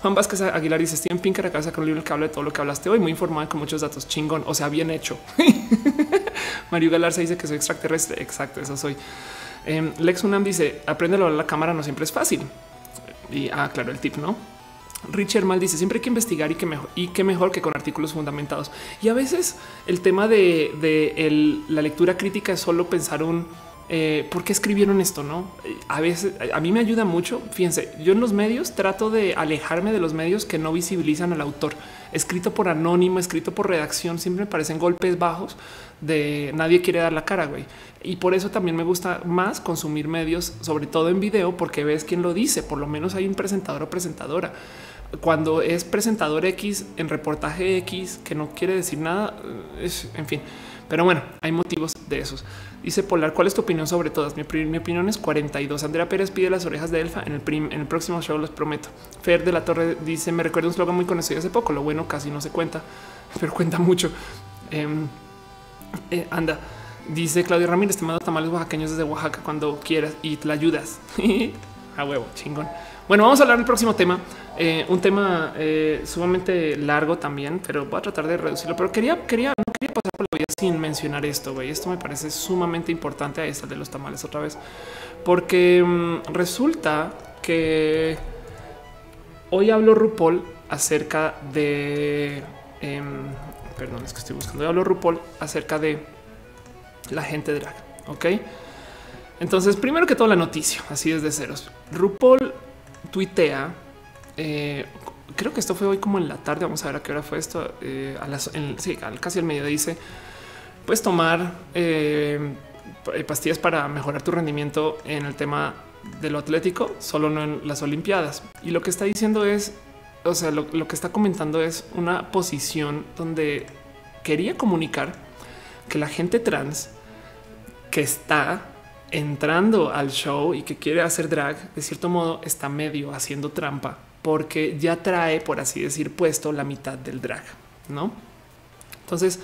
Juan Vázquez Aguilar dice Steven Pinker acaba de sacar un libro que habla de todo lo que hablaste hoy, muy informado con muchos datos. Chingón, o sea, bien hecho. Mario Galarza dice que soy extraterrestre. Exacto, eso soy. Eh, Lex Unam dice aprende a la cámara, no siempre es fácil. Y ah, claro, el tip, no? Richard Mal dice siempre hay que investigar y que mejor que con artículos fundamentados. Y a veces el tema de, la lectura crítica es solo pensar un eh, ¿por qué escribieron esto? No, a veces a mí me ayuda mucho. Fíjense, yo en los medios trato de alejarme de los medios que no visibilizan al autor. Escrito por anónimo, escrito por redacción, siempre me parecen golpes bajos de nadie quiere dar la cara, güey. Y por eso también me gusta más consumir medios, sobre todo en video, porque ves quién lo dice. Por lo menos hay un presentador o presentadora. Cuando es presentador X en reportaje X, que no quiere decir nada, es, en fin. Pero bueno, hay motivos de esos. Dice Polar, ¿cuál es tu opinión sobre todas? Mi, opinión es 42. Andrea Pérez pide las orejas de Elfa en el, en el próximo show, los prometo. Fer de la Torre dice, me recuerda un slogan muy conocido hace poco. Lo bueno casi no se cuenta, pero cuenta mucho. Em, eh, anda, dice Claudio Ramírez, te mando tamales oaxaqueños desde Oaxaca cuando quieras y te la ayudas. a huevo, chingón. Bueno, vamos a hablar del próximo tema. Eh, un tema eh, sumamente largo también, pero voy a tratar de reducirlo. Pero quería, quería, no quería pasar por la vida sin mencionar esto. güey. Esto me parece sumamente importante. Ahí está de los tamales otra vez, porque mm, resulta que hoy hablo RuPaul acerca de, em, perdón, es que estoy buscando. Hoy hablo RuPaul acerca de la gente drag. Ok. Entonces, primero que todo, la noticia, así desde ceros. RuPaul tuitea. Eh, creo que esto fue hoy como en la tarde. Vamos a ver a qué hora fue esto. Eh, sí, casi al medio dice: Puedes tomar eh, pastillas para mejorar tu rendimiento en el tema de lo atlético, solo no en las Olimpiadas. Y lo que está diciendo es, o sea, lo, lo que está comentando es una posición donde quería comunicar que la gente trans que está entrando al show y que quiere hacer drag, de cierto modo está medio haciendo trampa porque ya trae, por así decir, puesto la mitad del drag, ¿no? Entonces,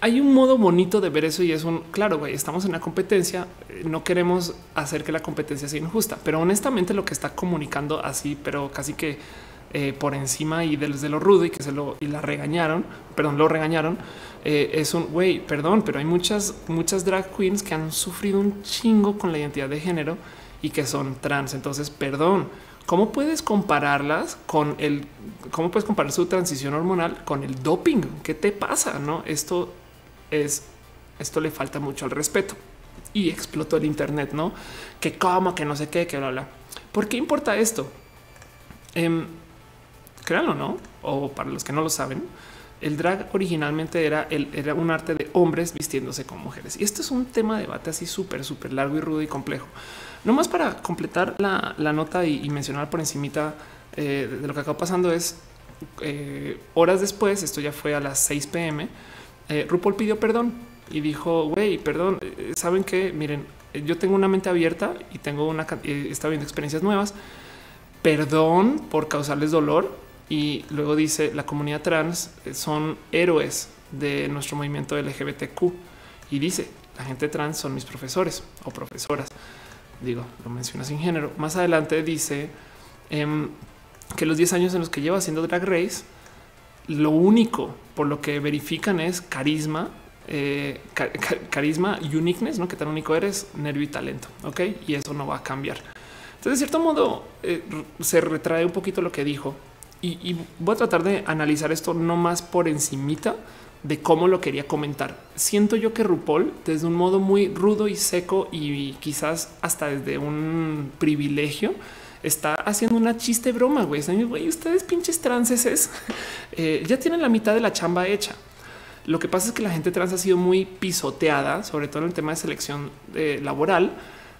hay un modo bonito de ver eso y es un, claro, güey, estamos en una competencia, eh, no queremos hacer que la competencia sea injusta, pero honestamente lo que está comunicando así, pero casi que eh, por encima y desde lo rudo y que se lo y la regañaron, perdón, lo regañaron. Eh, es un güey, perdón, pero hay muchas, muchas drag queens que han sufrido un chingo con la identidad de género y que son trans. Entonces, perdón, ¿cómo puedes compararlas con el, cómo puedes comparar su transición hormonal con el doping? ¿Qué te pasa? No, esto es, esto le falta mucho al respeto y explotó el Internet, no que cómo, que no sé qué, que bla, bla. ¿Por qué importa esto? Eh, créanlo, no? O para los que no lo saben, el drag originalmente era, un arte de hombres vistiéndose como mujeres. Y esto es un tema de debate así súper, súper largo y rudo y complejo. No más para completar la, nota y, mencionar por encimita eh, de lo que acaba pasando es eh, horas después, esto ya fue a las 6 pm, eh, RuPaul pidió perdón y dijo, güey, perdón, saben que, miren, yo tengo una mente abierta y tengo una, está viendo experiencias nuevas. Perdón por causarles dolor y luego dice la comunidad trans son héroes de nuestro movimiento LGBTQ y dice la gente trans son mis profesores o profesoras. Digo, lo menciona sin género. Más adelante dice em, que los 10 años en los que lleva haciendo Drag Race, lo único por lo que verifican es carisma, eh, carisma, uniqueness, no que tan único eres, nervio y talento. Ok, y eso no va a cambiar. Entonces, de cierto modo, eh, se retrae un poquito lo que dijo y, voy a tratar de analizar esto no más por encimita de cómo lo quería comentar. Siento yo que RuPaul, desde un modo muy rudo y seco y quizás hasta desde un privilegio, está haciendo una chiste broma, güey. Ustedes pinches transes eh, ya tienen la mitad de la chamba hecha. Lo que pasa es que la gente trans ha sido muy pisoteada, sobre todo en el tema de selección eh, laboral,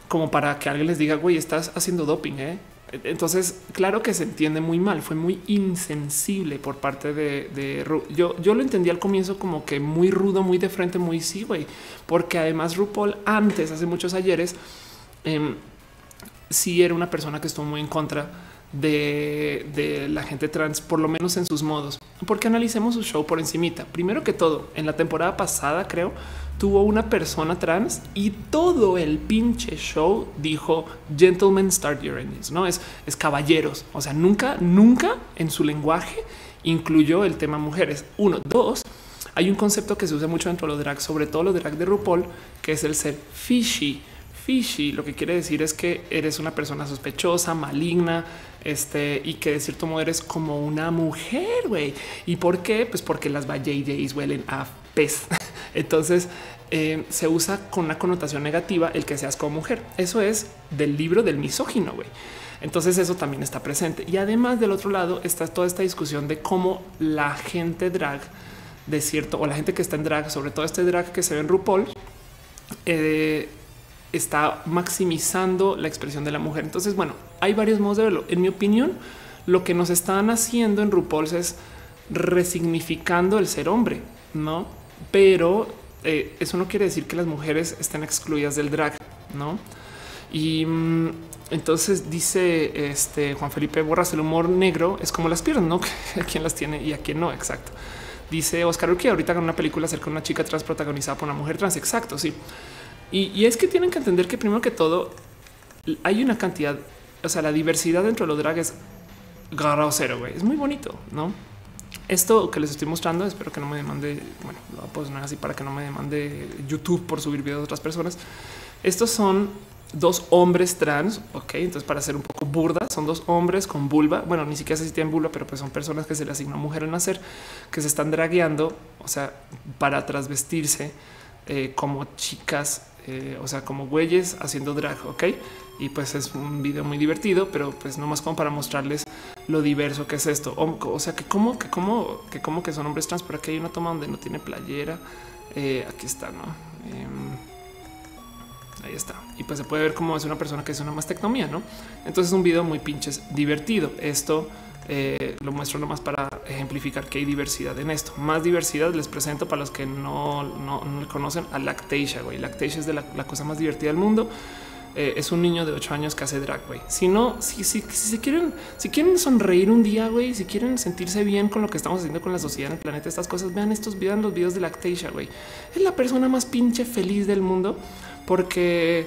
como para que alguien les diga, güey, estás haciendo doping, ¿eh? Entonces, claro que se entiende muy mal, fue muy insensible por parte de, yo, yo lo entendí al comienzo como que muy rudo, muy de frente, muy sí, güey, porque además RuPaul antes, hace muchos ayeres, eh, sí era una persona que estuvo muy en contra de, de, la gente trans, por lo menos en sus modos, porque analicemos su show por encimita. Primero que todo, en la temporada pasada, creo, tuvo una persona trans y todo el pinche show dijo gentlemen start your engines, no es, es caballeros. O sea, nunca, nunca en su lenguaje incluyó el tema mujeres. Uno, dos, hay un concepto que se usa mucho dentro de los drags, sobre todo los drag de RuPaul, que es el ser fishy. Fishy lo que quiere decir es que eres una persona sospechosa, maligna, este y que de cierto modo eres como una mujer. güey. ¿Y por qué? Pues porque las JJs huelen a pez. Entonces eh, se usa con una connotación negativa el que seas como mujer. Eso es del libro del misógino. Entonces eso también está presente. Y además del otro lado está toda esta discusión de cómo la gente drag de cierto o la gente que está en drag, sobre todo este drag que se ve en RuPaul, eh, está maximizando la expresión de la mujer. Entonces, bueno, hay varios modos de verlo. En mi opinión, lo que nos están haciendo en RuPaul es resignificando el ser hombre, no? Pero eh, eso no quiere decir que las mujeres estén excluidas del drag, no? Y mm, entonces dice este Juan Felipe Borras, el humor negro es como las piernas, no? a quién las tiene y a quién no. Exacto. Dice Oscar Urquía ahorita con una película acerca de una chica trans protagonizada por una mujer trans. Exacto. Sí. Y, es que tienen que entender que primero que todo hay una cantidad, o sea, la diversidad dentro de los drag es cero, güey. Es muy bonito, ¿no? Esto que les estoy mostrando, espero que no me demande, bueno, lo voy a poner así para que no me demande YouTube por subir videos de otras personas. Estos son dos hombres trans, ok, entonces para ser un poco burda, son dos hombres con vulva, bueno, ni siquiera se si tienen vulva, pero pues son personas que se le asigna mujer al nacer, que se están dragueando, o sea, para trasvestirse eh, como chicas eh, o sea, como güeyes haciendo drag, ok? Y pues es un video muy divertido, pero pues no más como para mostrarles lo diverso que es esto. O, sea, que como que como que como que son hombres trans, pero aquí hay una toma donde no tiene playera. Eh, aquí está, no? Em, ahí está. Y pues se puede ver cómo es una persona que es una mastectomía, no? Entonces es un video muy pinches divertido. Esto eh, lo muestro nomás para ejemplificar que hay diversidad en esto. Más diversidad les presento para los que no, no, conocen a Lactasia. Güey, Lactasia es de la, cosa más divertida del mundo. Eh, es un niño de 8 años que hace drag. Güey, si no, si, si, si, quieren, si quieren sonreír un día, güey, si quieren sentirse bien con lo que estamos haciendo con la sociedad en el planeta, estas cosas, vean estos, vean los videos de Lactasia. Güey, es la persona más pinche feliz del mundo porque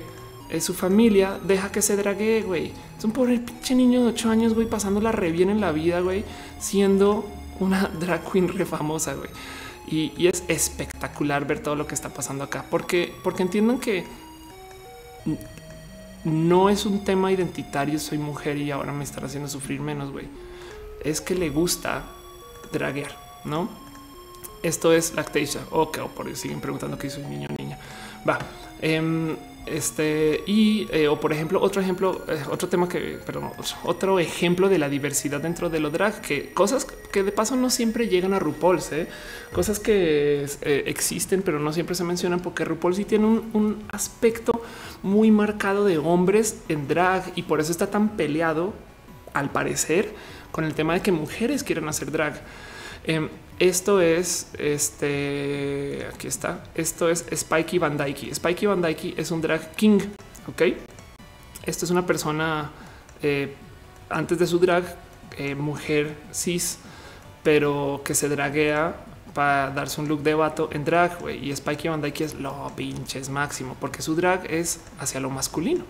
eh, su familia deja que se drague, güey. Es un pobre pinche niño de 8 años, güey, pasándola re bien en la vida, güey, siendo una drag queen re famosa, güey. Y, es espectacular ver todo lo que está pasando acá, porque, porque entiendan que no es un tema identitario, soy mujer y ahora me están haciendo sufrir menos, güey. Es que le gusta draguear, ¿no? Esto es lactasia. Ok, por siguen preguntando que soy niño o niña. Va. Em, este y eh, o por ejemplo, otro ejemplo, eh, otro tema que, perdón, otro ejemplo de la diversidad dentro de lo drag, que cosas que de paso no siempre llegan a RuPaul, ¿eh? cosas que existen, pero no siempre se mencionan porque RuPaul sí tiene un, aspecto muy marcado de hombres en drag y por eso está tan peleado, al parecer, con el tema de que mujeres quieren hacer drag. Em, esto es este. Aquí está. Esto es Spikey Van Dyke. Spikey Van Dyke es un drag king. Ok. Esto es una persona eh, antes de su drag, eh, mujer cis, pero que se draguea para darse un look de vato en drag. Y Spikey Van Dyke es lo pinches máximo porque su drag es hacia lo masculino.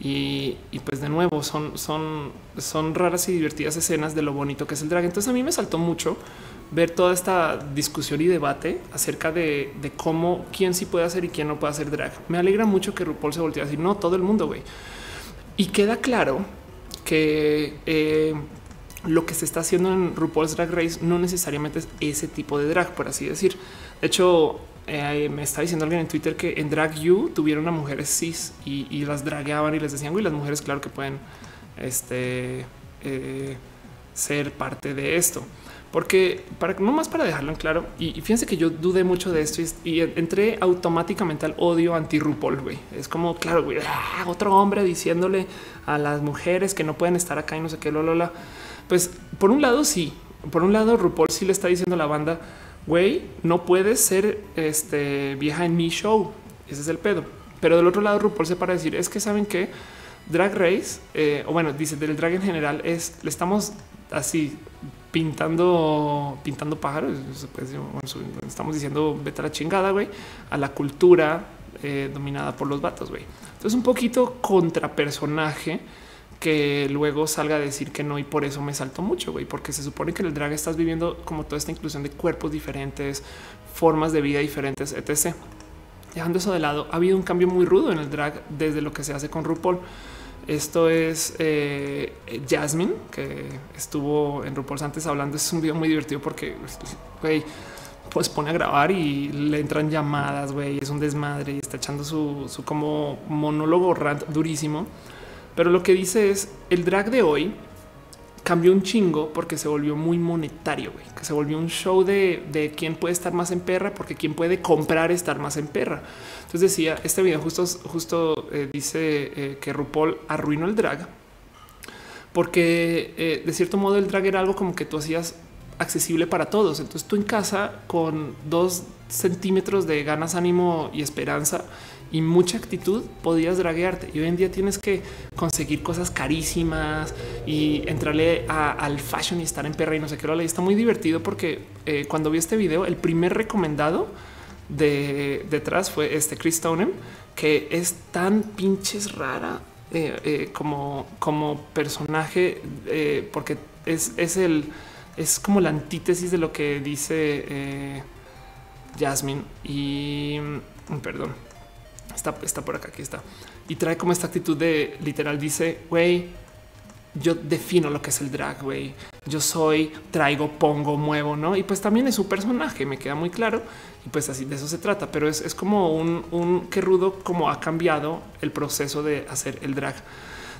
Y, pues de nuevo son, son, son raras y divertidas escenas de lo bonito que es el drag. Entonces a mí me saltó mucho ver toda esta discusión y debate acerca de, cómo quién sí puede hacer y quién no puede hacer drag. Me alegra mucho que RuPaul se voltee a decir no todo el mundo, güey. Y queda claro que eh, lo que se está haciendo en RuPaul's Drag Race no necesariamente es ese tipo de drag, por así decir. De hecho, eh, me está diciendo alguien en Twitter que en Drag You tuvieron a mujeres cis y, las dragueaban y les decían, güey, las mujeres, claro que pueden este, eh, ser parte de esto porque para no más para dejarlo en claro, y, fíjense que yo dudé mucho de esto y, entré automáticamente al odio anti RuPaul. Güey. Es como, claro, güey, ah, otro hombre diciéndole a las mujeres que no pueden estar acá y no sé qué, lo, Pues por un lado, sí, por un lado, RuPaul sí le está diciendo a la banda, güey, no puedes ser este, vieja en mi show. Ese es el pedo. Pero del otro lado, RuPaul se para decir, es que saben que Drag Race, eh, o bueno, dice del drag en general, es le estamos así pintando, pintando pájaros. estamos diciendo vete a la chingada, güey, a la cultura eh, dominada por los vatos, güey. Entonces, un poquito contrapersonaje que luego salga a decir que no y por eso me salto mucho, güey, porque se supone que en el drag estás viviendo como toda esta inclusión de cuerpos diferentes, formas de vida diferentes, etc. Dejando eso de lado, ha habido un cambio muy rudo en el drag desde lo que se hace con RuPaul. Esto es eh, Jasmine, que estuvo en RuPaul's antes hablando. Es un video muy divertido porque, güey, pues pone a grabar y le entran llamadas, güey, es un desmadre y está echando su, su como monólogo rant durísimo. Pero lo que dice es el drag de hoy cambió un chingo porque se volvió muy monetario, güey, que se volvió un show de, de, quién puede estar más en perra, porque quién puede comprar estar más en perra. Entonces decía, este video justo, justo eh, dice eh, que RuPaul arruinó el drag, porque eh, de cierto modo el drag era algo como que tú hacías accesible para todos. Entonces tú en casa con dos centímetros de ganas, ánimo y esperanza y mucha actitud podías draguearte. Y hoy en día tienes que conseguir cosas carísimas y entrarle al fashion y estar en perra y no sé qué. Lo está muy divertido porque eh, cuando vi este video, el primer recomendado de detrás fue este Chris Stoneham, que es tan pinches rara eh, eh, como, como personaje, porque es, es, el es como la antítesis de lo que dice Jasmine y mm, perdón está, está por acá, aquí está. Y trae como esta actitud de literal, dice, güey, yo defino lo que es el drag, güey. Yo soy, traigo, pongo, muevo, ¿no? Y pues también es su personaje, me queda muy claro. Y pues así de eso se trata, pero es, es como un, un que rudo como ha cambiado el proceso de hacer el drag.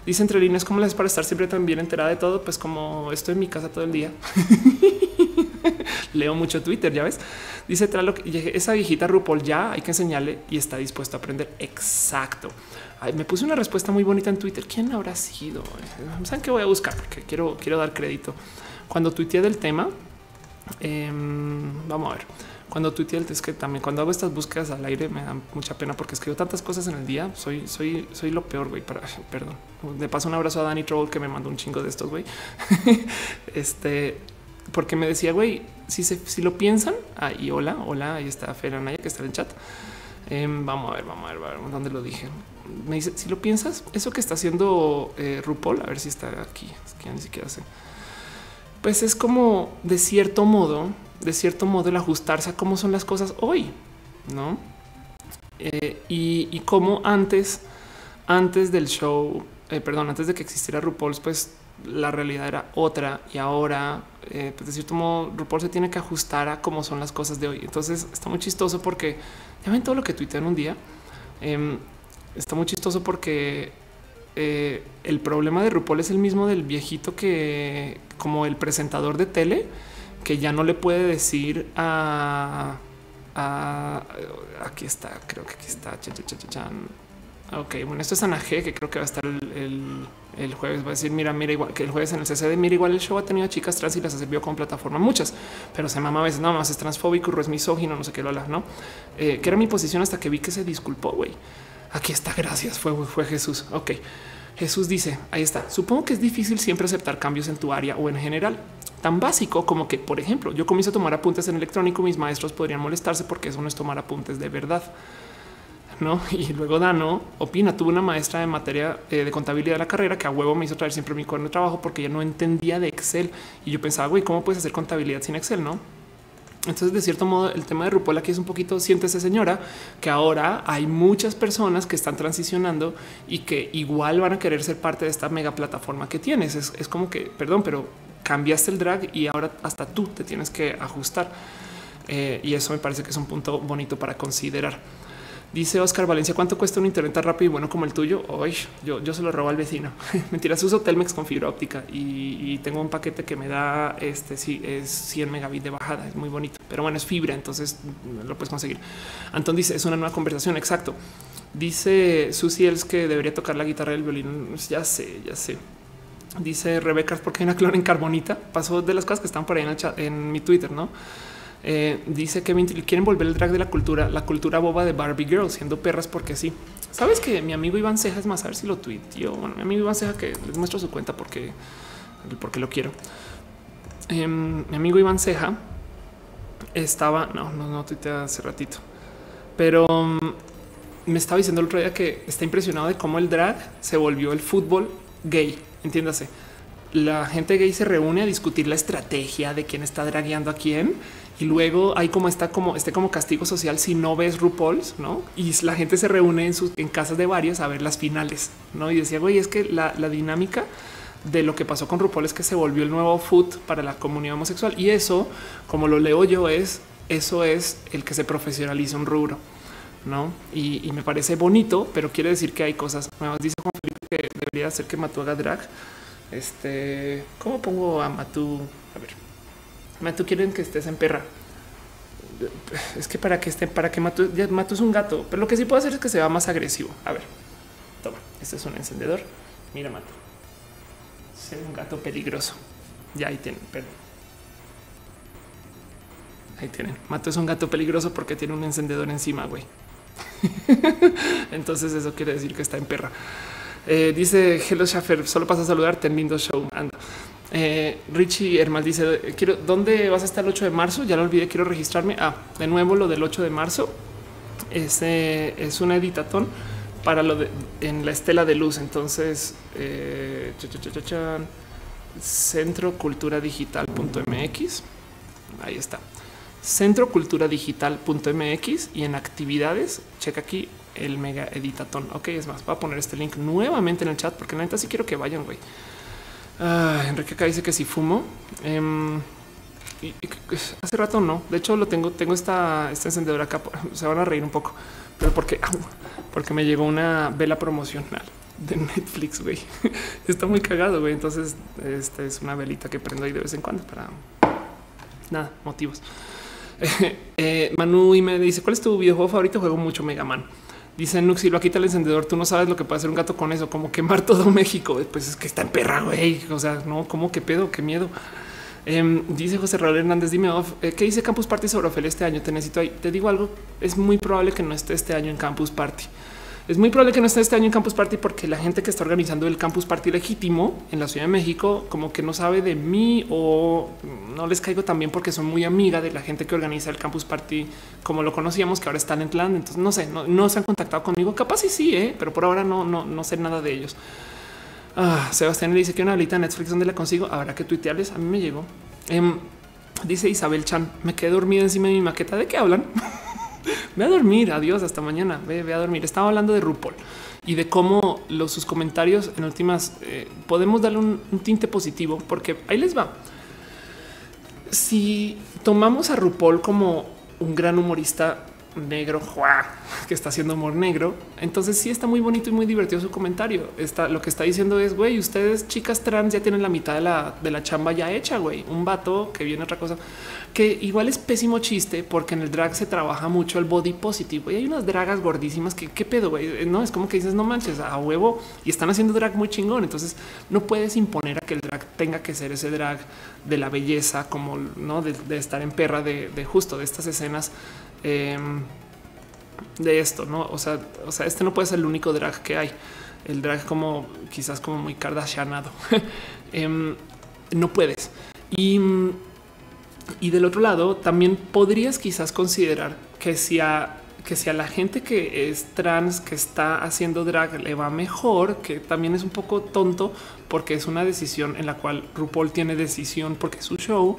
Dice entre líneas, ¿cómo les para estar siempre tan bien enterada de todo? Pues como estoy en mi casa todo el día. Leo mucho Twitter, ya ves. Dice Traloc, esa viejita RuPaul ya hay que enseñarle y está dispuesto a aprender. Exacto. me puse una respuesta muy bonita en Twitter. ¿Quién habrá sido? ¿Saben qué voy a buscar? Porque quiero, quiero dar crédito. Cuando tuiteé del tema, em, vamos a ver. Cuando tuiteé es que también cuando hago estas búsquedas al aire me da mucha pena porque escribo tantas cosas en el día. Soy, soy, soy lo peor, güey. Perdón. Le paso un abrazo a Danny Troll que me mandó un chingo de estos, güey. este, porque me decía, güey, si, si lo piensan, ahí hola, hola, ahí está Feranaya que está en el chat. Em, vamos a ver, vamos a ver, dónde lo dije. Me dice, si lo piensas, eso que está haciendo eh, RuPaul, a ver si está aquí, es que ni siquiera sé. Pues es como de cierto modo, de cierto modo el ajustarse a cómo son las cosas hoy, ¿no? Eh, y, y cómo antes, antes del show, eh, perdón, antes de que existiera RuPaul, pues la realidad era otra y ahora, eh, pues de cierto modo, RuPaul se tiene que ajustar a cómo son las cosas de hoy. Entonces está muy chistoso porque ya ven todo lo que tuitean un día. Em, está muy chistoso porque eh, el problema de RuPaul es el mismo del viejito que, como el presentador de tele, que ya no le puede decir a, aquí está, creo que aquí está. Ok, bueno, esto es Ana que creo que va a estar el jueves va a decir, mira, mira, igual que el jueves en el CCD, mira, igual el show ha tenido chicas trans y las servido como plataforma, muchas, pero se mama a veces, no, más es transfóbico, es misógino, no sé qué, lo no, eh, que era mi posición hasta que vi que se disculpó, güey. Aquí está, gracias, fue, fue Jesús. Ok. Jesús dice, ahí está, supongo que es difícil siempre aceptar cambios en tu área o en general. Tan básico como que, por ejemplo, yo comienzo a tomar apuntes en electrónico, mis maestros podrían molestarse porque eso no es tomar apuntes de verdad. ¿No? Y luego Dano opina, tuve una maestra de materia eh, de contabilidad de la carrera que a huevo me hizo traer siempre mi cuaderno de trabajo porque ella no entendía de Excel y yo pensaba, güey, ¿cómo puedes hacer contabilidad sin Excel, no? Entonces, de cierto modo, el tema de RuPaul aquí es un poquito, siéntese señora, que ahora hay muchas personas que están transicionando y que igual van a querer ser parte de esta mega plataforma que tienes. Es, como que, perdón, pero cambiaste el drag y ahora hasta tú te tienes que ajustar. Eh, y eso me parece que es un punto bonito para considerar. Dice Oscar Valencia, ¿cuánto cuesta un internet tan rápido y bueno como el tuyo? Hoy yo, yo se lo robo al vecino. Mentiras, uso Telmex con fibra óptica y, tengo un paquete que me da este sí es 100 megabits de bajada. Es muy bonito, pero bueno, es fibra, entonces lo puedes conseguir. Antón dice es una nueva conversación. Exacto. Dice Susi Els que debería tocar la guitarra del violín. Ya sé, ya sé. Dice Rebeca, porque hay una clon en carbonita. Pasó de las cosas que están por ahí en, el en mi Twitter, no? Eh, dice que quieren volver el drag de la cultura, la cultura boba de Barbie Girl, siendo perras porque sí. Sabes que mi amigo Iván Ceja es más, a ver si lo tuiteó. Bueno, mi amigo Iván Ceja que les muestro su cuenta porque, porque lo quiero. Em, mi amigo Iván Ceja estaba, no, no, no tuitea hace ratito, pero mm, me estaba diciendo el otro día que está impresionado de cómo el drag se volvió el fútbol gay. Entiéndase, la gente gay se reúne a discutir la estrategia de quién está dragueando a quién y luego hay como está como este como castigo social si no ves RuPaul's, no? Y la gente se reúne en sus en casas de varios a ver las finales, no? Y decía, güey, es que la, dinámica de lo que pasó con RuPaul es que se volvió el nuevo foot para la comunidad homosexual y eso, como lo leo yo, es eso es el que se profesionaliza un rubro. No, y, me parece bonito, pero quiere decir que hay cosas nuevas. Dice Juan Felipe que debería ser que Matú haga drag. Este, ¿cómo pongo a Matú? A ver, Matú quieren que estés en perra. Es que para que esté, para que Matú, Matú es un gato, pero lo que sí puedo hacer es que se va más agresivo. A ver, toma, este es un encendedor. Mira, Matú, ser un gato peligroso. Ya ahí tienen, perdón. Ahí tienen. Mato es un gato peligroso porque tiene un encendedor encima, güey. Entonces eso quiere decir que está en perra. Eh, dice Hello Schaffer, solo pasa a saludarte en lindo show. Anda. Eh, Richie Hermal dice: Quiero, ¿dónde vas a estar el 8 de marzo? Ya lo olvidé, quiero registrarme. Ah, de nuevo lo del 8 de marzo. Es una editatón para lo de en la estela de luz. Entonces, eh, centroculturadigital.mx. Ahí está centroculturadigital.mx y en actividades, checa aquí el mega editatón. Ok, es más, voy a poner este link nuevamente en el chat porque la neta sí quiero que vayan, güey. Ah, Enrique acá dice que si fumo. Em, hace rato no. De hecho, lo tengo, tengo esta, esta encendedora acá. Se van a reír un poco, pero porque, porque me llegó una vela promocional de Netflix, güey. Está muy cagado, güey. Entonces, esta es una velita que prendo ahí de vez en cuando para nada, motivos. Eh, Manu y me dice cuál es tu videojuego favorito. Juego mucho Mega Man. Dice Nux, si lo quita el encendedor, tú no sabes lo que puede hacer un gato con eso, como quemar todo México. Pues es que está en perra, güey. O sea, no, como que pedo, qué miedo. Em, dice José Raúl Hernández, dime, eh, ¿qué dice Campus Party sobre Ophelia este año? Te necesito ahí. Te digo algo, es muy probable que no esté este año en Campus Party. Es muy probable que no esté este año en Campus Party porque la gente que está organizando el Campus Party legítimo en la Ciudad de México como que no sabe de mí o no les caigo también porque son muy amiga de la gente que organiza el Campus Party como lo conocíamos que ahora está en Land. Entonces no sé, no, se han contactado conmigo. Capaz sí, sí, ¿eh? pero por ahora no, no, no sé nada de ellos. Ah, Sebastián le dice que una alita Netflix donde la consigo. Habrá que tuitearles. A mí me llegó. Em, dice Isabel Chan, me quedé dormida encima de mi maqueta. ¿De qué hablan? Ve a dormir, adiós, hasta mañana, ve, a dormir. Estaba hablando de RuPaul y de cómo los, sus comentarios en últimas eh, podemos darle un, tinte positivo, porque ahí les va. Si tomamos a RuPaul como un gran humorista negro que está haciendo humor negro. Entonces sí está muy bonito y muy divertido su comentario. Está lo que está diciendo es güey, ustedes chicas trans ya tienen la mitad de la, de la chamba ya hecha. Güey, un vato que viene otra cosa que igual es pésimo chiste porque en el drag se trabaja mucho el body positive. Y hay unas dragas gordísimas que qué pedo, güey. No es como que dices no manches a huevo y están haciendo drag muy chingón. Entonces no puedes imponer a que el drag tenga que ser ese drag de la belleza, como no de, estar en perra de justo de estas escenas Em, de esto, no? O sea, o sea, este no puede ser el único drag que hay. El drag como quizás como muy kardashianado. Em, no puedes. Y, y del otro lado, también podrías quizás considerar que si a que si a la gente que es trans, que está haciendo drag, le va mejor, que también es un poco tonto porque es una decisión en la cual RuPaul tiene decisión porque es su show.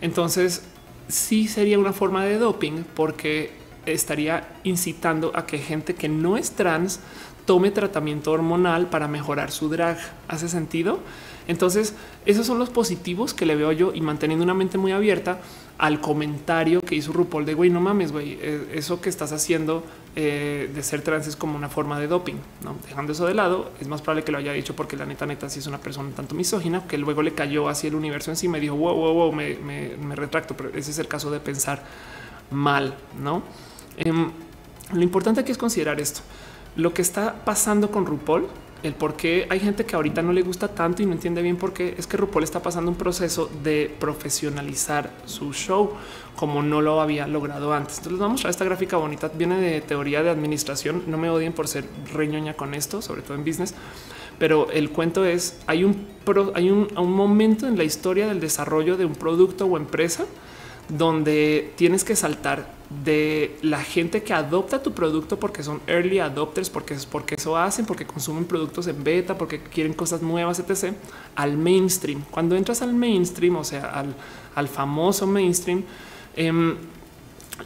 Entonces sí sería una forma de doping porque estaría incitando a que gente que no es trans tome tratamiento hormonal para mejorar su drag. ¿Hace sentido? Entonces, esos son los positivos que le veo yo y manteniendo una mente muy abierta al comentario que hizo RuPaul de güey, no mames, güey, eh, eso que estás haciendo eh, de ser trans es como una forma de doping, dejando eso de lado. Es más probable que lo haya dicho porque la neta, neta, si es una persona tanto misógina que luego le cayó así el universo encima y dijo wow, wow, wow, me, me, retracto. Pero ese es el caso de pensar mal, no? Em, lo importante aquí es considerar esto. Lo que está pasando con RuPaul el por qué hay gente que ahorita no le gusta tanto y no entiende bien por qué es que RuPaul está pasando un proceso de profesionalizar su show como no lo había logrado antes. Entonces vamos a esta gráfica bonita. Viene de teoría de administración. No me odien por ser reñoña con esto, sobre todo en business. Pero el cuento es hay un, hay un, un momento en la historia del desarrollo de un producto o empresa donde tienes que saltar de la gente que adopta tu producto porque son early adopters, porque es porque eso hacen, porque consumen productos en beta, porque quieren cosas nuevas, etc., al mainstream. Cuando entras al mainstream, o sea, al, famoso mainstream, em,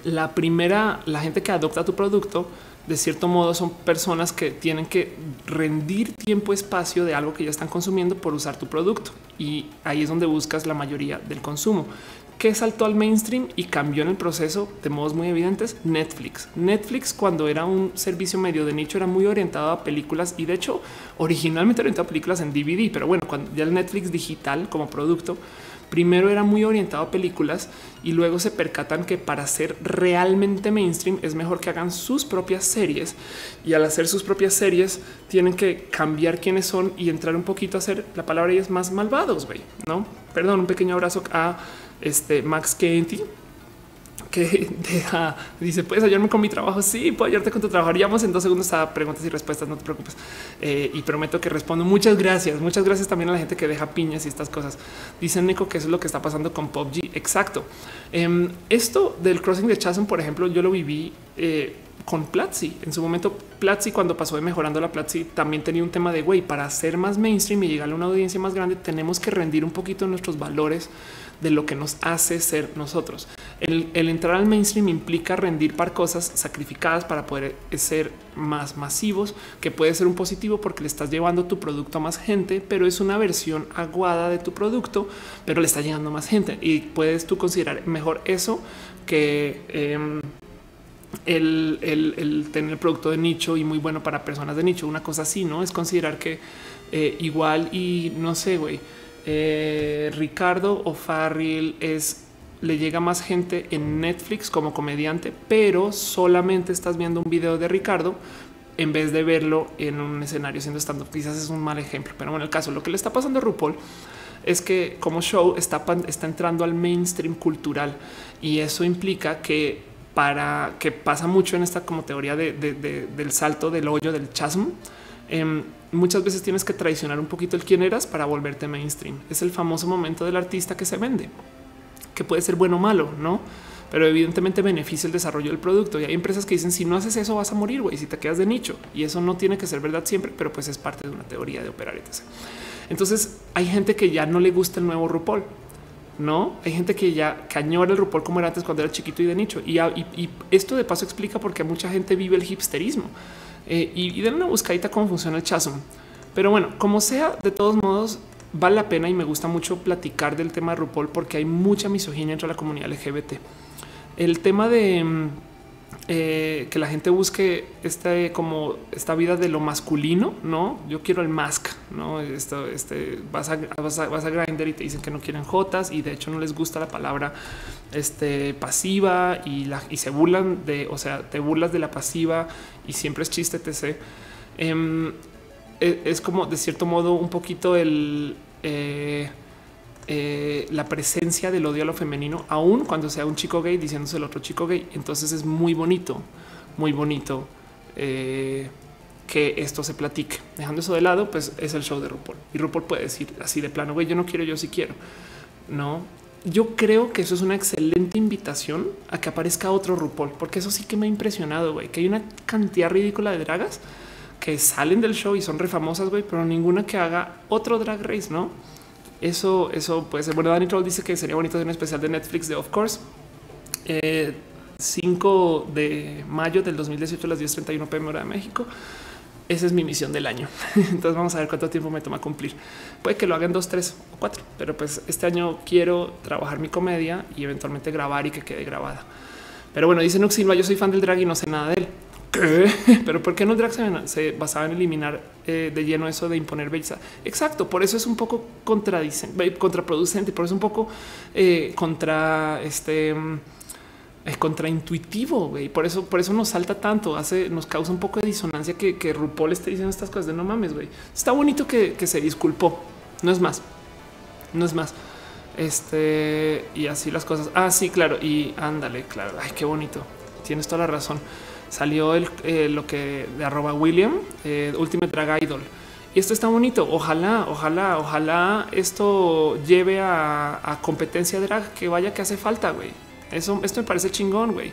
la primera, la gente que adopta tu producto, de cierto modo son personas que tienen que rendir tiempo, espacio de algo que ya están consumiendo por usar tu producto. Y ahí es donde buscas la mayoría del consumo que saltó al mainstream y cambió en el proceso de modos muy evidentes Netflix. Netflix cuando era un servicio medio de nicho era muy orientado a películas y de hecho originalmente orientado a películas en DVD, pero bueno, cuando ya el Netflix digital como producto primero era muy orientado a películas y luego se percatan que para ser realmente mainstream es mejor que hagan sus propias series y al hacer sus propias series tienen que cambiar quiénes son y entrar un poquito a hacer la palabra y es más malvados, güey, ¿no? Perdón, un pequeño abrazo a este Max Kenty que deja, dice, puedes ayudarme con mi trabajo. Sí, puedo ayudarte con tu trabajo. Haríamos en dos segundos preguntas y respuestas. No te preocupes. Eh, y prometo que respondo. Muchas gracias. Muchas gracias también a la gente que deja piñas y estas cosas. Dice Nico que eso es lo que está pasando con PUBG. Exacto. Em, esto del crossing de Chasm, por ejemplo, yo lo viví eh, con Platzi. En su momento, Platzi, cuando pasó de mejorando la Platzi, también tenía un tema de güey, para ser más mainstream y llegar a una audiencia más grande, tenemos que rendir un poquito nuestros valores de lo que nos hace ser nosotros. El, entrar al mainstream implica rendir par cosas sacrificadas para poder ser más masivos, que puede ser un positivo porque le estás llevando tu producto a más gente, pero es una versión aguada de tu producto, pero le está llegando más gente y puedes tú considerar mejor eso que em, el, tener el producto de nicho y muy bueno para personas de nicho. Una cosa así, no es considerar que eh, igual y no sé, güey eh, Ricardo O'Farrill es le llega más gente en Netflix como comediante, pero solamente estás viendo un video de Ricardo en vez de verlo en un escenario siendo estando. Quizás es un mal ejemplo, pero en el caso lo que le está pasando a RuPaul es que como show está, entrando al mainstream cultural y eso implica que para que pasa mucho en esta como teoría del salto del hoyo del chasm. Em, muchas veces tienes que traicionar un poquito el quién eras para volverte mainstream. Es el famoso momento del artista que se vende, que puede ser bueno o malo, no? Pero evidentemente beneficia el desarrollo del producto. Y hay empresas que dicen si no haces eso vas a morir, güey, si te quedas de nicho. Y eso no tiene que ser verdad siempre, pero pues es parte de una teoría de operar. Entonces hay gente que ya no le gusta el nuevo RuPaul. No hay gente que ya cañora el RuPaul como era antes cuando era chiquito y de nicho. Y, y esto de paso explica por qué mucha gente vive el hipsterismo eh, y, den una buscadita cómo funciona el chasm. Pero bueno, como sea, de todos modos, vale la pena y me gusta mucho platicar del tema de RuPaul porque hay mucha misoginia entre la comunidad LGBT. El tema de mm, eh, que la gente busque este como esta vida de lo masculino, no? Yo quiero el mask, no? Esto, este vas a, vas a, vas a grinder y te dicen que no quieren jotas y de hecho no les gusta la palabra este pasiva y, la, y se burlan de, o sea, te burlas de la pasiva y siempre es chiste, etc. Em, e, es, como de cierto modo un poquito el eh, eh, la presencia del odio a lo femenino, aún cuando sea un chico gay diciéndose el otro chico gay. Entonces es muy bonito, muy bonito eh, que esto se platique. Dejando eso de lado, pues es el show de RuPaul. Y RuPaul puede decir así de plano, güey, yo no quiero, yo sí quiero. No, yo creo que eso es una excelente invitación a que aparezca otro RuPaul, porque eso sí que me ha impresionado, güey, que hay una cantidad ridícula de dragas que salen del show y son refamosas, güey, pero ninguna que haga otro drag race, ¿no? Eso, eso puede ser. Bueno, Danny Troll dice que sería bonito hacer un especial de Netflix de Of Course. 5 eh, de mayo del 2018 a las 10.31 pm hora de México. Esa es mi misión del año. Entonces vamos a ver cuánto tiempo me toma cumplir. Puede que lo hagan dos, tres o cuatro, pero pues este año quiero trabajar mi comedia y eventualmente grabar y que quede grabada. Pero bueno, dice Silva, yo soy fan del drag y no sé nada de él. Pero ¿por qué no drag se, basaba en eliminar eh, de lleno eso de imponer belleza? Exacto, por eso es un poco contraproducente, por eso es un poco eh, contra este es contraintuitivo y por eso, por eso nos salta tanto, hace, nos causa un poco de disonancia que, que RuPaul esté diciendo estas cosas de no mames, güey. Está bonito que, que, se disculpó, no es más, no es más. Este y así las cosas. Ah, sí, claro. Y ándale, claro. Ay, qué bonito. Tienes toda la razón salió el, eh, lo que de arroba William, eh, Ultimate Drag Idol. Y esto está bonito. Ojalá, ojalá, ojalá esto lleve a, competencia drag que vaya que hace falta, güey. Eso, esto me parece chingón, güey.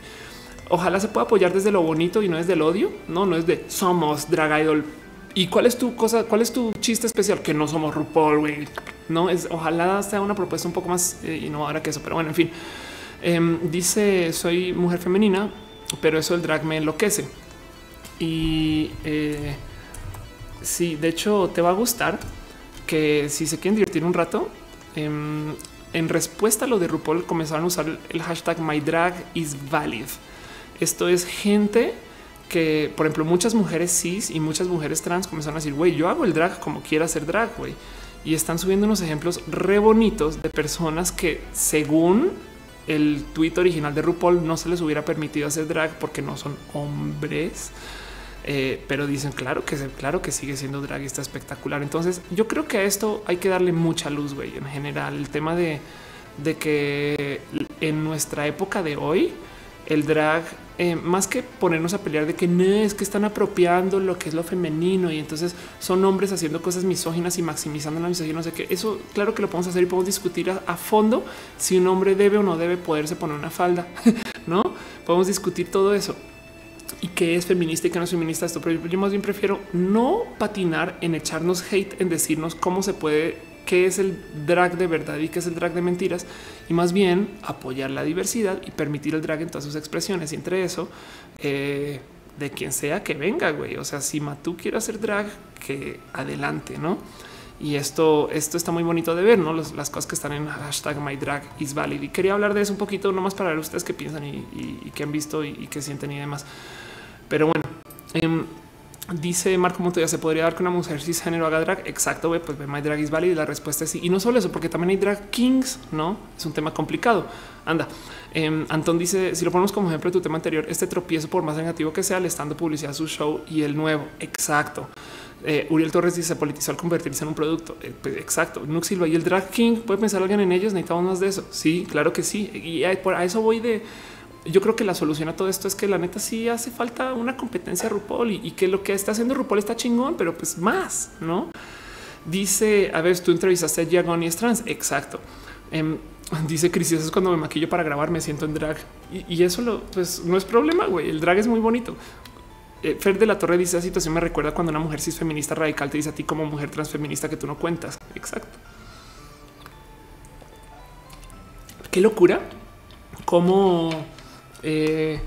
Ojalá se pueda apoyar desde lo bonito y no desde el odio. No, no es de somos drag idol. ¿Y cuál es tu cosa? ¿Cuál es tu chiste especial? Que no somos RuPaul, güey. No es ojalá sea una propuesta un poco más eh, innovadora que eso. Pero bueno, en fin, em, dice soy mujer femenina pero eso el drag me enloquece. Y eh, sí, de hecho te va a gustar que si se quieren divertir un rato, em, en respuesta a lo de RuPaul comenzaron a usar el hashtag My Drag is valid. Esto es gente que, por ejemplo, muchas mujeres cis y muchas mujeres trans comenzaron a decir, güey, yo hago el drag como quiera hacer drag, güey. Y están subiendo unos ejemplos re bonitos de personas que, según el tweet original de RuPaul, no se les hubiera permitido hacer drag porque no son hombres. Eh, pero dicen claro que claro que sigue siendo drag y está espectacular. Entonces yo creo que a esto hay que darle mucha luz, güey. En general, el tema de, de que en nuestra época de hoy, el drag, eh, más que ponernos a pelear de que no es que están apropiando lo que es lo femenino y entonces son hombres haciendo cosas misóginas y maximizando la misoginia, no sé qué. Eso, claro que lo podemos hacer y podemos discutir a, fondo si un hombre debe o no debe poderse poner una falda, no podemos discutir todo eso y qué es feminista y qué no es feminista. Esto, pero yo más bien prefiero no patinar en echarnos hate, en decirnos cómo se puede qué es el drag de verdad y qué es el drag de mentiras y más bien apoyar la diversidad y permitir el drag en todas sus expresiones y entre eso eh, de quien sea que venga, güey. O sea, si Matú quiere hacer drag, que adelante, ¿no? Y esto, esto está muy bonito de ver, ¿no? las cosas que están en hashtag my drag is valid. Y quería hablar de eso un poquito, nomás para ver ustedes qué piensan y, y, qué han visto y, y qué sienten y demás. Pero bueno, eh, Dice Marco Montoya, ¿se podría dar que una mujer cisgénero haga drag? Exacto, güey, pues My Drag is valid y la respuesta es sí. Y no solo eso, porque también hay drag kings, ¿no? Es un tema complicado. Anda. Eh, Antón dice, si lo ponemos como ejemplo de tu tema anterior, este tropiezo, por más negativo que sea, le estando publicidad a su show y el nuevo. Exacto. Eh, Uriel Torres dice, politizó al convertirse en un producto. Eh, pues, exacto. Nux Silva y el drag king, ¿puede pensar alguien en ellos? Necesitamos más de eso. Sí, claro que sí. Y por a eso voy de yo creo que la solución a todo esto es que la neta sí hace falta una competencia RuPaul y, que lo que está haciendo RuPaul está chingón, pero pues más, ¿no? Dice, a ver, tú entrevistaste a Diagon y es trans. Exacto. Em, dice Cris, es cuando me maquillo para grabar, me siento en drag. Y, eso lo, pues no es problema, güey. El drag es muy bonito. Eh, Fer de la Torre dice, la situación me recuerda cuando una mujer cis feminista radical te dice a ti como mujer transfeminista que tú no cuentas. Exacto. Qué locura. Cómo eh,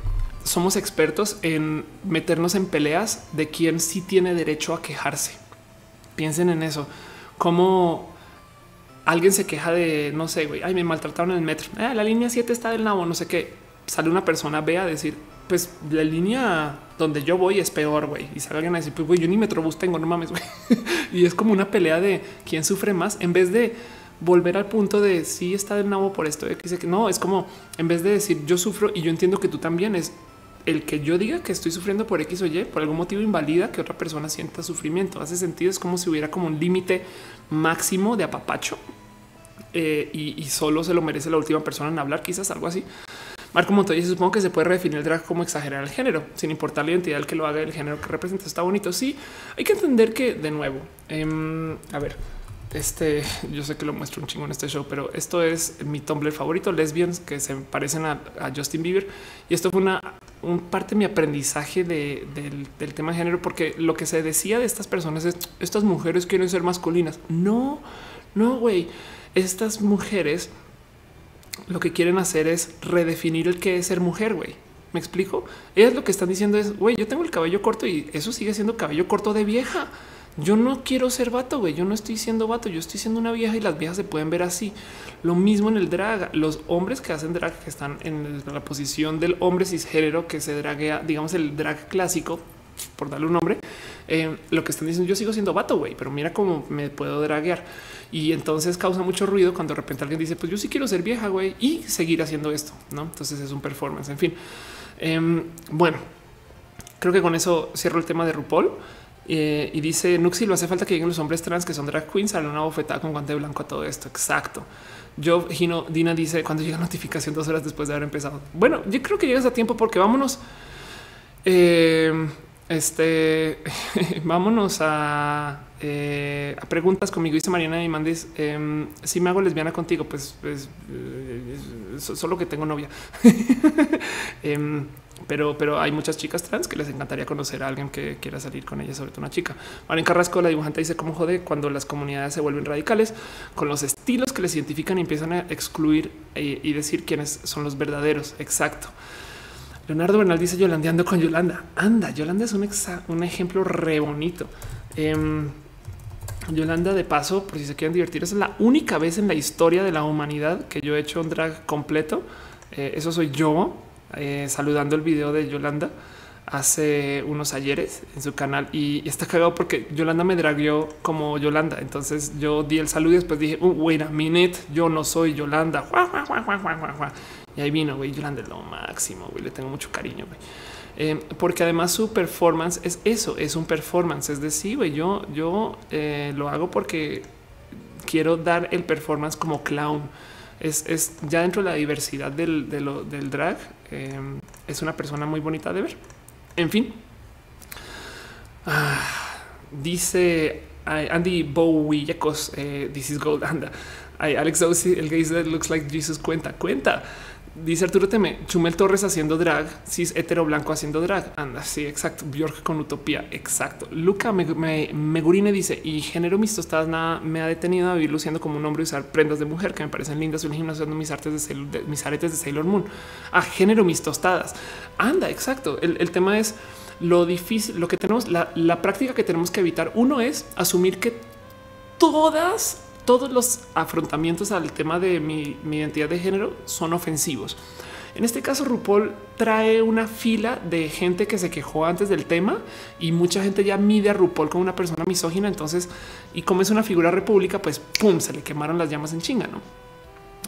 somos expertos en meternos en peleas de quién sí tiene derecho a quejarse. Piensen en eso. Como alguien se queja de, no sé, güey, ay, me maltrataron en el metro. Ah, la línea 7 está del nabo, no sé qué. Sale una persona, ve a decir, pues la línea donde yo voy es peor, güey. Y alguien a decir, pues güey, yo ni metrobús tengo, no mames, güey. y es como una pelea de quién sufre más en vez de volver al punto de si está del nabo por esto. Que no es como en vez de decir yo sufro y yo entiendo que tú también es el que yo diga que estoy sufriendo por X o Y por algún motivo invalida que otra persona sienta sufrimiento. Hace sentido. Es como si hubiera como un límite máximo de apapacho eh, y, solo se lo merece la última persona en hablar, quizás algo así. Marco Montoya supongo que se puede redefinir el drag como exagerar el género, sin importar la identidad del que lo haga, el género que representa. Está bonito. Sí, hay que entender que de nuevo, em, a ver, este, yo sé que lo muestro un chingo en este show, pero esto es mi Tumblr favorito, lesbians que se parecen a, Justin Bieber. Y esto fue una un parte de mi aprendizaje del, tema de género, porque lo que se decía de estas personas es estas mujeres quieren ser masculinas. No, no, güey. Estas mujeres lo que quieren hacer es redefinir el que es ser mujer, güey. Me explico. Ellas lo que están diciendo es, güey, yo tengo el cabello corto y eso sigue siendo cabello corto de vieja. Yo no quiero ser vato, güey. Yo no estoy siendo vato. Yo estoy siendo una vieja y las viejas se pueden ver así. Lo mismo en el drag. Los hombres que hacen drag, que están en la posición del hombre cisgénero que se draguea, digamos el drag clásico, por darle un nombre, eh, lo que están diciendo, yo sigo siendo vato, güey, pero mira cómo me puedo draguear. Y entonces causa mucho ruido cuando de repente alguien dice, pues yo sí quiero ser vieja, güey, y seguir haciendo esto, ¿no? Entonces es un performance, en fin. Em, bueno, creo que con eso cierro el tema de RuPaul. Eh, y dice Nuxi, lo hace falta que lleguen los hombres trans que son drag queens a una bofetada con guante blanco a todo esto. Exacto. Yo, Gino, Dina dice cuando llega notificación dos horas después de haber empezado. Bueno, yo creo que llegas a tiempo porque vámonos. Eh, este vámonos a, eh, a, preguntas conmigo. Dice Mariana y Mandis: Si me hago lesbiana contigo, pues, pues solo que tengo novia. Em, pero, pero hay muchas chicas trans que les encantaría conocer a alguien que quiera salir con ella, sobre todo una chica. Marín Carrasco, la dibujante, dice cómo jode cuando las comunidades se vuelven radicales con los estilos que les identifican y empiezan a excluir eh, y decir quiénes son los verdaderos. Exacto. Leonardo Bernal dice Yolandeando con Yolanda. Anda, Yolanda es un, un ejemplo re bonito. Em, Yolanda, de paso, por si se quieren divertir, es la única vez en la historia de la humanidad que yo he hecho un drag completo. Eh, eso soy yo eh, saludando el video de Yolanda hace unos ayeres en su canal y está cagado porque Yolanda me dragueó como Yolanda. Entonces yo di el saludo y después dije, uh, wait a minute, yo no soy Yolanda. Y ahí vino, güey, Yolanda es lo máximo, güey, le tengo mucho cariño, güey. Eh, porque además su performance es eso, es un performance. Es decir, güey, yo, yo eh, lo hago porque quiero dar el performance como clown. Es, es ya dentro de la diversidad del, del drag. Eh, es una persona muy bonita de ver. En fin, ah, dice Andy Bowie, this is gold. Anda, Alex Dosey, el gays that looks like Jesus cuenta, cuenta. Dice Arturo Teme, Chumel Torres haciendo drag, cis hetero blanco haciendo drag. Anda, sí, exacto. Bjork con utopía, exacto. Luca Megurine dice, y género mis tostadas nada me ha detenido a vivir luciendo como un hombre y usar prendas de mujer que me parecen lindas. Estoy gimnasio mis artes de, mis aretes de Sailor Moon. A ah, género mis tostadas. Anda, exacto. El, tema es lo difícil, lo que tenemos, la, la práctica que tenemos que evitar. Uno es asumir que todas todos los afrontamientos al tema de mi, identidad de género son ofensivos. En este caso, RuPaul trae una fila de gente que se quejó antes del tema y mucha gente ya mide a RuPaul como una persona misógina. Entonces, y como es una figura república, pues pum, se le quemaron las llamas en chinga, no?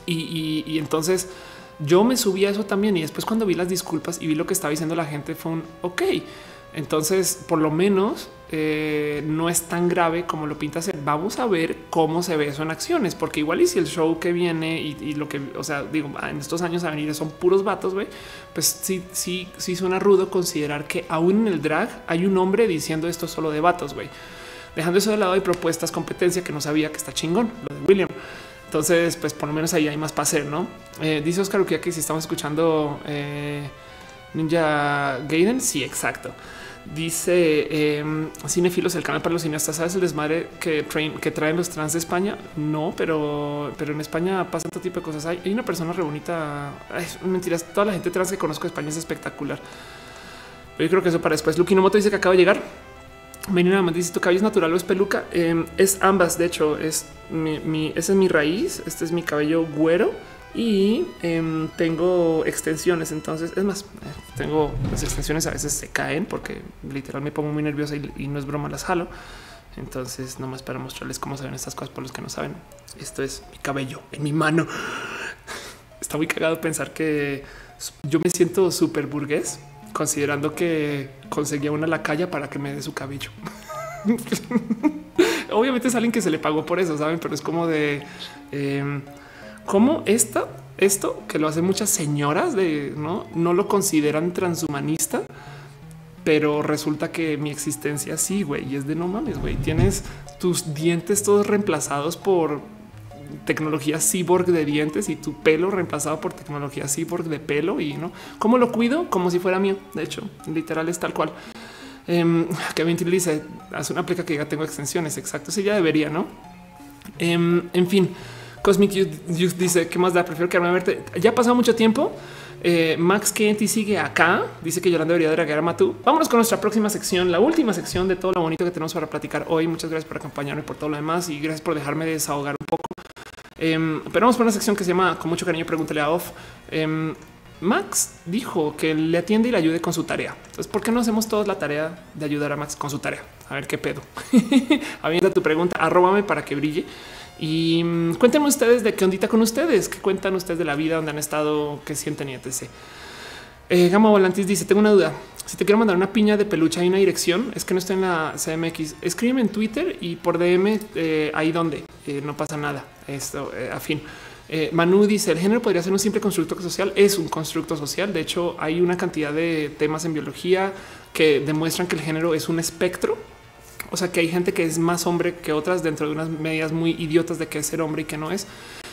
Y, entonces yo me subí a eso también. Y después, cuando vi las disculpas y vi lo que estaba diciendo la gente, fue un ok. Entonces, por lo menos eh, no es tan grave como lo pinta ser. Vamos a ver cómo se ve eso en acciones, porque igual y si el show que viene y, lo que, o sea, digo, en estos años a venir son puros vatos, güey, pues sí, sí, sí suena rudo considerar que aún en el drag hay un hombre diciendo esto solo de vatos, güey. Dejando eso de lado hay propuestas, competencia que no sabía que está chingón, lo de William. Entonces, pues por lo menos ahí hay más para hacer, ¿no? Eh, dice Oscar que si estamos escuchando eh, Ninja Gaiden, sí, exacto. Dice eh, Cinefilos, el canal para los cineastas. ¿Sabes el desmadre que, traen los trans de España? No, pero, pero en España pasa todo tipo de cosas. Hay, una persona re bonita. mentiras. Toda la gente trans que conozco de España es espectacular. Pero yo creo que eso para después. Lucky Moto dice que acaba de llegar. Menina me dice tu cabello es natural o es peluca. Em, es ambas. De hecho, es esa es mi raíz. Este es mi cabello güero y em, tengo extensiones. Entonces, es más, eh, tengo las extensiones a veces se caen porque literal me pongo muy nerviosa y, no es broma, las jalo. Entonces, nomás para mostrarles cómo se ven estas cosas por los que no saben. Esto es mi cabello en mi mano. Está muy cagado pensar que yo me siento súper burgués, considerando que conseguía una lacaya para que me dé su cabello. Obviamente es alguien que se le pagó por eso, saben, pero es como de em, cómo esta, esto que lo hacen muchas señoras de no, no lo consideran transhumanista, pero resulta que mi existencia sí, güey, y es de no mames, güey. Tienes tus dientes todos reemplazados por tecnología cyborg de dientes y tu pelo reemplazado por tecnología cyborg de pelo y no cómo lo cuido como si fuera mío. De hecho, literal es tal cual. Eh, Kevin dice hace una aplica que ya tengo extensiones. Exacto. Sí, ya debería, no? Em, en fin, Cosmic Youth dice que más da. Prefiero quedarme a verte. Ya ha pasado mucho tiempo. Eh, Max Kenty sigue acá. Dice que Yolanda debería dragar a Matú. Vámonos con nuestra próxima sección, la última sección de todo lo bonito que tenemos para platicar hoy. Muchas gracias por acompañarme por todo lo demás y gracias por dejarme desahogar un poco. Em, pero vamos por una sección que se llama Con mucho cariño, pregúntale a Off. Em, Max dijo que le atiende y le ayude con su tarea. Entonces, ¿por qué no hacemos todos la tarea de ayudar a Max con su tarea? A ver qué pedo. Avienta tu pregunta, arróbame para que brille. Y mm, cuéntenme ustedes de qué ondita con ustedes, qué cuentan ustedes de la vida, donde han estado, qué sienten y etc. Eh, Gama Volantis dice: Tengo una duda. Si te quiero mandar una piña de peluche, hay una dirección. Es que no estoy en la CMX. Escríbeme en Twitter y por DM eh, ahí donde eh, no pasa nada. Esto a fin. Manu dice: el género podría ser un simple constructo social. Es un constructo social. De hecho, hay una cantidad de temas en biología que demuestran que el género es un espectro o sea que hay gente que es más hombre que otras dentro de unas medidas muy idiotas de que es ser hombre y que no es.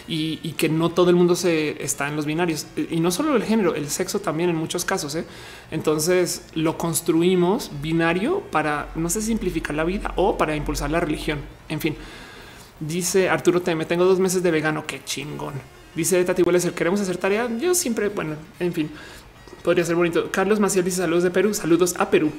Y, que no todo el mundo se está en los binarios y no solo el género, el sexo también en muchos casos. ¿eh? Entonces lo construimos binario para no sé simplificar la vida o para impulsar la religión. En fin, dice Arturo Teme, tengo dos meses de vegano. Qué chingón. Dice Tati el queremos hacer tarea. Yo siempre, bueno, en fin, podría ser bonito. Carlos Maciel dice saludos de Perú, saludos a Perú.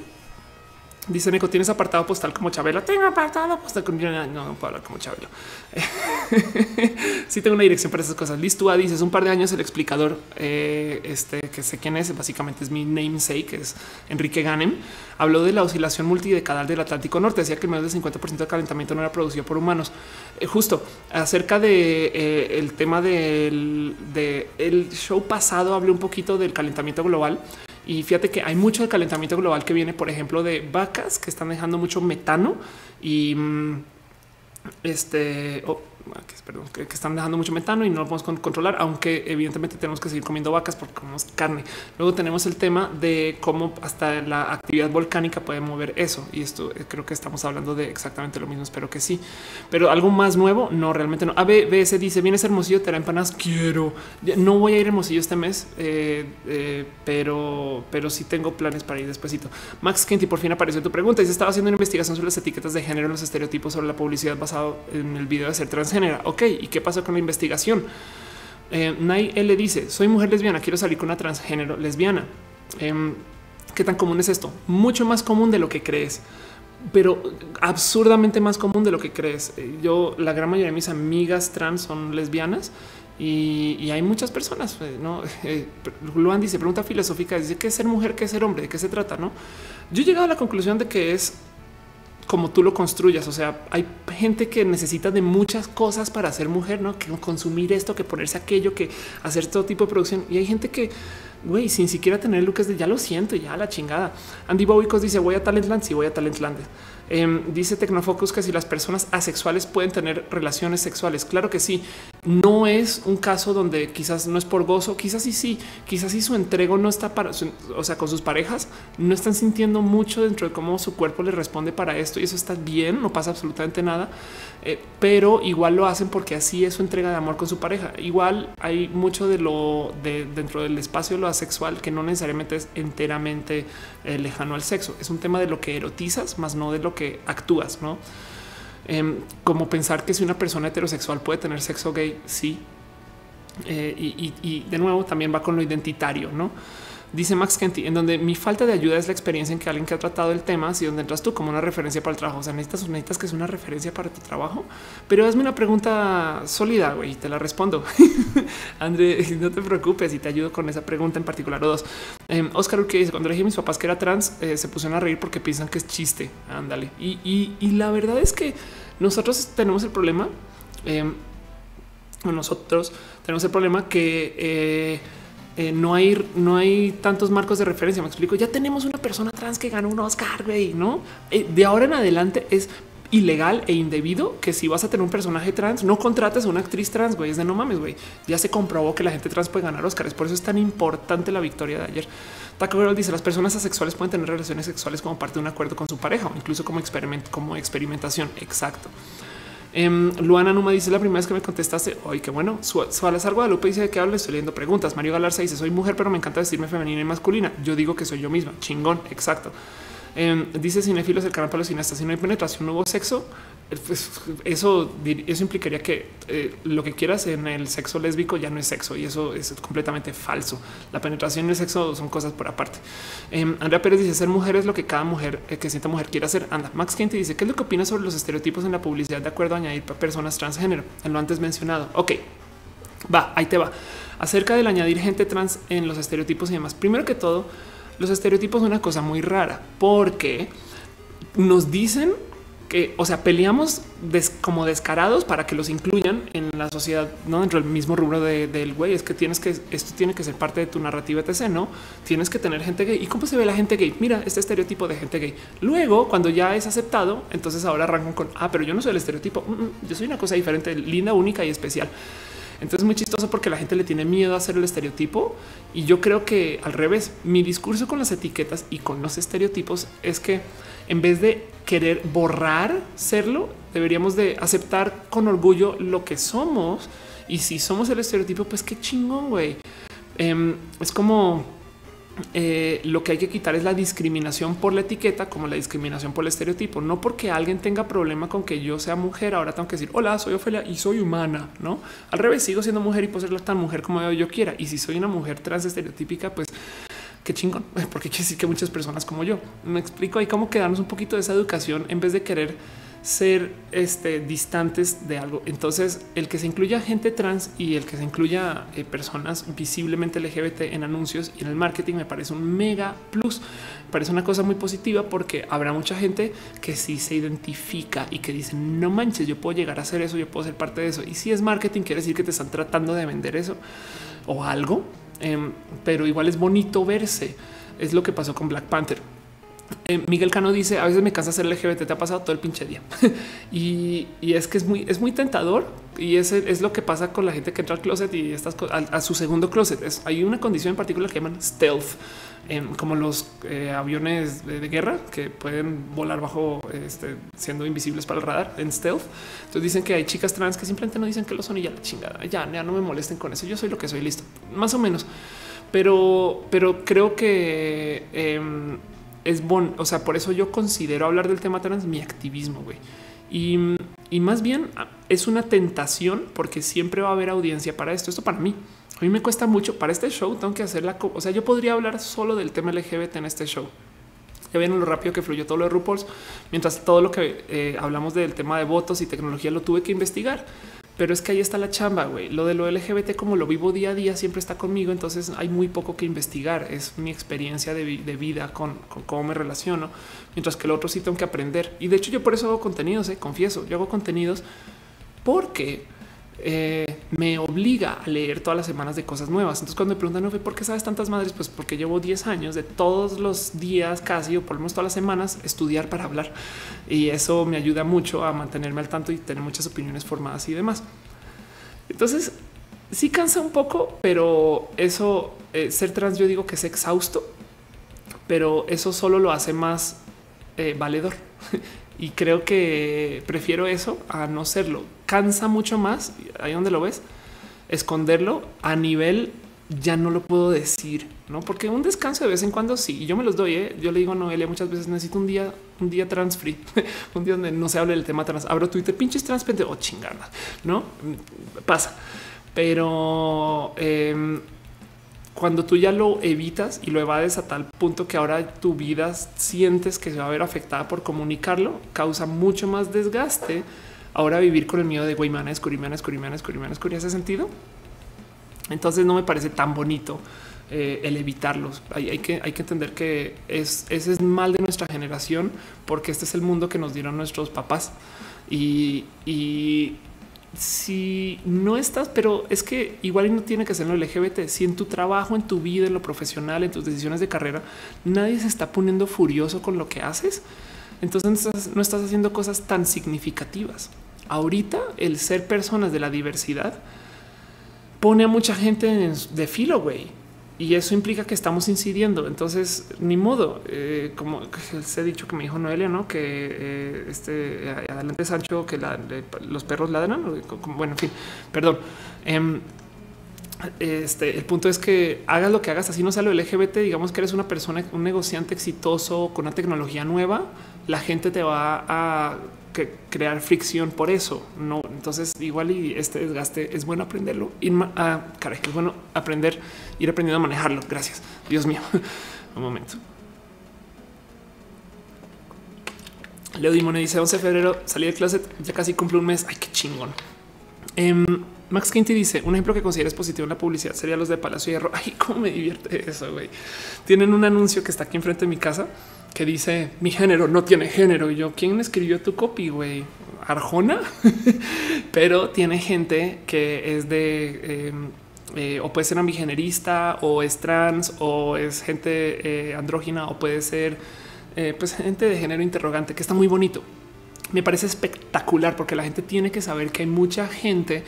Dice Nico, ¿tienes apartado postal como Chabela? Tengo apartado postal. No, no puedo hablar como Chabela. sí tengo una dirección para esas cosas. Listo, dice, hace un par de años el explicador, eh, este, que sé quién es, básicamente es mi namesake, es Enrique Ganem, habló de la oscilación multidecadal del Atlántico Norte. Decía que menos del 50% del calentamiento no era producido por humanos. Eh, justo acerca de eh, el tema del de el show pasado, hablé un poquito del calentamiento global y fíjate que hay mucho de calentamiento global que viene, por ejemplo, de vacas que están dejando mucho metano y mm, este, perdón, que, están dejando mucho metano y no lo podemos controlar, aunque evidentemente tenemos que seguir comiendo vacas porque comemos carne. Luego tenemos el tema de cómo hasta la actividad volcánica puede mover eso. Y esto eh, creo que estamos hablando de exactamente lo mismo. Espero que sí, pero algo más nuevo. No, realmente no. ABS dice: Vienes Hermosillo, te hará empanadas. Quiero. No voy a ir Hermosillo este mes, eh, eh, pero, pero sí tengo planes para ir despuesito. Max Kenty por fin apareció tu pregunta. Dice: Estaba haciendo una investigación sobre las etiquetas de género, los estereotipos sobre la publicidad basado en el video de ser transgénero Ok, ¿y qué pasó con la investigación? Eh, Nay L dice: Soy mujer lesbiana, quiero salir con una transgénero lesbiana. Em, ¿Qué tan común es esto? Mucho más común de lo que crees, pero absurdamente más común de lo que crees. Eh, yo, la gran mayoría de mis amigas trans son lesbianas y, hay muchas personas. Eh, no, Luan dice: pregunta filosófica, dice qué es ser mujer, qué es ser hombre, de qué se trata. No, yo he llegado a la conclusión de que es como tú lo construyas. O sea, hay gente que necesita de muchas cosas para ser mujer, no que consumir esto, que ponerse aquello, que hacer todo tipo de producción. Y hay gente que, güey, sin siquiera tener lucas de ya lo siento, ya la chingada. Andy Bobicos dice voy a Talentland. Sí, voy a Talentland. Em, dice Tecnofocus que si las personas asexuales pueden tener relaciones sexuales. Claro que sí. No es un caso donde quizás no es por gozo, quizás sí, sí, quizás si su entrego no está para, o sea, con sus parejas, no están sintiendo mucho dentro de cómo su cuerpo le responde para esto y eso está bien, no pasa absolutamente nada. Eh, pero igual lo hacen porque así es su entrega de amor con su pareja. Igual hay mucho de lo de dentro del espacio de lo asexual que no necesariamente es enteramente eh, lejano al sexo. Es un tema de lo que erotizas, más no de lo que actúas, no? Em, como pensar que si una persona heterosexual puede tener sexo gay, sí. Eh, y, y, de nuevo también va con lo identitario, no? Dice Max Kenty, en donde mi falta de ayuda es la experiencia en que alguien que ha tratado el tema, si donde entras tú como una referencia para el trabajo, o sea, necesitas, necesitas que es una referencia para tu trabajo, pero hazme una pregunta sólida, güey, y te la respondo. André, no te preocupes y te ayudo con esa pregunta en particular o dos. Eh, Oscar que dice, cuando le dije a mis papás que era trans, eh, se pusieron a reír porque piensan que es chiste. Ándale. Y, la verdad es que nosotros tenemos el problema, eh, nosotros tenemos el problema que... Eh, no hay, no hay tantos marcos de referencia. Me explico. Ya tenemos una persona trans que ganó un Oscar, güey, no? Eh, de ahora en adelante es ilegal e indebido que si vas a tener un personaje trans, no contrates a una actriz trans, güey. Es de no mames, güey. Ya se comprobó que la gente trans puede ganar Oscars. Por eso es tan importante la victoria de ayer. Taco Girl dice las personas asexuales pueden tener relaciones sexuales como parte de un acuerdo con su pareja o incluso como como experimentación. Exacto. Em, Luana Numa dice la primera vez que me contestaste hoy que bueno. Salazar Guadalupe dice de qué hablo. Estoy leyendo preguntas. Mario Galarza dice soy mujer, pero me encanta vestirme femenina y masculina. Yo digo que soy yo misma. Chingón. Exacto. Em, dice cinefilos el canal para los cineastas. Si no hay penetración, no hubo sexo. Pues, eso, eso implicaría que eh, lo que quieras en el sexo lésbico ya no es sexo y eso es completamente falso. La penetración y el sexo son cosas por aparte. Eh, Andrea Pérez dice ser mujer es lo que cada mujer eh, que sienta mujer quiere hacer. Anda, Max Kent dice qué es lo que opinas sobre los estereotipos en la publicidad de acuerdo a añadir personas transgénero en lo antes mencionado. Ok, va, ahí te va. Acerca del añadir gente trans en los estereotipos y demás. Primero que todo, los estereotipos son una cosa muy rara porque nos dicen que, o sea, peleamos como descarados para que los incluyan en la sociedad, no dentro del mismo rubro del güey. Es que tienes que, esto tiene que ser parte de tu narrativa, etc. No tienes que tener gente gay. ¿Y cómo se ve la gente gay? Mira, este estereotipo de gente gay. Luego, cuando ya es aceptado, entonces ahora arrancan con, ah, pero yo no soy el estereotipo. Mm, mm, yo soy una cosa diferente, linda, única y especial. Entonces es muy chistoso porque la gente le tiene miedo a hacer el estereotipo y yo creo que al revés, mi discurso con las etiquetas y con los estereotipos es que en vez de querer borrar serlo, deberíamos de aceptar con orgullo lo que somos. Y si somos el estereotipo, pues qué chingón, güey. Em, es como eh, lo que hay que quitar es la discriminación por la etiqueta, como la discriminación por el estereotipo. No porque alguien tenga problema con que yo sea mujer, ahora tengo que decir hola, soy Ofelia y soy humana. No al revés, sigo siendo mujer y puedo ser tan mujer como yo quiera. Y si soy una mujer trans estereotípica, pues qué chingón, porque quiere decir que muchas personas como yo me explico ahí cómo quedarnos un poquito de esa educación en vez de querer ser este, distantes de algo. Entonces, el que se incluya gente trans y el que se incluya eh, personas visiblemente LGBT en anuncios y en el marketing me parece un mega plus. Me parece una cosa muy positiva porque habrá mucha gente que sí se identifica y que dice no manches, yo puedo llegar a hacer eso, yo puedo ser parte de eso. Y si es marketing, quiere decir que te están tratando de vender eso o algo, em, pero igual es bonito verse. Es lo que pasó con Black Panther eh, Miguel Cano dice a veces me cansa ser LGBT, te ha pasado todo el pinche día y, es que es muy, es muy tentador y ese es lo que pasa con la gente que entra al closet y estas a, su segundo closet. Es, hay una condición en particular que llaman stealth, em, como los eh, aviones de, guerra que pueden volar bajo este, siendo invisibles para el radar en stealth. Entonces dicen que hay chicas trans que simplemente no dicen que lo son y ya la chingada, ya, ya no me molesten con eso. Yo soy lo que soy, listo, más o menos. Pero, pero creo que em, es bon, o sea, por eso yo considero hablar del tema trans mi activismo, güey. Y, y, más bien ah, es una tentación porque siempre va a haber audiencia para esto. Esto para mí. A mí me cuesta mucho para este show. Tengo que hacer la, o sea, yo podría hablar solo del tema LGBT en este show. Ya ven lo rápido que fluyó todo lo de RuPaul's, mientras todo lo que eh, hablamos del tema de votos y tecnología lo tuve que investigar. Pero es que ahí está la chamba, güey. Lo de lo LGBT, como lo vivo día a día, siempre está conmigo. Entonces hay muy poco que investigar. Es mi experiencia de, vida con, cómo me relaciono. Mientras que el otro sí tengo que aprender. Y de hecho, yo por eso hago contenidos, eh, confieso. Yo hago contenidos porque eh, me obliga a leer todas las semanas de cosas nuevas. Entonces, cuando me preguntan, ¿por qué sabes tantas madres? Pues porque llevo 10 años de todos los días, casi o por lo menos todas las semanas, estudiar para hablar. Y eso me ayuda mucho a mantenerme al tanto y tener muchas opiniones formadas y demás. Entonces, sí cansa un poco, pero eso, eh, ser trans, yo digo que es exhausto, pero eso solo lo hace más eh, valedor. y creo que prefiero eso a no serlo cansa mucho más, ahí donde lo ves, esconderlo a nivel ya no lo puedo decir, no? Porque un descanso de vez en cuando sí, yo me los doy. ¿eh? Yo le digo a Noelia muchas veces necesito un día, un día trans free, un día donde no se hable del tema trans. Abro Twitter, pinches trans, o oh, chingada, no pasa, pero em, cuando tú ya lo evitas y lo evades a tal punto que ahora tu vida sientes que se va a ver afectada por comunicarlo, causa mucho más desgaste ahora vivir con el miedo de güey, me van a descubrir, me van a descubrir, me ese sentido. Entonces no me parece tan bonito eh, el evitarlos. Hay, hay, que, hay que entender que es, ese es mal de nuestra generación porque este es el mundo que nos dieron nuestros papás. Y si no estás, pero es que igual no tiene que ser lo LGBT. Si en tu trabajo, en tu vida, en lo profesional, en tus decisiones de carrera, nadie se está poniendo furioso con lo que haces, entonces no estás haciendo cosas tan significativas. Ahorita el ser personas de la diversidad pone a mucha gente de filo, güey. Y eso implica que estamos incidiendo. Entonces, ni modo, eh, como se ha dicho que me dijo Noelia, ¿no? Que eh, este adelante Sancho, que los perros ladran. Bueno, en fin, perdón. Em, este, el punto es que hagas lo que hagas, así no sea lo LGBT, digamos que eres una persona, un negociante exitoso con una tecnología nueva, la gente te va a crear fricción por eso. No, entonces igual y este desgaste es bueno aprenderlo. Ir a caray, es bueno aprender, ir aprendiendo a manejarlo. Gracias. Dios mío. Un momento. Leo Dimone dice 11 de febrero salí del closet, ya casi cumple un mes. Ay, qué chingón. Em, Max Quinty dice un ejemplo que consideres positivo en la publicidad sería los de Palacio Hierro. Ay, cómo me divierte eso. güey. Tienen un anuncio que está aquí enfrente de mi casa que dice mi género no tiene género. Y yo, ¿quién escribió tu copy? Güey, Arjona, pero tiene gente que es de em, eh, o puede ser ambigenerista o es trans o es gente eh, andrógina o puede ser eh, pues gente de género interrogante que está muy bonito. Me parece espectacular porque la gente tiene que saber que hay mucha gente,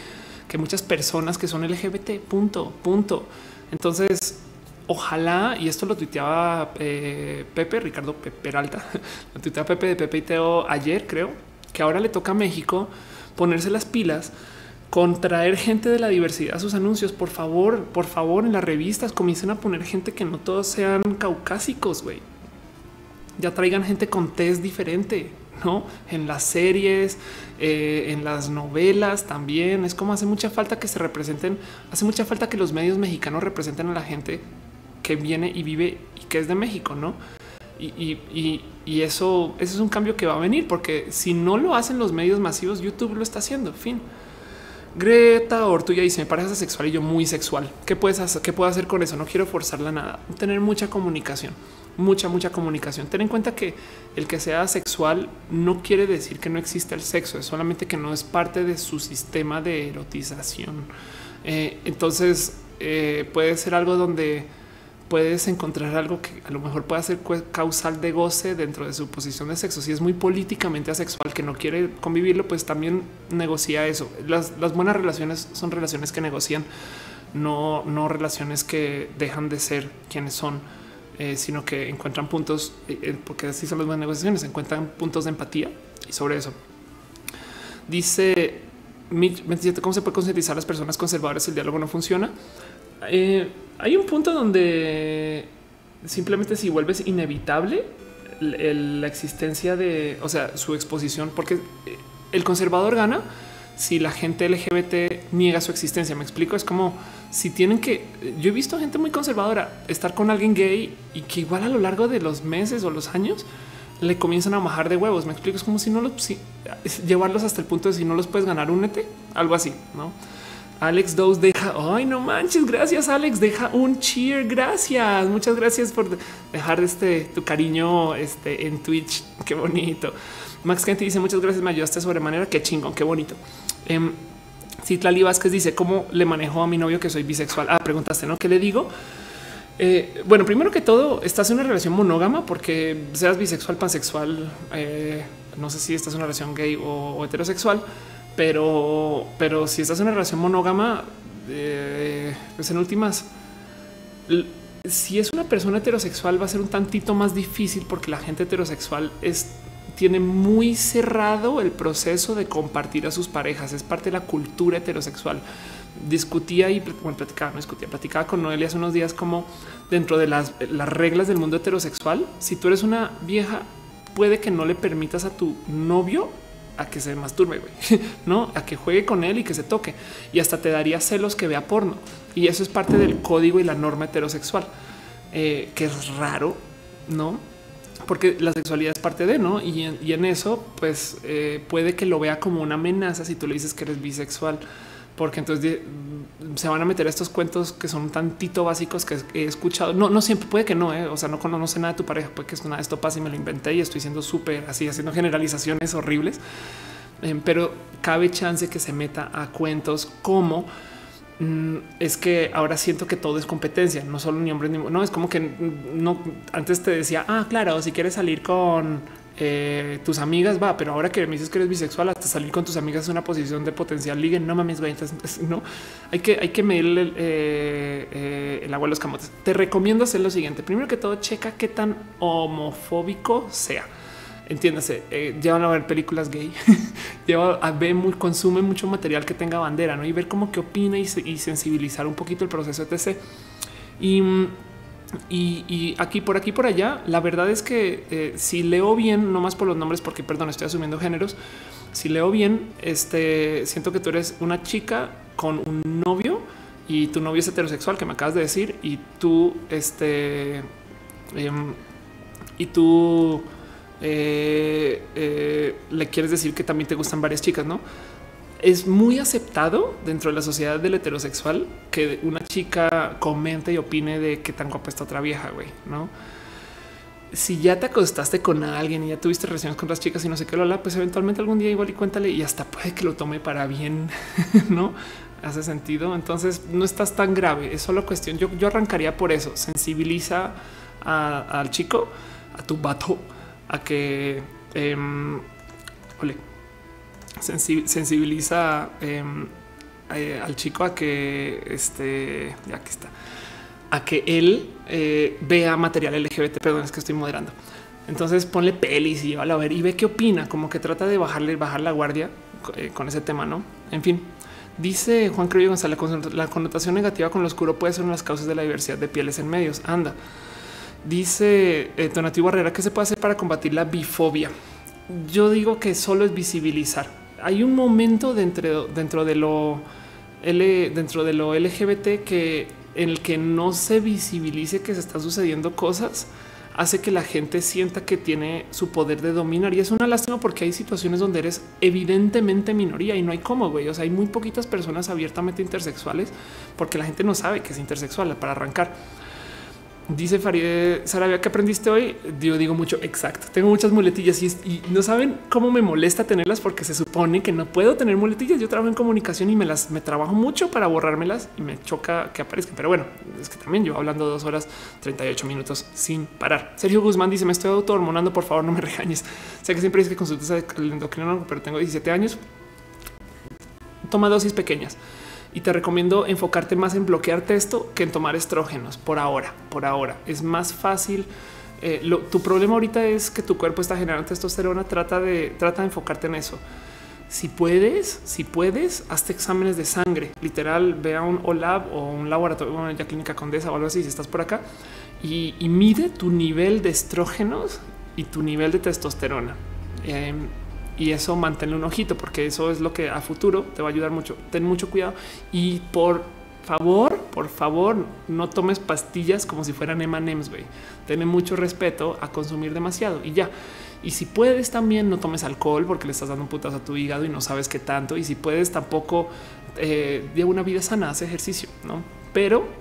que muchas personas que son LGBT. Punto, punto. Entonces, ojalá, y esto lo tuiteaba eh, Pepe, Ricardo Peralta, lo tuiteaba Pepe de Pepe y Teo ayer, creo, que ahora le toca a México ponerse las pilas con traer gente de la diversidad a sus anuncios. Por favor, por favor, en las revistas comiencen a poner gente que no todos sean caucásicos, güey. Ya traigan gente con test diferente, ¿no? En las series, eh, en las novelas también. Es como hace mucha falta que se representen, hace mucha falta que los medios mexicanos representen a la gente que viene y vive y que es de México, ¿no? Y, eso, eso es un cambio que va a venir, porque si no lo hacen los medios masivos, YouTube lo está haciendo. Fin. Greta Ortuya dice: Me parece sexual y yo muy sexual. ¿Qué puedes hacer? ¿Qué puedo hacer con eso? No quiero forzarla nada. Tener mucha comunicación, mucha, mucha comunicación. Ten en cuenta que el que sea sexual no quiere decir que no exista el sexo, es solamente que no es parte de su sistema de erotización. Eh, entonces eh, puede ser algo donde puedes encontrar algo que a lo mejor pueda ser causal de goce dentro de su posición de sexo. Si es muy políticamente asexual que no quiere convivirlo, pues también negocia eso. Las, buenas relaciones son relaciones que negocian, no, no relaciones que dejan de ser quienes son, eh, sino que encuentran puntos, eh, eh, porque así son las buenas negociaciones, encuentran puntos de empatía y sobre eso. Dice Mitch 27, ¿cómo se puede concientizar a las personas conservadoras si el diálogo no funciona? Eh, hay un punto donde simplemente si vuelves inevitable la existencia de, o sea, su exposición, porque el conservador gana si la gente LGBT niega su existencia. Me explico, es como si tienen que, yo he visto gente muy conservadora estar con alguien gay y que igual a lo largo de los meses o los años le comienzan a bajar de huevos. Me explico, es como si no los, llevarlos hasta el punto de si no los puedes ganar, únete, algo así, ¿no? Alex Dose deja, ay no manches, gracias Alex, deja un cheer, gracias, muchas gracias por dejar este tu cariño este, en Twitch, qué bonito. Max Kent dice muchas gracias, me ayudaste sobremanera, qué chingón, qué bonito. Eh, Citlali Vázquez dice cómo le manejo a mi novio que soy bisexual. Ah, preguntaste, ¿no? ¿Qué le digo? Eh, bueno, primero que todo, estás en una relación monógama porque seas bisexual, pansexual, eh, no sé si estás en una relación gay o heterosexual pero, pero si estás en una relación monógama, eh, pues en últimas, si es una persona heterosexual va a ser un tantito más difícil porque la gente heterosexual es tiene muy cerrado el proceso de compartir a sus parejas. Es parte de la cultura heterosexual. Discutía y bueno, platicaba, no discutía, platicaba con Noelia hace unos días como dentro de las, las reglas del mundo heterosexual. Si tú eres una vieja, puede que no le permitas a tu novio a que se masturbe, güey, no a que juegue con él y que se toque y hasta te daría celos que vea porno. Y eso es parte del código y la norma heterosexual, eh, que es raro, no? Porque la sexualidad es parte de no, y en, eso, pues eh, puede que lo vea como una amenaza si tú le dices que eres bisexual porque entonces se van a meter estos cuentos que son tantito básicos que he escuchado. No, no siempre puede que no, ¿eh? o sea, no conoce nada de tu pareja, puede que es nada de esto pasa y me lo inventé y estoy siendo súper así, haciendo generalizaciones horribles. Em, pero cabe chance que se meta a cuentos como mm, es que ahora siento que todo es competencia, no solo ni hombres ni no es como que no antes te decía, ah, claro, si quieres salir con eh, tus amigas va, pero ahora que me dices que eres bisexual, hasta salir con tus amigas es una posición de potencial ligue. No mames, güey. No hay que, hay que medir el, eh, eh, el agua a los camotes. Te recomiendo hacer lo siguiente. Primero que todo, checa qué tan homofóbico sea. Entiéndase, llevan a ver películas gay, lleva a ver, muy, consume mucho material que tenga bandera, ¿no? Y ver cómo qué opina y, sensibilizar un poquito el proceso etc. Y y, aquí por aquí por allá, la verdad es que eh, si leo bien, no más por los nombres, porque perdón, estoy asumiendo géneros. Si leo bien, este siento que tú eres una chica con un novio y tu novio es heterosexual, que me acabas de decir, y tú, este, em, y tú eh, eh, le quieres decir que también te gustan varias chicas, no? Es muy aceptado dentro de la sociedad del heterosexual que una chica comente y opine de qué tan guapa está otra vieja, güey, ¿no? Si ya te acostaste con alguien y ya tuviste relaciones con otras chicas y no sé qué, lo pues eventualmente algún día igual y cuéntale y hasta puede que lo tome para bien, ¿no? Hace sentido. Entonces no estás tan grave, es solo cuestión. Yo, yo arrancaría por eso. Sensibiliza al chico, a tu vato, a que, eh, ole, sensibiliza em, eh, al chico a que este ya que está a que él eh, vea material LGBT. Perdón, es que estoy moderando. Entonces ponle pelis y llévalo a ver y ve qué opina, como que trata de bajarle, bajar la guardia eh, con ese tema, no? En fin, dice Juan Cruz González, la connotación negativa con lo oscuro puede ser una de las causas de la diversidad de pieles en medios. Anda, dice Donativo Barrera que se puede hacer para combatir la bifobia. Yo digo que solo es visibilizar hay un momento dentro, de lo dentro de lo LGBT que en el que no se visibilice que se están sucediendo cosas hace que la gente sienta que tiene su poder de dominar. Y es una lástima porque hay situaciones donde eres evidentemente minoría y no hay cómo, güey. O sea, hay muy poquitas personas abiertamente intersexuales porque la gente no sabe que es intersexual para arrancar. Dice Farid Sarabia que aprendiste hoy. Yo digo mucho exacto. Tengo muchas muletillas y, no saben cómo me molesta tenerlas porque se supone que no puedo tener muletillas. Yo trabajo en comunicación y me las me trabajo mucho para borrármelas y me choca que aparezcan. Pero bueno, es que también yo hablando dos horas 38 minutos sin parar. Sergio Guzmán dice: Me estoy autohormonando. Por favor, no me regañes. Sé que siempre dices que consultas al endocrinólogo, pero tengo 17 años. Toma dosis pequeñas y te recomiendo enfocarte más en bloquearte esto que en tomar estrógenos por ahora. Por ahora es más fácil. Eh, tu problema ahorita es que tu cuerpo está generando testosterona. Trata de trata de enfocarte en eso. Si puedes, si puedes, hazte exámenes de sangre. Literal, ve a un OLAB o un laboratorio, bueno, ya clínica condesa o algo así, si estás por acá, y, mide tu nivel de estrógenos y tu nivel de testosterona. Em, y eso manténle un ojito porque eso es lo que a futuro te va a ayudar mucho. Ten mucho cuidado y por favor, por favor, no tomes pastillas como si fueran M&M's, güey. Ten mucho respeto a consumir demasiado y ya. Y si puedes también no tomes alcohol porque le estás dando un putazo a tu hígado y no sabes qué tanto. Y si puedes tampoco eh, lleva una vida sana, hace ejercicio, ¿no? Pero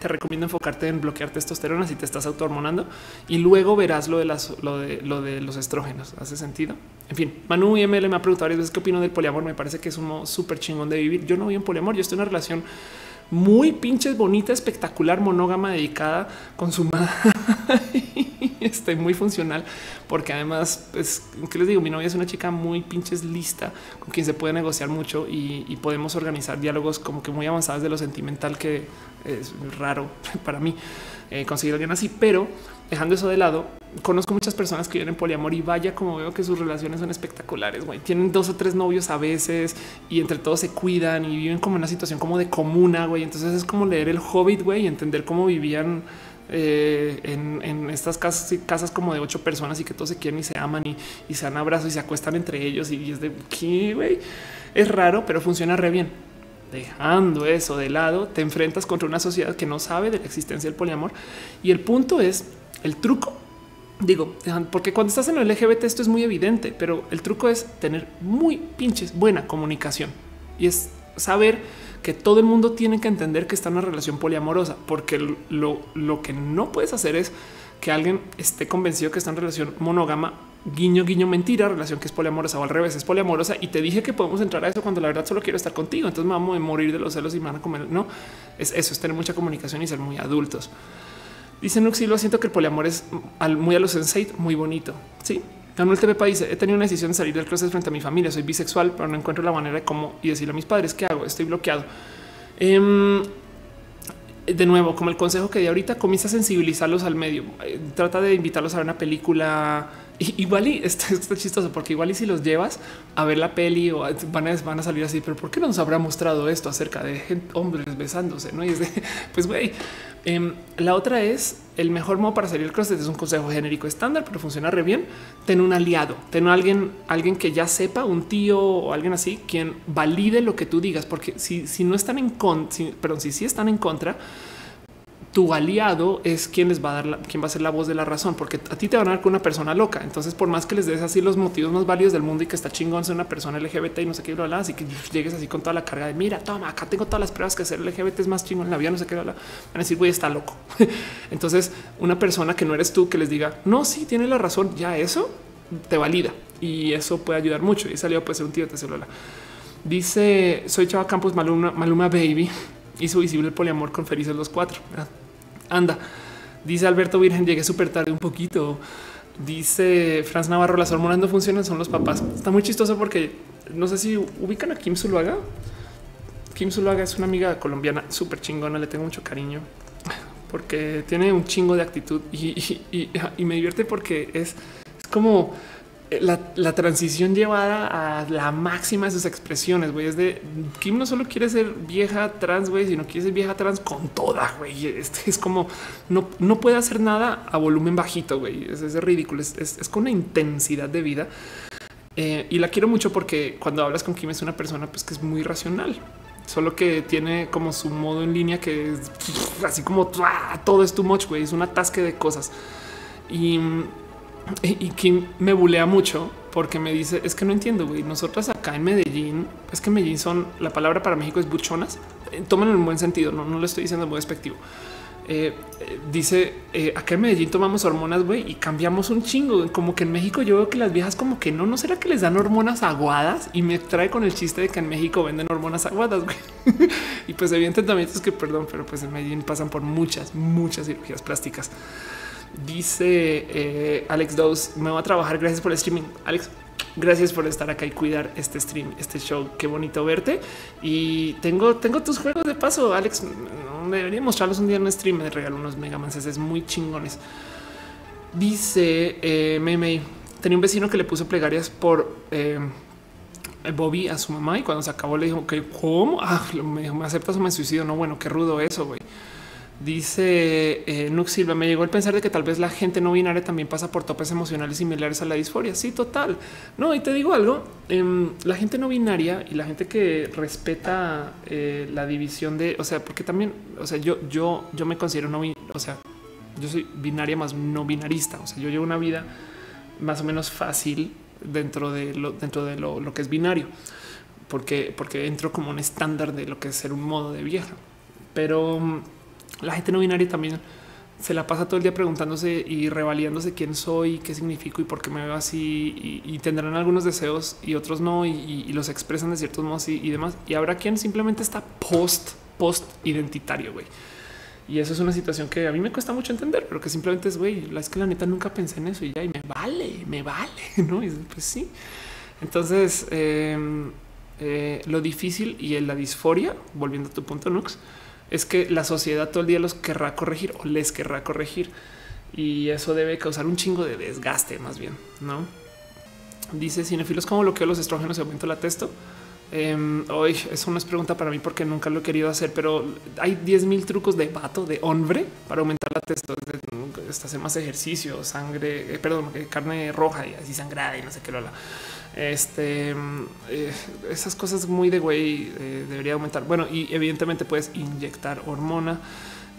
te recomiendo enfocarte en bloquear testosterona si te estás autohormonando y luego verás lo de, las, lo de, lo de los estrógenos. ¿Hace sentido? En fin, Manu ML me ha preguntado varias veces qué opino del poliamor. Me parece que es un súper chingón de vivir. Yo no voy en poliamor, yo estoy en una relación muy pinches bonita, espectacular, monógama, dedicada, consumada. Estoy muy funcional porque además, es pues, que les digo, mi novia es una chica muy pinches lista con quien se puede negociar mucho y, podemos organizar diálogos como que muy avanzados de lo sentimental que es raro para mí eh, conseguir alguien así, pero dejando eso de lado, conozco muchas personas que viven en poliamor y vaya como veo que sus relaciones son espectaculares. Güey. Tienen dos o tres novios a veces y entre todos se cuidan y viven como una situación como de comuna. Güey. Entonces es como leer el Hobbit güey, y entender cómo vivían eh, en, estas casas, casas como de ocho personas y que todos se quieren y se aman y, se dan abrazos y se acuestan entre ellos. Y es de qué güey. Es raro, pero funciona re bien. Dejando eso de lado, te enfrentas contra una sociedad que no sabe de la existencia del poliamor. Y el punto es el truco Digo, porque cuando estás en el LGBT esto es muy evidente, pero el truco es tener muy pinches buena comunicación y es saber que todo el mundo tiene que entender que está en una relación poliamorosa, porque lo, lo que no puedes hacer es que alguien esté convencido que está en relación monógama, guiño, guiño, mentira, relación que es poliamorosa o al revés, es poliamorosa. Y te dije que podemos entrar a eso cuando la verdad solo quiero estar contigo. Entonces me vamos a morir de los celos y me van a comer. No es eso, es tener mucha comunicación y ser muy adultos. Dice Nuxilo, siento que el poliamor es muy a los sensate, muy bonito. Sí. Manuel TV País, he tenido una decisión de salir del closet frente a mi familia. Soy bisexual, pero no encuentro la manera de cómo y decirle a mis padres qué hago. Estoy bloqueado. Em, de nuevo, como el consejo que di ahorita, comienza a sensibilizarlos al medio. Eh, trata de invitarlos a ver una película. Igual y está, está, chistoso porque igual y si los llevas a ver la peli o van a, van a salir así, pero ¿por qué no nos habrá mostrado esto acerca de hombres besándose? No y es de pues güey, Em, la otra es el mejor modo para salir closet es un consejo genérico estándar, pero funciona re bien. Ten un aliado, ten alguien, alguien que ya sepa, un tío o alguien así, quien valide lo que tú digas, porque si, si no están en contra, perdón, si sí están en contra, tu aliado es quien les va a dar, la, quien va a ser la voz de la razón, porque a ti te van a dar con una persona loca. Entonces, por más que les des así los motivos más válidos del mundo y que está chingón ser una persona LGBT y no sé qué, bla, así que llegues así con toda la carga de mira, toma, acá tengo todas las pruebas que ser LGBT es más chingón en la vida, no sé qué, bla, van a decir, güey, está loco. Entonces, una persona que no eres tú que les diga, no, sí, tiene la razón, ya eso te valida y eso puede ayudar mucho. Y salió puede ser un tío, te celular. Dice, soy Chava Campos Maluma, Maluma Baby. Hizo visible el poliamor con Felices los cuatro. Anda, dice Alberto Virgen, llegué súper tarde un poquito. Dice Franz Navarro, las hormonas no funcionan, son los papás. Está muy chistoso porque no sé si ubican a Kim Zuluaga. Kim Zuluaga es una amiga colombiana súper chingona, le tengo mucho cariño porque tiene un chingo de actitud y, y me divierte porque es, es como eh, la, transición llevada a la máxima de sus expresiones, güey, es de Kim no solo quiere ser vieja trans, güey, sino quiere ser vieja trans con toda, güey. Este es como no, no puede hacer nada a volumen bajito, güey. Es, ridículo, es, es, con una intensidad de vida. Eh, y la quiero mucho porque cuando hablas con Kim es una persona pues, que es muy racional. solo que tiene como su modo en línea que es así como todo es too much, güey. Es un atasque de cosas. Y, y me bulea mucho porque me dice es que no entiendo, güey. Nosotras acá en Medellín, es que Medellín son la palabra para México es buchonas. Eh, tómenlo en buen sentido, no, no lo estoy diciendo muy despectivo. Eh, dice eh, acá en Medellín tomamos hormonas, güey, y cambiamos un chingo. Como que en México yo veo que las viejas como que no, no será que les dan hormonas aguadas y me trae con el chiste de que en México venden hormonas aguadas, güey. y pues evidentemente es que perdón, pero pues en Medellín pasan por muchas, muchas cirugías plásticas. Dice eh, Alex Dose, me voy a trabajar. Gracias por el streaming. Alex, gracias por estar acá y cuidar este stream, este show. Qué bonito verte. Y tengo, tengo tus juegos de paso, Alex. Debería mostrarlos un día en un stream. Me regalo unos Megamances es muy chingones. Dice eh, Meme, tenía un vecino que le puso plegarias por eh, Bobby a su mamá y cuando se acabó le dijo que cómo ah, me dijo, me aceptas o me suicido. No, bueno, qué rudo eso, güey. Dice eh, Nux Silva, me llegó el pensar de que tal vez la gente no binaria también pasa por topes emocionales similares a la disforia. Sí, total. No, y te digo algo, em, la gente no binaria y la gente que respeta eh, la división de, o sea, porque también, o sea, yo, yo, yo me considero no, o sea, yo soy binaria más no binarista. O sea, yo llevo una vida más o menos fácil dentro de lo, dentro de lo, lo que es binario, porque, porque entro como un estándar de lo que es ser un modo de vieja. Pero la gente no binaria también se la pasa todo el día preguntándose y revaliándose quién soy, qué significo y por qué me veo así y, tendrán algunos deseos y otros no y, los expresan de ciertos modos y, demás. Y habrá quien simplemente está post, post identitario, güey. Y eso es una situación que a mí me cuesta mucho entender, pero que simplemente es, güey, la es que la neta nunca pensé en eso y ya, y me vale, me vale, ¿no? Y pues sí. Entonces, em, eh, lo difícil y la disforia, volviendo a tu punto, Nux, es que la sociedad todo el día los querrá corregir o les querrá corregir y eso debe causar un chingo de desgaste más bien, ¿no? Dice cinefilos como bloqueo los estrógenos y aumento la testo. hoy em, eso no es pregunta para mí porque nunca lo he querido hacer, pero hay 10 mil trucos de vato, de hombre para aumentar la testo. Hasta hacer más ejercicio, sangre, eh, perdón, eh, carne roja y así sangrada y no sé qué lo. Este, eh, esas cosas muy de güey eh, debería aumentar. Bueno, y evidentemente puedes inyectar hormona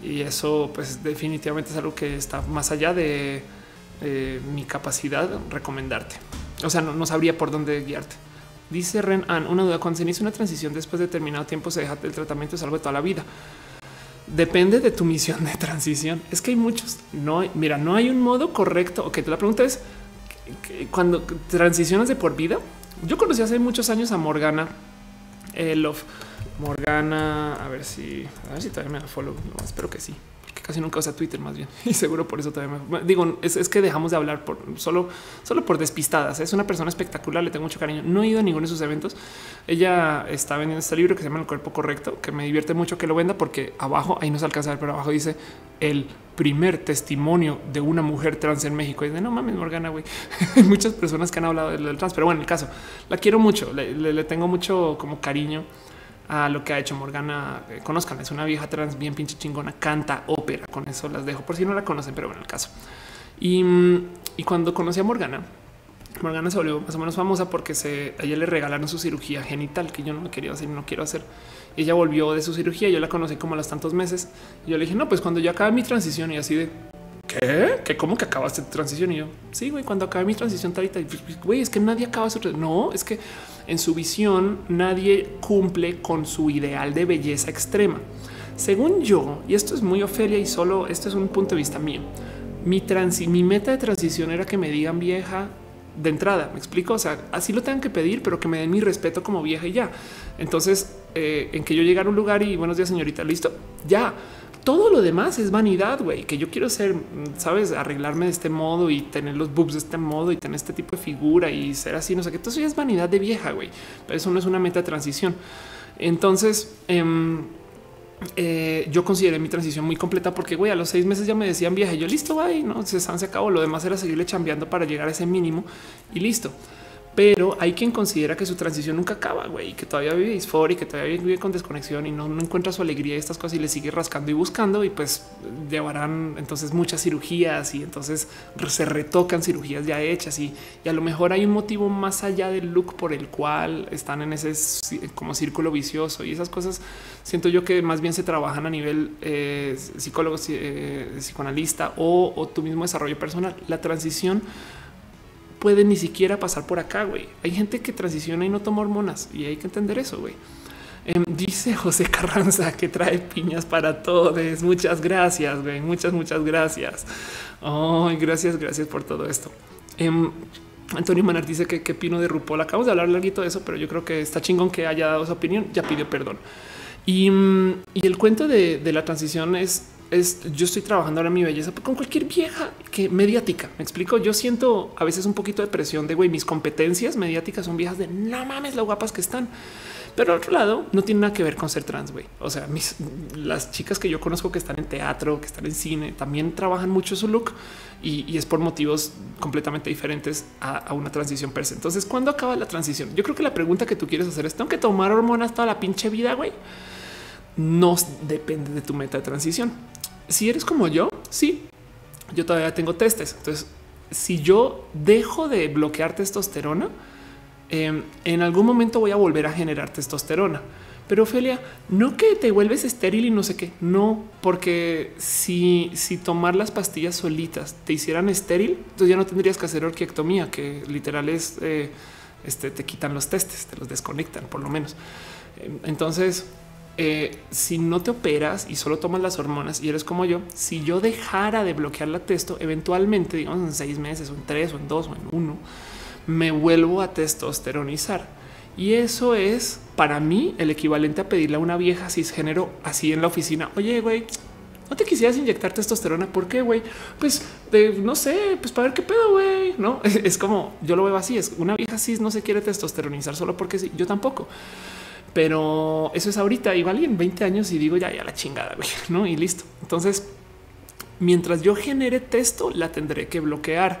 y eso pues definitivamente es algo que está más allá de eh, mi capacidad recomendarte. O sea, no, sabría por dónde guiarte. Dice Ren An, una duda, cuando se inicia una transición después de determinado tiempo se deja el tratamiento es algo de toda la vida. Depende de tu misión de transición. Es que hay muchos. No, mira, no hay un modo correcto. Ok, la pregunta es cuando transicionas de por vida, yo conocí hace muchos años a Morgana eh, Love. Morgana, a ver si, a ver si todavía me da follow. espero que sí, porque casi nunca usa Twitter más bien. Y seguro por eso todavía me digo, es, que dejamos de hablar por solo, solo por despistadas. Es una persona espectacular, le tengo mucho cariño. No he ido a ninguno de sus eventos. Ella está vendiendo este libro que se llama El cuerpo correcto, que me divierte mucho que lo venda porque abajo, ahí no se alcanza a ver, pero abajo dice el primer testimonio de una mujer trans en México. Y de no mames, Morgana, güey. Hay muchas personas que han hablado del, trans, pero bueno, el caso la quiero mucho, le, tengo mucho como cariño a lo que ha hecho Morgana. Eh, conozcan, es una vieja trans bien pinche chingona, canta ópera. Con eso las dejo por si no la conocen, pero bueno, el caso. Y, y cuando conocí a Morgana, Morgana se volvió más o menos famosa porque se, a ella le regalaron su cirugía genital que yo no quería hacer, no quiero hacer ella volvió de su cirugía. Yo la conocí como a los tantos meses. Y yo le dije, no, pues cuando yo acabe mi transición y así de qué, que cómo que acabaste tu transición. Y yo, sí, güey, cuando acabe mi transición, tal y tal, pues, pues, güey, es que nadie acaba su No, es que en su visión nadie cumple con su ideal de belleza extrema. Según yo, y esto es muy Ofelia y solo esto es un punto de vista mío. Mi, mi meta de transición era que me digan vieja de entrada. Me explico. O sea, así lo tengan que pedir, pero que me den mi respeto como vieja y ya. Entonces, eh, en que yo llegar a un lugar y buenos días, señorita, listo, ya. Todo lo demás es vanidad, güey, que yo quiero ser, sabes, arreglarme de este modo y tener los boobs de este modo y tener este tipo de figura y ser así, no sé qué. Eso ya es vanidad de vieja, güey. Pero eso no es una meta de transición. Entonces, em, eh, yo consideré mi transición muy completa porque güey, a los seis meses ya me decían vieja yo listo, güey, no se, se acabó. Lo demás era seguirle chambeando para llegar a ese mínimo y listo. Pero hay quien considera que su transición nunca acaba, güey, que todavía vive disforia que todavía vive con desconexión y no, no, encuentra su alegría y estas cosas y le sigue rascando y buscando y pues llevarán entonces muchas cirugías y entonces se retocan cirugías ya hechas y, y a lo mejor hay un motivo más allá del look por el cual están en ese como círculo vicioso y esas cosas siento yo que más bien se trabajan a nivel eh, psicólogo, eh, psicoanalista o, o tu mismo desarrollo personal. La transición puede ni siquiera pasar por acá, güey. Hay gente que transiciona y no toma hormonas y hay que entender eso, güey. Em, dice José Carranza que trae piñas para todos. Muchas gracias, güey. Muchas, muchas gracias. Gracias, gracias por todo esto. Em, Antonio Manar dice que qué pino de RuPaul. Acabamos de hablar larguito de eso, pero yo creo que está chingón que haya dado su opinión. Ya pidió perdón. Y, mm, y el cuento de, de la transición es es yo estoy trabajando ahora mi belleza con cualquier vieja que mediática. Me explico. Yo siento a veces un poquito de presión de güey. Mis competencias mediáticas son viejas de no mames lo guapas que están. Pero al otro lado no tiene nada que ver con ser trans. Güey. O sea, mis, las chicas que yo conozco que están en teatro, que están en cine, también trabajan mucho su look y, es por motivos completamente diferentes a, una transición per se. Entonces, ¿cuándo acaba la transición? Yo creo que la pregunta que tú quieres hacer es: ¿tengo que tomar hormonas toda la pinche vida? Güey, no depende de tu meta de transición si eres como yo, sí, yo todavía tengo testes. Entonces, si yo dejo de bloquear testosterona, em, en algún momento voy a volver a generar testosterona. Pero Ophelia, no que te vuelves estéril y no sé qué. No, porque si, si tomar las pastillas solitas te hicieran estéril, entonces ya no tendrías que hacer orquiectomía, que literal es eh, este, te quitan los testes, te los desconectan por lo menos. Em, entonces, eh, si no te operas y solo tomas las hormonas y eres como yo, si yo dejara de bloquear la testo, eventualmente, digamos en seis meses o en tres o en dos o en uno, me vuelvo a testosteronizar. Y eso es para mí el equivalente a pedirle a una vieja cisgénero así en la oficina. Oye, güey, no te quisieras inyectar testosterona. ¿Por qué, güey? Pues no sé, pues para ver qué pedo, güey. No es, como yo lo veo así. Es una vieja cis no se quiere testosteronizar solo porque sí. Yo tampoco pero eso es ahorita igual y en 20 años y digo ya, ya la chingada, no? Y listo. Entonces, mientras yo genere texto, la tendré que bloquear.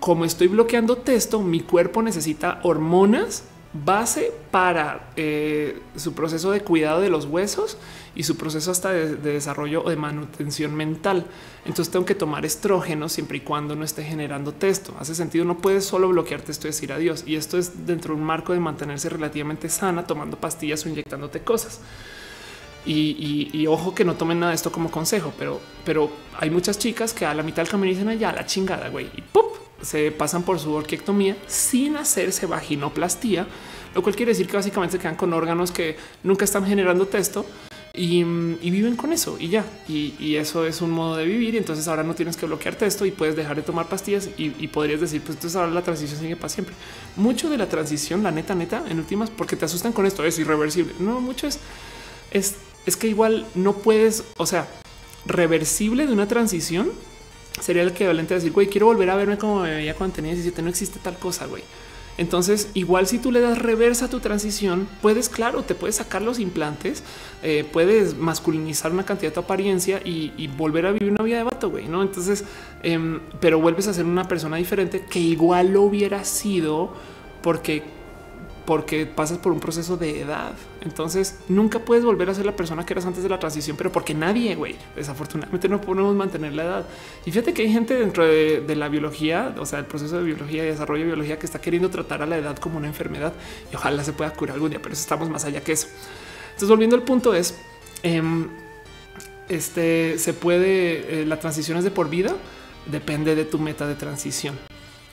Como estoy bloqueando texto, mi cuerpo necesita hormonas base para eh, su proceso de cuidado de los huesos y su proceso hasta de, desarrollo o de manutención mental. Entonces tengo que tomar estrógeno siempre y cuando no esté generando texto. Hace sentido, no puedes solo bloquear texto y decir adiós. Y esto es dentro de un marco de mantenerse relativamente sana, tomando pastillas o inyectándote cosas. Y, ojo que no tomen nada de esto como consejo, pero, pero hay muchas chicas que a la mitad del camino dicen allá la chingada, güey, y ¡pup! Se pasan por su orquiectomía sin hacerse vaginoplastía, lo cual quiere decir que básicamente se quedan con órganos que nunca están generando texto y, viven con eso y ya. Y, eso es un modo de vivir. Y entonces ahora no tienes que bloquearte esto y puedes dejar de tomar pastillas y, podrías decir, pues entonces ahora la transición sigue para siempre. Mucho de la transición, la neta, neta, en últimas, porque te asustan con esto, es irreversible. No, mucho es, es que igual no puedes, o sea, reversible de una transición sería el equivalente a decir, güey, quiero volver a verme como me veía cuando tenía 17. No existe tal cosa, güey. Entonces, igual si tú le das reversa a tu transición, puedes, claro, te puedes sacar los implantes, eh, puedes masculinizar una cantidad de tu apariencia y, volver a vivir una vida de vato, güey, ¿no? Entonces, em, pero vuelves a ser una persona diferente que igual lo hubiera sido porque porque pasas por un proceso de edad. Entonces nunca puedes volver a ser la persona que eras antes de la transición, pero porque nadie, güey, desafortunadamente no podemos mantener la edad. Y fíjate que hay gente dentro de, la biología, o sea, el proceso de biología y desarrollo de biología que está queriendo tratar a la edad como una enfermedad y ojalá se pueda curar algún día, pero estamos más allá que eso. Entonces, volviendo al punto es, em, este se puede, eh, la transición es de por vida, depende de tu meta de transición.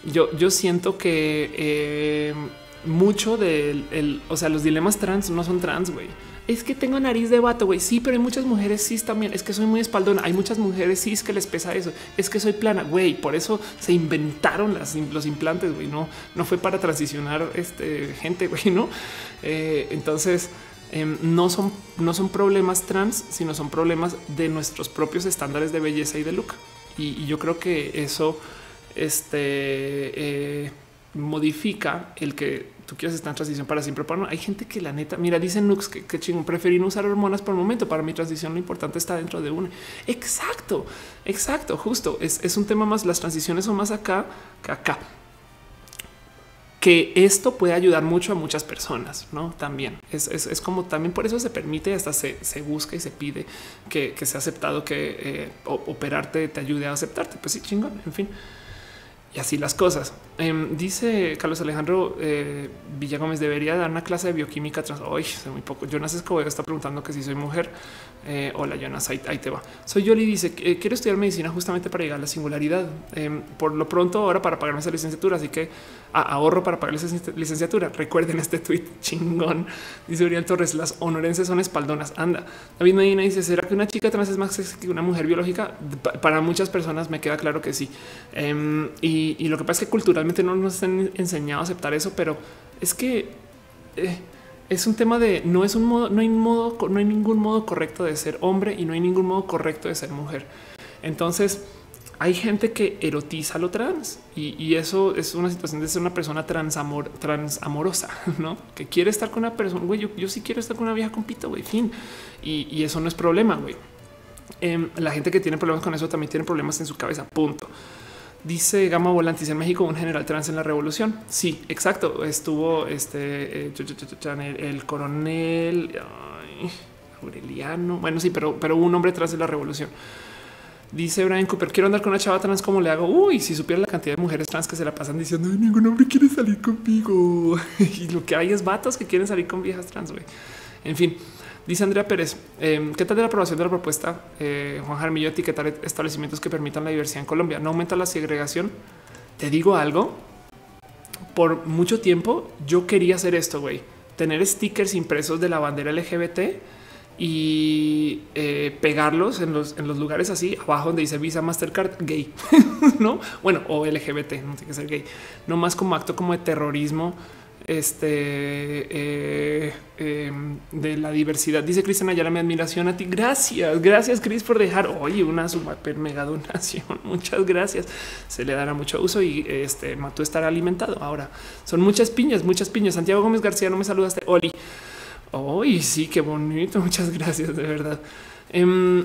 Yo, yo siento que em, mucho del, el, o sea, los dilemas trans no son trans, güey. Es que tengo nariz de vato, güey. Sí, pero hay muchas mujeres cis también. Es que soy muy espaldona. Hay muchas mujeres cis que les pesa eso. Es que soy plana, güey. Por eso se inventaron las, los implantes, güey. No, no fue para transicionar este, gente, güey, no? Eh, entonces, em, no son, no son problemas trans, sino son problemas de nuestros propios estándares de belleza y de look. Y, yo creo que eso, este, eh, modifica el que tú quieres estar en transición para siempre. Pero no, hay gente que la neta, mira, dice Nux que, que chingón, preferí no usar hormonas por el momento. Para mi transición, lo importante está dentro de una. Exacto, exacto, justo. Es, es un tema más. Las transiciones son más acá que acá. que esto puede ayudar mucho a muchas personas, no? También es, es, como también por eso se permite, hasta se, se busca y se pide que, que sea aceptado que eh, operarte te ayude a aceptarte. Pues sí, chingón, en fin y así las cosas. Em, dice Carlos Alejandro eh, Villagómez, debería dar una clase de bioquímica trans. Hoy muy poco. Jonas Escobedo está preguntando que si soy mujer. Eh, hola, Jonas, ahí, te va. Soy Yoli, dice que quiero estudiar medicina justamente para llegar a la singularidad. Em, por lo pronto, ahora para pagarme esa licenciatura, así que ahorro para pagar esa licenciatura. Recuerden este tweet chingón. Dice Uriel Torres: Las honorenses son espaldonas. Anda. David Medina dice: ¿Será que una chica trans es más sexy que una mujer biológica? Para muchas personas me queda claro que sí. Em, y, lo que pasa es que culturalmente no nos han enseñado a aceptar eso, pero es que. Eh, es un tema de no es un modo, no hay modo, no hay ningún modo correcto de ser hombre y no hay ningún modo correcto de ser mujer. Entonces hay gente que erotiza lo trans y, eso es una situación de ser una persona transamor, transamorosa, no que quiere estar con una persona. Güey, yo, sí quiero estar con una vieja compito, güey, fin. Y, eso no es problema. Güey, em, la gente que tiene problemas con eso también tiene problemas en su cabeza. Punto. Dice Gama Volantis en México, un general trans en la revolución. Sí, exacto. Estuvo este eh, el, coronel Aureliano. Bueno, sí, pero, pero un hombre trans en la revolución. Dice Brian Cooper, quiero andar con una chava trans, ¿cómo le hago? Uy, si supiera la cantidad de mujeres trans que se la pasan diciendo, ningún hombre quiere salir conmigo. y lo que hay es vatos que quieren salir con viejas trans. En fin, Dice Andrea Pérez, em, ¿qué tal de la aprobación de la propuesta? Eh, Juan Jarmillo etiquetar establecimientos que permitan la diversidad en Colombia. ¿No aumenta la segregación? Te digo algo. Por mucho tiempo yo quería hacer esto, güey. Tener stickers impresos de la bandera LGBT y eh, pegarlos en los, en los lugares así abajo donde dice Visa Mastercard gay, no? Bueno, o LGBT, no tiene que ser gay, no más como acto como de terrorismo este eh, em, de la diversidad. Dice Cristian Ayala, mi admiración a ti. Gracias, gracias, Cris, por dejar hoy una super mega donación. Muchas gracias. Se le dará mucho uso y este Matú estará alimentado. Ahora son muchas piñas, muchas piñas. Santiago Gómez García, no me saludaste. Oli. Hoy sí, qué bonito. Muchas gracias, de verdad. Eh,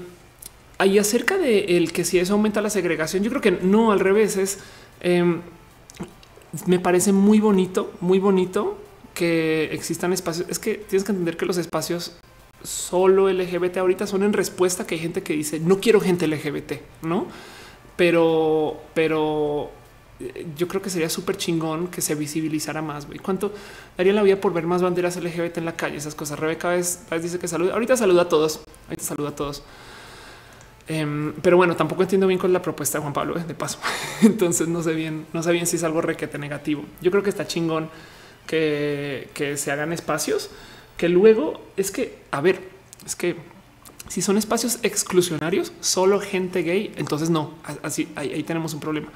ahí acerca de el que si eso aumenta la segregación, yo creo que no al revés es. Em, me parece muy bonito, muy bonito que existan espacios. Es que tienes que entender que los espacios solo LGBT ahorita son en respuesta que hay gente que dice no quiero gente LGBT, no? Pero, pero eh, yo creo que sería súper chingón que se visibilizara más. ¿Y cuánto daría la vida por ver más banderas LGBT en la calle? Esas cosas. Rebeca vez, dice que saluda. Ahorita saluda a todos. Ahorita saluda a todos. Em, pero bueno, tampoco entiendo bien con la propuesta de Juan Pablo eh, de paso. Entonces no sé bien, no sé bien si es algo requete negativo. Yo creo que está chingón que, se hagan espacios que luego es que, a ver, es que si son espacios exclusionarios, solo gente gay, entonces no, así ahí, tenemos un problema.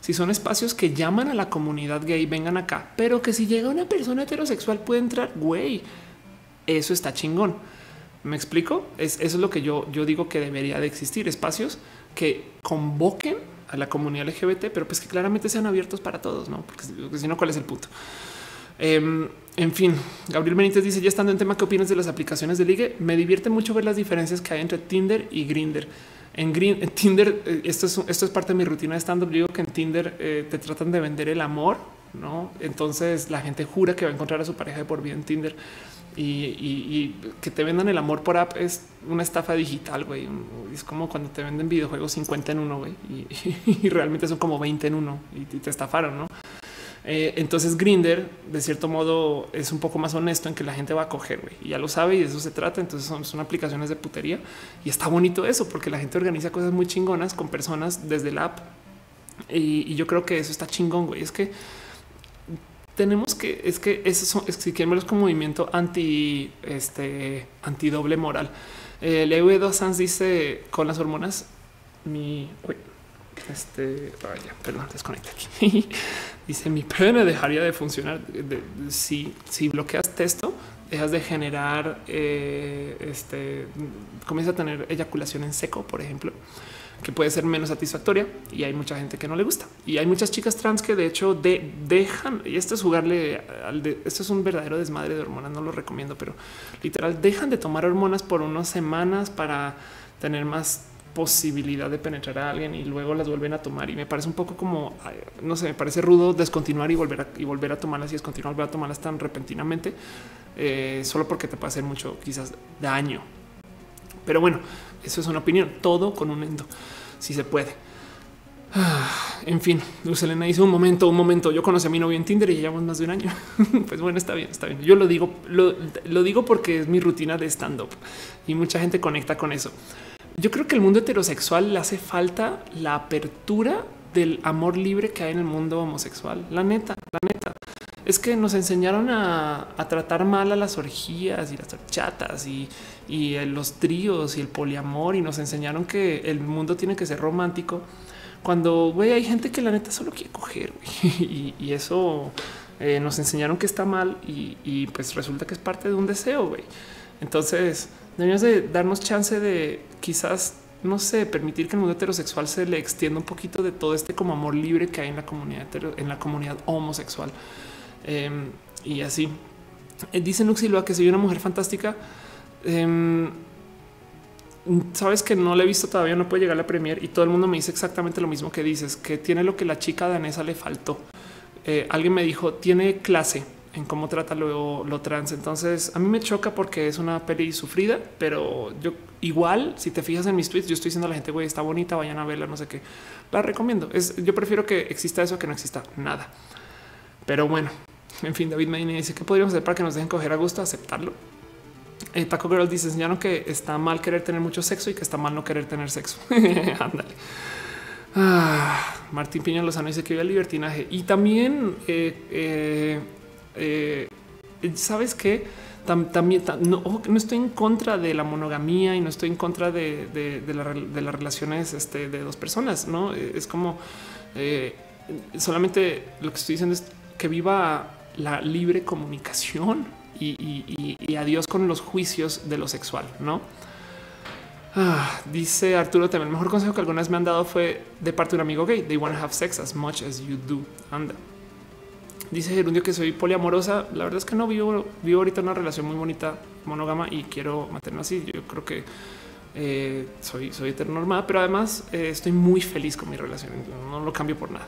Si son espacios que llaman a la comunidad gay, vengan acá, pero que si llega una persona heterosexual puede entrar, güey, eso está chingón. ¿Me explico? Es, eso es lo que yo, yo digo que debería de existir, espacios que convoquen a la comunidad LGBT, pero pues que claramente sean abiertos para todos, ¿no? Porque, si no, ¿cuál es el punto? Em, en fin, Gabriel Benítez dice, ya estando en tema, ¿qué opinas de las aplicaciones de ligue? Me divierte mucho ver las diferencias que hay entre Tinder y Grinder. En, Green, en Tinder, eh, esto es, esto es parte de mi rutina de stand-up, digo que en Tinder eh, te tratan de vender el amor, ¿no? Entonces la gente jura que va a encontrar a su pareja de por vida en Tinder y, que te vendan el amor por app es una estafa digital, güey. Es como cuando te venden videojuegos 50 en uno, güey, y, realmente son como 20 en uno y, te estafaron, ¿no? Eh, entonces Grinder, de cierto modo, es un poco más honesto en que la gente va a coger, güey, y ya lo sabe y de eso se trata. Entonces son, son aplicaciones de putería y está bonito eso porque la gente organiza cosas muy chingonas con personas desde la app. Y, yo creo que eso está chingón, güey. Es que tenemos que es que eso es, si queremos como movimiento anti este anti doble moral. Leo dos Sanz dice con las hormonas mi este vaya, perdón, desconecta aquí. dice mi pene dejaría de funcionar si, si bloqueas esto dejas de generar eh, este comienza a tener eyaculación en seco, por ejemplo que puede ser menos satisfactoria y hay mucha gente que no le gusta. Y hay muchas chicas trans que de hecho de, dejan, y esto es jugarle al de, esto es un verdadero desmadre de hormonas, no lo recomiendo, pero literal dejan de tomar hormonas por unas semanas para tener más posibilidad de penetrar a alguien y luego las vuelven a tomar. Y me parece un poco como, no sé, me parece rudo descontinuar y volver a, y volver a tomarlas y descontinuar, volver a tomarlas tan repentinamente, eh, solo porque te puede hacer mucho quizás daño. Pero bueno, eso es una opinión, todo con un endo, si se puede. Ah, en fin, Luz Elena dice un momento, un momento. Yo conocí a mi novio en Tinder y llevamos más de un año. pues bueno, está bien, está bien. Yo lo digo, lo, lo digo porque es mi rutina de stand up y mucha gente conecta con eso. Yo creo que el mundo heterosexual le hace falta la apertura del amor libre que hay en el mundo homosexual. La neta, la neta. Es que nos enseñaron a, tratar mal a las orgías y las chatas y, y los tríos y el poliamor y nos enseñaron que el mundo tiene que ser romántico cuando güey, hay gente que la neta solo quiere coger y, eso eh, nos enseñaron que está mal y, pues resulta que es parte de un deseo. güey. Entonces debemos de darnos chance de quizás, no sé, permitir que el mundo heterosexual se le extienda un poquito de todo este como amor libre que hay en la comunidad, en la comunidad homosexual. Em, y así. Eh, dice Nuxilua que soy una mujer fantástica. Em, sabes que no la he visto todavía, no puede llegar a la premier y todo el mundo me dice exactamente lo mismo que dices, que tiene lo que la chica danesa le faltó. Eh, alguien me dijo, tiene clase en cómo trata lo, lo, trans. Entonces a mí me choca porque es una peli sufrida, pero yo igual, si te fijas en mis tweets, yo estoy diciendo a la gente, güey, está bonita, vayan a verla, no sé qué. La recomiendo. Es, yo prefiero que exista eso que no exista nada. Pero bueno, en fin, David Medina dice que podríamos hacer para que nos dejen coger a gusto, aceptarlo. Eh, Taco Girl dice enseñaron que está mal querer tener mucho sexo y que está mal no querer tener sexo. Ándale. Ah, Martín Piña Lozano dice que vive el libertinaje y también eh, eh, sabes que también no, no, estoy en contra de la monogamía y no estoy en contra de, las relaciones este, de dos personas. No es como solamente lo que estoy diciendo es que viva la libre comunicación y, adiós con los juicios de lo sexual, ¿no? Ah, dice Arturo también, el mejor consejo que alguna vez me han dado fue de parte de un amigo gay. They want to have sex as much as you do. Anda. Dice Gerundio que soy poliamorosa. La verdad es que no vivo, vivo ahorita una relación muy bonita, monógama y quiero mantenerlo así. Yo creo que eh, soy, soy heteronormada, pero además eh, estoy muy feliz con mi relación. No lo cambio por nada.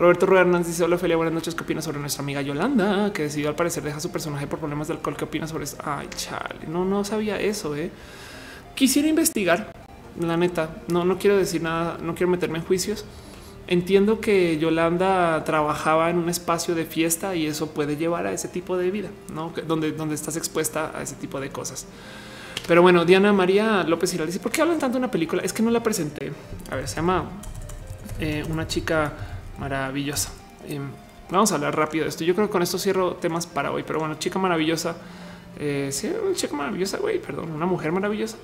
Roberto Rueda Hernández dice: Hola, Ophelia, buenas noches. ¿Qué opinas sobre nuestra amiga Yolanda, que decidió al parecer dejar su personaje por problemas de alcohol? ¿Qué opinas sobre eso? Ay, chale, no, no sabía eso. Eh. Quisiera investigar, la neta. No, no quiero decir nada, no quiero meterme en juicios. Entiendo que Yolanda trabajaba en un espacio de fiesta y eso puede llevar a ese tipo de vida, ¿no? Donde, donde estás expuesta a ese tipo de cosas. Pero bueno, Diana María López Hiral dice, ¿por qué hablan tanto de una película? Es que no la presenté. A ver, se llama eh, Una chica maravillosa. Vamos a hablar rápido de esto. Yo creo que con esto cierro temas para hoy, pero bueno, chica maravillosa. Eh, sí, una chica maravillosa, güey, perdón, una mujer maravillosa.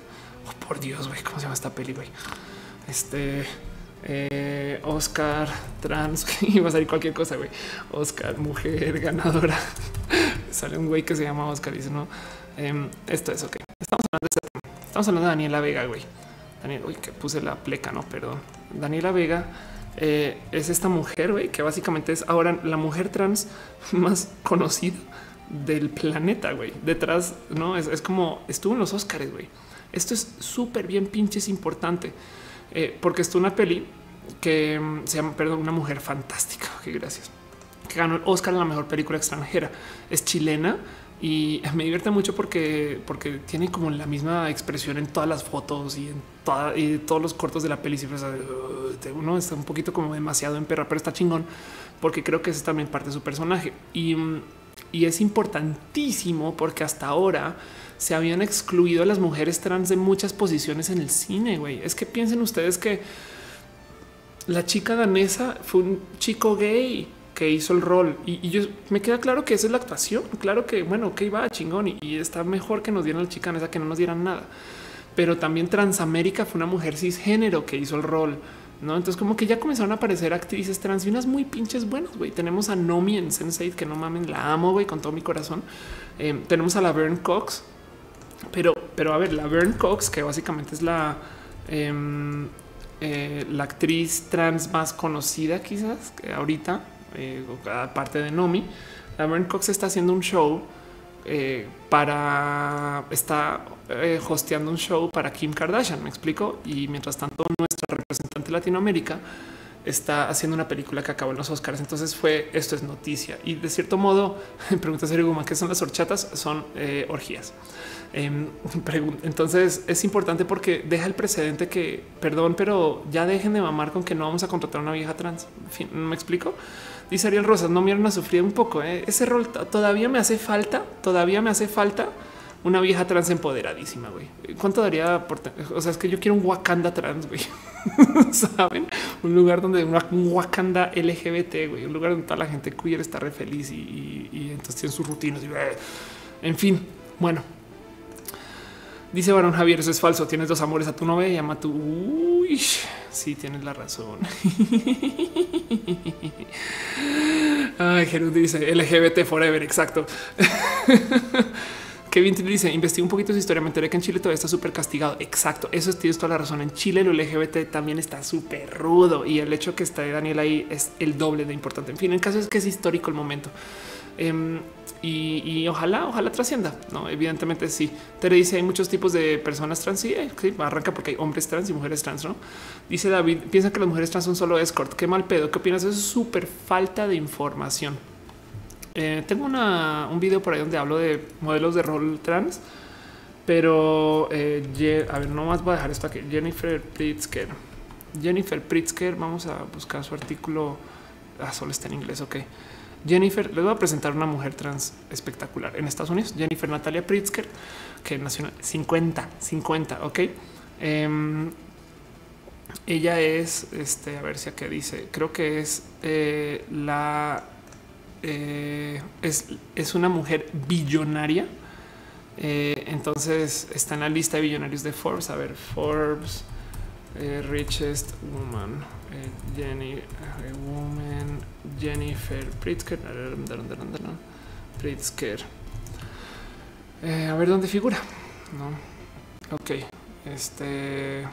Oh, por Dios, güey, ¿cómo se llama esta peli, güey? Este eh, Oscar trans, iba a salir cualquier cosa, güey. Oscar, mujer ganadora. Sale un güey que se llama Oscar dice, no, em, esto es ok. Estamos hablando de, estamos hablando de Daniela Vega, güey. Daniel, uy, que puse la pleca, no, perdón. Daniela Vega eh, es esta mujer que básicamente es ahora la mujer trans más conocida del planeta. Güey, detrás no es, como estuvo en los Oscars. Güey, esto es súper bien pinches importante eh, porque estuvo una peli que mm, se llama, perdón, una mujer fantástica. Que gracias que ganó el Oscar en la mejor película extranjera. Es chilena y me divierte mucho porque, porque tiene como la misma expresión en todas las fotos y en y todos los cortos de la peli. Siempre uno está un poquito como demasiado en perra, pero está chingón porque creo que es también parte de su personaje y, y es importantísimo porque hasta ahora se habían excluido a las mujeres trans de muchas posiciones en el cine. Güey, es que piensen ustedes que la chica danesa fue un chico gay que hizo el rol y, yo me queda claro que esa es la actuación. Claro que bueno, que iba chingón y, está mejor que nos dieran la chica esa que no nos dieran nada. Pero también Transamérica fue una mujer cisgénero que hizo el rol. No, entonces como que ya comenzaron a aparecer actrices trans y unas muy pinches buenas. Güey, tenemos a Nomi en Sense8 que no mamen, la amo güey con todo mi corazón. Eh, tenemos a la Vern Cox, pero, pero a ver, la Vern Cox, que básicamente es la, em, eh, la actriz trans más conocida, quizás que ahorita, eh, aparte de Nomi, la Cox está haciendo un show eh, para está eh, hosteando un show para Kim Kardashian. Me explico. Y mientras tanto, nuestra representante Latinoamérica está haciendo una película que acabó en los Oscars. Entonces fue esto es noticia. Y de cierto modo, pregunta Sergio Guma, ¿qué son las horchatas? Son eh, orgías. Em, entonces es importante porque deja el precedente que, perdón, pero ya dejen de mamar con que no vamos a contratar a una vieja trans. ¿me explico? Dice Ariel Rosas, no miren a sufrir un poco. ¿eh? Ese rol todavía me hace falta, todavía me hace falta una vieja trans empoderadísima, güey. ¿Cuánto daría por O sea, es que yo quiero un Wakanda trans, güey. ¿Saben? Un lugar donde una, un Wakanda LGBT, güey. Un lugar donde toda la gente queer está re feliz y, entonces tienen sus rutinas. Y, en fin, bueno, Dice Barón Javier, eso es falso. Tienes dos amores a tu novia y ama tu. Uy, sí, tienes la razón. Ay, Gerud dice LGBT forever. Exacto. Kevin dice investiga un poquito su historia. Me enteré que en Chile todavía está súper castigado. Exacto. Eso es, tienes toda la razón. En Chile lo LGBT también está súper rudo y el hecho que está Daniel ahí es el doble de importante. En fin, en caso es que es histórico el momento. Em, y, ojalá, ojalá trascienda. No, evidentemente sí. Te dice hay muchos tipos de personas trans. Sí, eh, arranca porque hay hombres trans y mujeres trans. No dice David, piensa que las mujeres trans son solo escort. Qué mal pedo. ¿Qué opinas? Eso es súper falta de información. Eh, tengo un video por ahí donde hablo de modelos de rol trans, pero eh, a ver, no más voy a dejar esto aquí. Jennifer Pritzker. Jennifer Pritzker. Vamos a buscar su artículo. Ah, solo está en inglés. Ok. Jennifer, les voy a presentar una mujer trans espectacular en Estados Unidos, Jennifer Natalia Pritzker, que nació en 50, 50, ok. Em, ella es, este, a ver si acá dice, creo que es eh, la, eh, es, es, una mujer billonaria. Eh, entonces está en la lista de billonarios de Forbes. A ver, Forbes, richest woman. Jenny, woman, Jennifer Pritzker. Pritzker. Eh, a ver dónde figura. No, ok. Este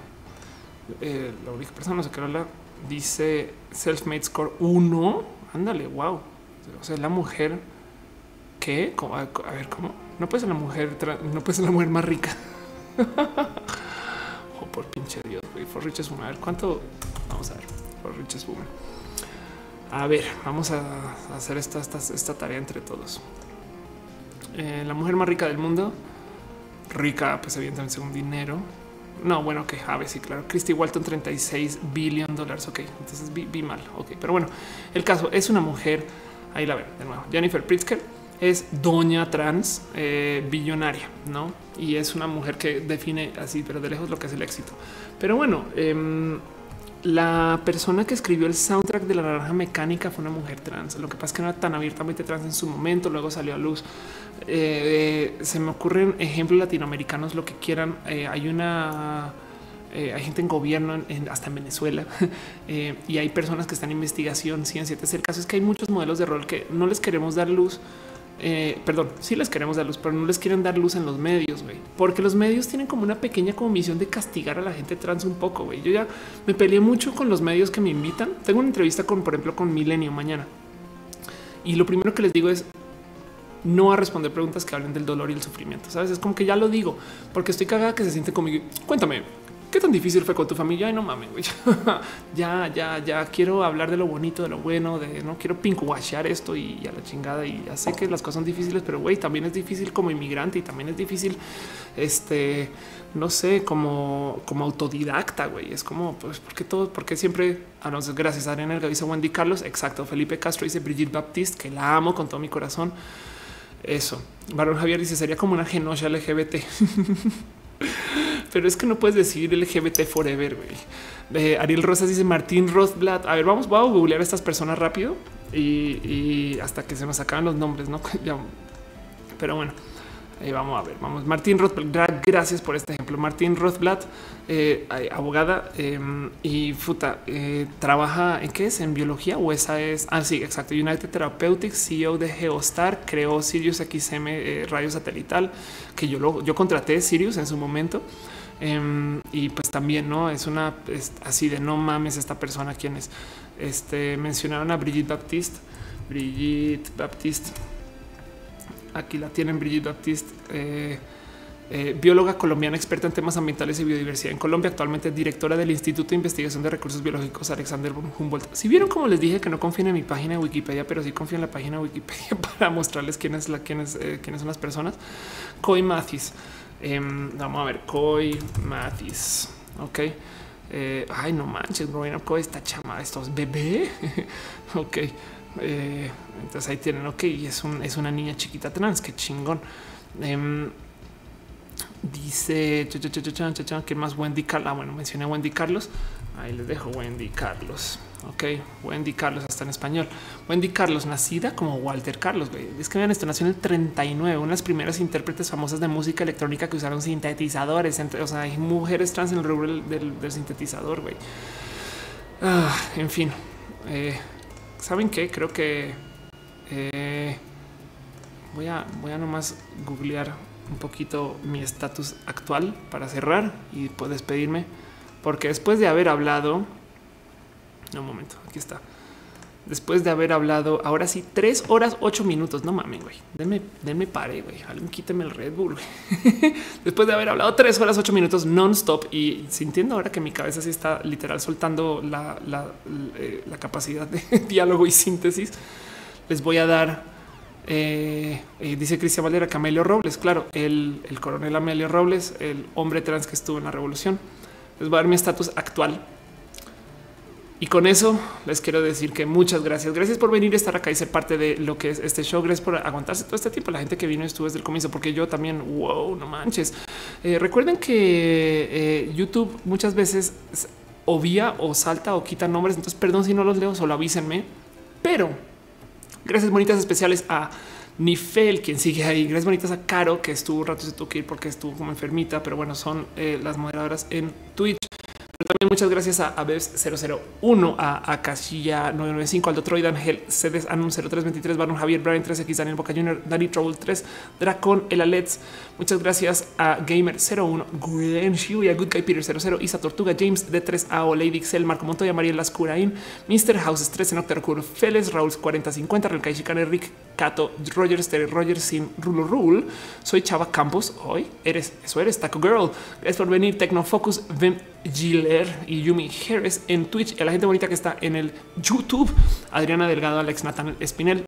la única persona, no sé qué la dice Self-Made Score 1. Ándale, wow. O sea, la mujer que a, ver cómo no puede ser la mujer, no puede ser la mujer más rica. oh, por pinche Dios, güey. For riches, a ver cuánto Vamos a ver por Riches Woman. A ver, vamos a hacer esta, tarea entre todos. Eh, la mujer más rica del mundo, rica, pues evidentemente según dinero. No, bueno, que Jave, sí, claro. Christy Walton, 36 billion dólares. Ok, entonces vi, mal. Ok, pero bueno, el caso es una mujer. Ahí la ven de nuevo. Jennifer Pritzker es doña trans eh, billonaria, no? Y es una mujer que define así, pero de lejos lo que es el éxito. Pero bueno, eh, la persona que escribió el soundtrack de la naranja mecánica fue una mujer trans. Lo que pasa es que no era tan abiertamente trans en su momento, luego salió a luz. Eh, se me ocurren ejemplos latinoamericanos, lo que quieran. Eh, hay una eh, gente en gobierno, hasta en Venezuela, y hay personas que están en investigación, ciencia. El caso es que hay muchos modelos de rol que no les queremos dar luz eh, perdón, sí les queremos dar luz, pero no les quieren dar luz en los medios, güey, porque los medios tienen como una pequeña comisión de castigar a la gente trans un poco. güey. Yo ya me peleé mucho con los medios que me invitan. Tengo una entrevista con, por ejemplo, con Milenio mañana y lo primero que les digo es no a responder preguntas que hablen del dolor y el sufrimiento. Sabes, es como que ya lo digo porque estoy cagada que se siente conmigo. Cuéntame, ¿Qué tan difícil fue con tu familia? Ay, no mames, güey. ya, ya, ya quiero hablar de lo bonito, de lo bueno, de no quiero pinkwashear esto y, a la chingada. Y ya sé que las cosas son difíciles, pero güey, también es difícil como inmigrante y también es difícil, este, no sé, como, como autodidacta, güey. Es como, pues, porque todo, porque siempre, a ah, gracias a Arena, dice Wendy Carlos, exacto. Felipe Castro dice Brigitte Baptiste, que la amo con todo mi corazón. Eso. Barón Javier dice, sería como una genosha LGBT. pero es que no puedes decir LGBT forever. Güey. Ariel Rosas dice Martín Rothblatt. A ver, vamos, a googlear a estas personas rápido y, hasta que se nos acaban los nombres, no? pero bueno, ahí vamos a ver. Vamos, Martín Rothblatt. Gracias por este ejemplo. Martín Rothblatt, eh, abogada em, y futa, eh, trabaja en qué es en biología o esa es. Ah, sí, exacto. United Therapeutics, CEO de Geostar, creó Sirius XM eh, radio satelital, que yo lo yo contraté Sirius en su momento. Em, y pues también no es una así de no mames esta persona quien es. Este mencionaron a Brigitte Baptiste, Brigitte Baptiste. Aquí la tienen Brigitte Baptiste. Eh, eh, bióloga colombiana experta en temas ambientales y biodiversidad en Colombia, actualmente directora del Instituto de Investigación de Recursos Biológicos Alexander von Humboldt. Si vieron como les dije que no confíen en mi página de Wikipedia, pero sí confío en la página de Wikipedia para mostrarles quiénes, la, quiénes, eh, quiénes son las personas. Coy Mathis. Em, vamos a ver, Coy Mathis. Ok. Eh, ay, no manches, growing up esta chama, estos bebé. ok. Entonces ahí tienen, ok, es, un, es una niña chiquita trans, qué chingón. Em, Dice que más Wendy Carlos. Ah, bueno, mencioné Wendy Carlos. Ahí les dejo Wendy Carlos. Ok, Wendy Carlos hasta en español. Wendy Carlos, nacida como Walter Carlos. Es que vean esto, nació en el 39, una de las primeras intérpretes famosas de música electrónica que usaron sintetizadores. o sea, hay mujeres trans en el rubro del, sintetizador. Güey. Ah, en fin, eh, saben qué? Creo que eh, voy a, voy a nomás googlear un poquito mi estatus actual para cerrar y despedirme, porque después de haber hablado, un momento, aquí está. Después de haber hablado, ahora sí, tres horas, ocho minutos. No mames, güey. Denme, denme pare, güey. Alguien quíteme el Red Bull. Después de haber hablado tres horas, ocho minutos non-stop y sintiendo ahora que mi cabeza sí está literal soltando la, la eh, capacidad de diálogo y síntesis, les voy a dar eh, eh, dice Cristian Valera que Amelio Robles, claro, el, coronel Amelio Robles, el hombre trans que estuvo en la revolución. Les voy a dar mi estatus actual. Y con eso les quiero decir que muchas gracias. Gracias por venir estar acá y ser parte de lo que es este show. Gracias por aguantarse todo este tiempo. La gente que vino estuvo desde el comienzo, porque yo también, wow, no manches. Eh, recuerden que YouTube muchas veces obvia o salta o quita nombres. Entonces, perdón si no los leo, solo avísenme. Pero Gracias bonitas especiales a Nifel, quien sigue ahí. Gracias bonitas a Caro, que estuvo un rato se tuvo que ir porque estuvo como enfermita, pero bueno, son eh, las moderadoras en Twitch. También muchas gracias a Aves 001, a, a Casilla 995, Aldo Troy, Ángel, Cedes, Anun 0323, Baron Javier, Brian 3X, Daniel Boca Junior, Danny Trouble 3, Dracon, El Alets. Muchas gracias a Gamer 01, Gwen Shu y a Good Guy Peter 00, Isa Tortuga, James D3AO, Lady Excel, Marco Montoya, Mariel Lascurain, Mr. Houses 13, en Octarcur, Feles, Raúl 4050, Relkai Chicane, Rick, Cato, Roger Stereo, Roger Sin, Rulo Rule. Soy Chava Campos. Hoy eres, eso eres Taco Girl. Gracias por venir. Tecnofocus, Vem Y Yumi Harris en Twitch. Y la gente bonita que está en el YouTube. Adriana Delgado, Alex Nathan Espinel,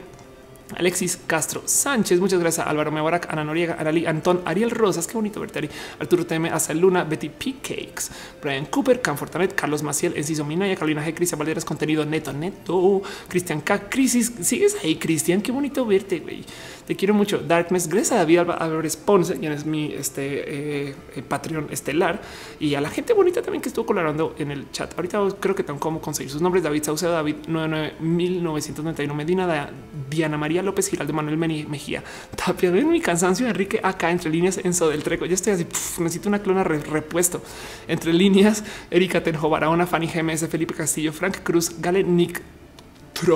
Alexis Castro Sánchez, muchas gracias. Álvaro Mebarak, Ana Noriega, Arali Antón, Ariel Rosas, qué bonito verte, Ari. Arturo TM, Asa Luna, Betty P. Cakes, Brian Cooper, Canfortanet, Carlos Maciel, Enciso Minaya, Carolina G. Cristian Valderas, contenido neto, neto, Cristian K. Crisis, sigues ahí, Cristian, qué bonito verte, güey. Te quiero mucho. Darkness, gracias a David Álvarez Ponce, quien es mi este, eh, eh, Patreon estelar, y a la gente bonita también que estuvo colaborando en el chat. Ahorita creo que tengo cómo conseguir sus nombres: David Saucedo, David 1991 Medina, Diana María López Giraldo, Manuel Mejía, Tapia. Ven mi cansancio, Enrique, acá entre líneas, Enzo del Treco. Ya estoy así, necesito una clona repuesto. Entre líneas, Erika Tenjo, Barahona, Fanny GMS, Felipe Castillo, Frank Cruz, Gale Nick,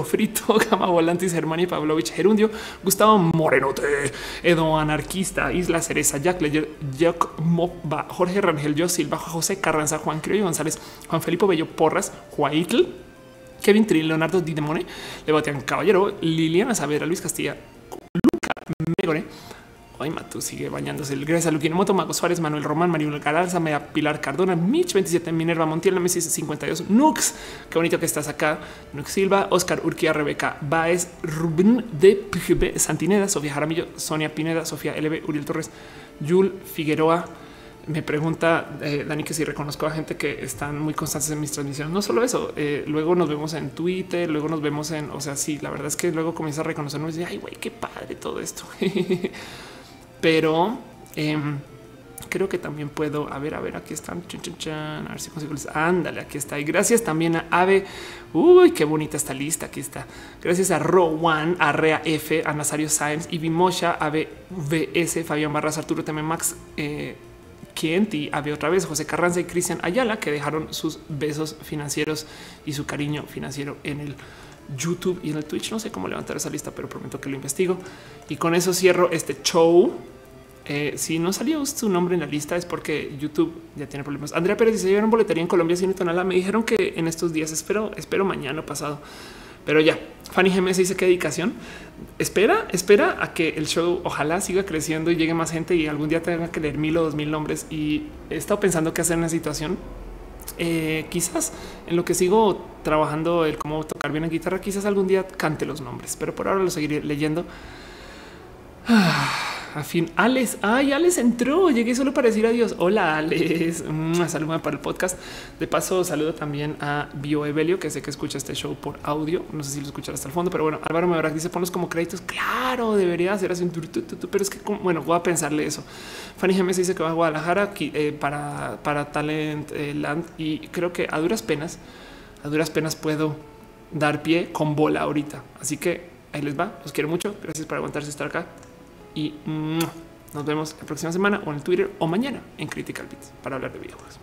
Frito, Gama Volantis, Germani Pavlovich, Gerundio, Gustavo Morenote, Edo Anarquista, Isla Cereza, Jack Leyer, Jack Moba, Jorge Rangel, Yo Silva, José Carranza, Juan Criollo González, Juan Felipe Bello Porras, Juaitl, Kevin Trill, Leonardo Didemone, Lebatean Caballero, Liliana Saavedra, Luis Castilla, Luca Megore, Ay, Matu sigue bañándose. Gracias a Luquín Moto, Mago Suárez, Manuel Román, Mario Galarza, Mea Pilar Cardona, Mitch 27, Minerva Montiel, Nemesis 52, Nux. Qué bonito que estás acá. Nux Silva, Oscar Urquía, Rebeca Baez, Rubén de PGB, Santineda, Sofía Jaramillo, Sonia Pineda, Sofía LB, Uriel Torres, Yul Figueroa. Me pregunta eh, Dani que si reconozco a gente que están muy constantes en mis transmisiones. No solo eso, eh, luego nos vemos en Twitter, luego nos vemos en, o sea, sí, la verdad es que luego comienza a reconocernos y dice, ay, güey, qué padre todo esto. pero em, creo que también puedo. A ver, a ver, aquí están. a ver si consigo. Ándale, aquí está. Y gracias también a Ave. Uy, qué bonita esta lista. Aquí está. Gracias a Rowan, a Rea F, a Nazario Sáenz, y Mosha, a VS, Fabián Barras, Arturo Teme Max. Eh, Kienti, Ave otra vez, José Carranza y Cristian Ayala, que dejaron sus besos financieros y su cariño financiero en el YouTube y en el Twitch. No sé cómo levantar esa lista, pero prometo que lo investigo. Y con eso cierro este show. Eh, si no salió su nombre en la lista es porque YouTube ya tiene problemas. Andrea Pérez dice: Yo en boletería en Colombia sin tonalá. Me dijeron que en estos días espero, espero mañana pasado. Pero ya, Fanny GMS dice qué dedicación. Espera, espera a que el show ojalá siga creciendo y llegue más gente y algún día tenga que leer mil o dos mil nombres. Y he estado pensando qué hacer en una situación. Eh, quizás en lo que sigo trabajando el cómo tocar bien en guitarra, quizás algún día cante los nombres, pero por ahora lo seguiré leyendo. Ah a fin. Alex, ay, Alex entró. Llegué solo para decir adiós. Hola, Alex. Una saludo para el podcast. De paso, saludo también a Bio Evelio, que sé que escucha este show por audio. No sé si lo escuchará hasta el fondo, pero bueno, Álvaro Mebrac dice ponlos como créditos. Claro, debería hacer así un pero es que bueno, voy a pensarle eso. Fanny Gemes dice que va a Guadalajara eh, para, para Talent eh, Land y creo que a duras penas, a duras penas puedo dar pie con bola ahorita. Así que ahí les va. Los quiero mucho. Gracias por aguantarse estar acá y nos vemos la próxima semana o en el Twitter o mañana en Critical Beats para hablar de videojuegos.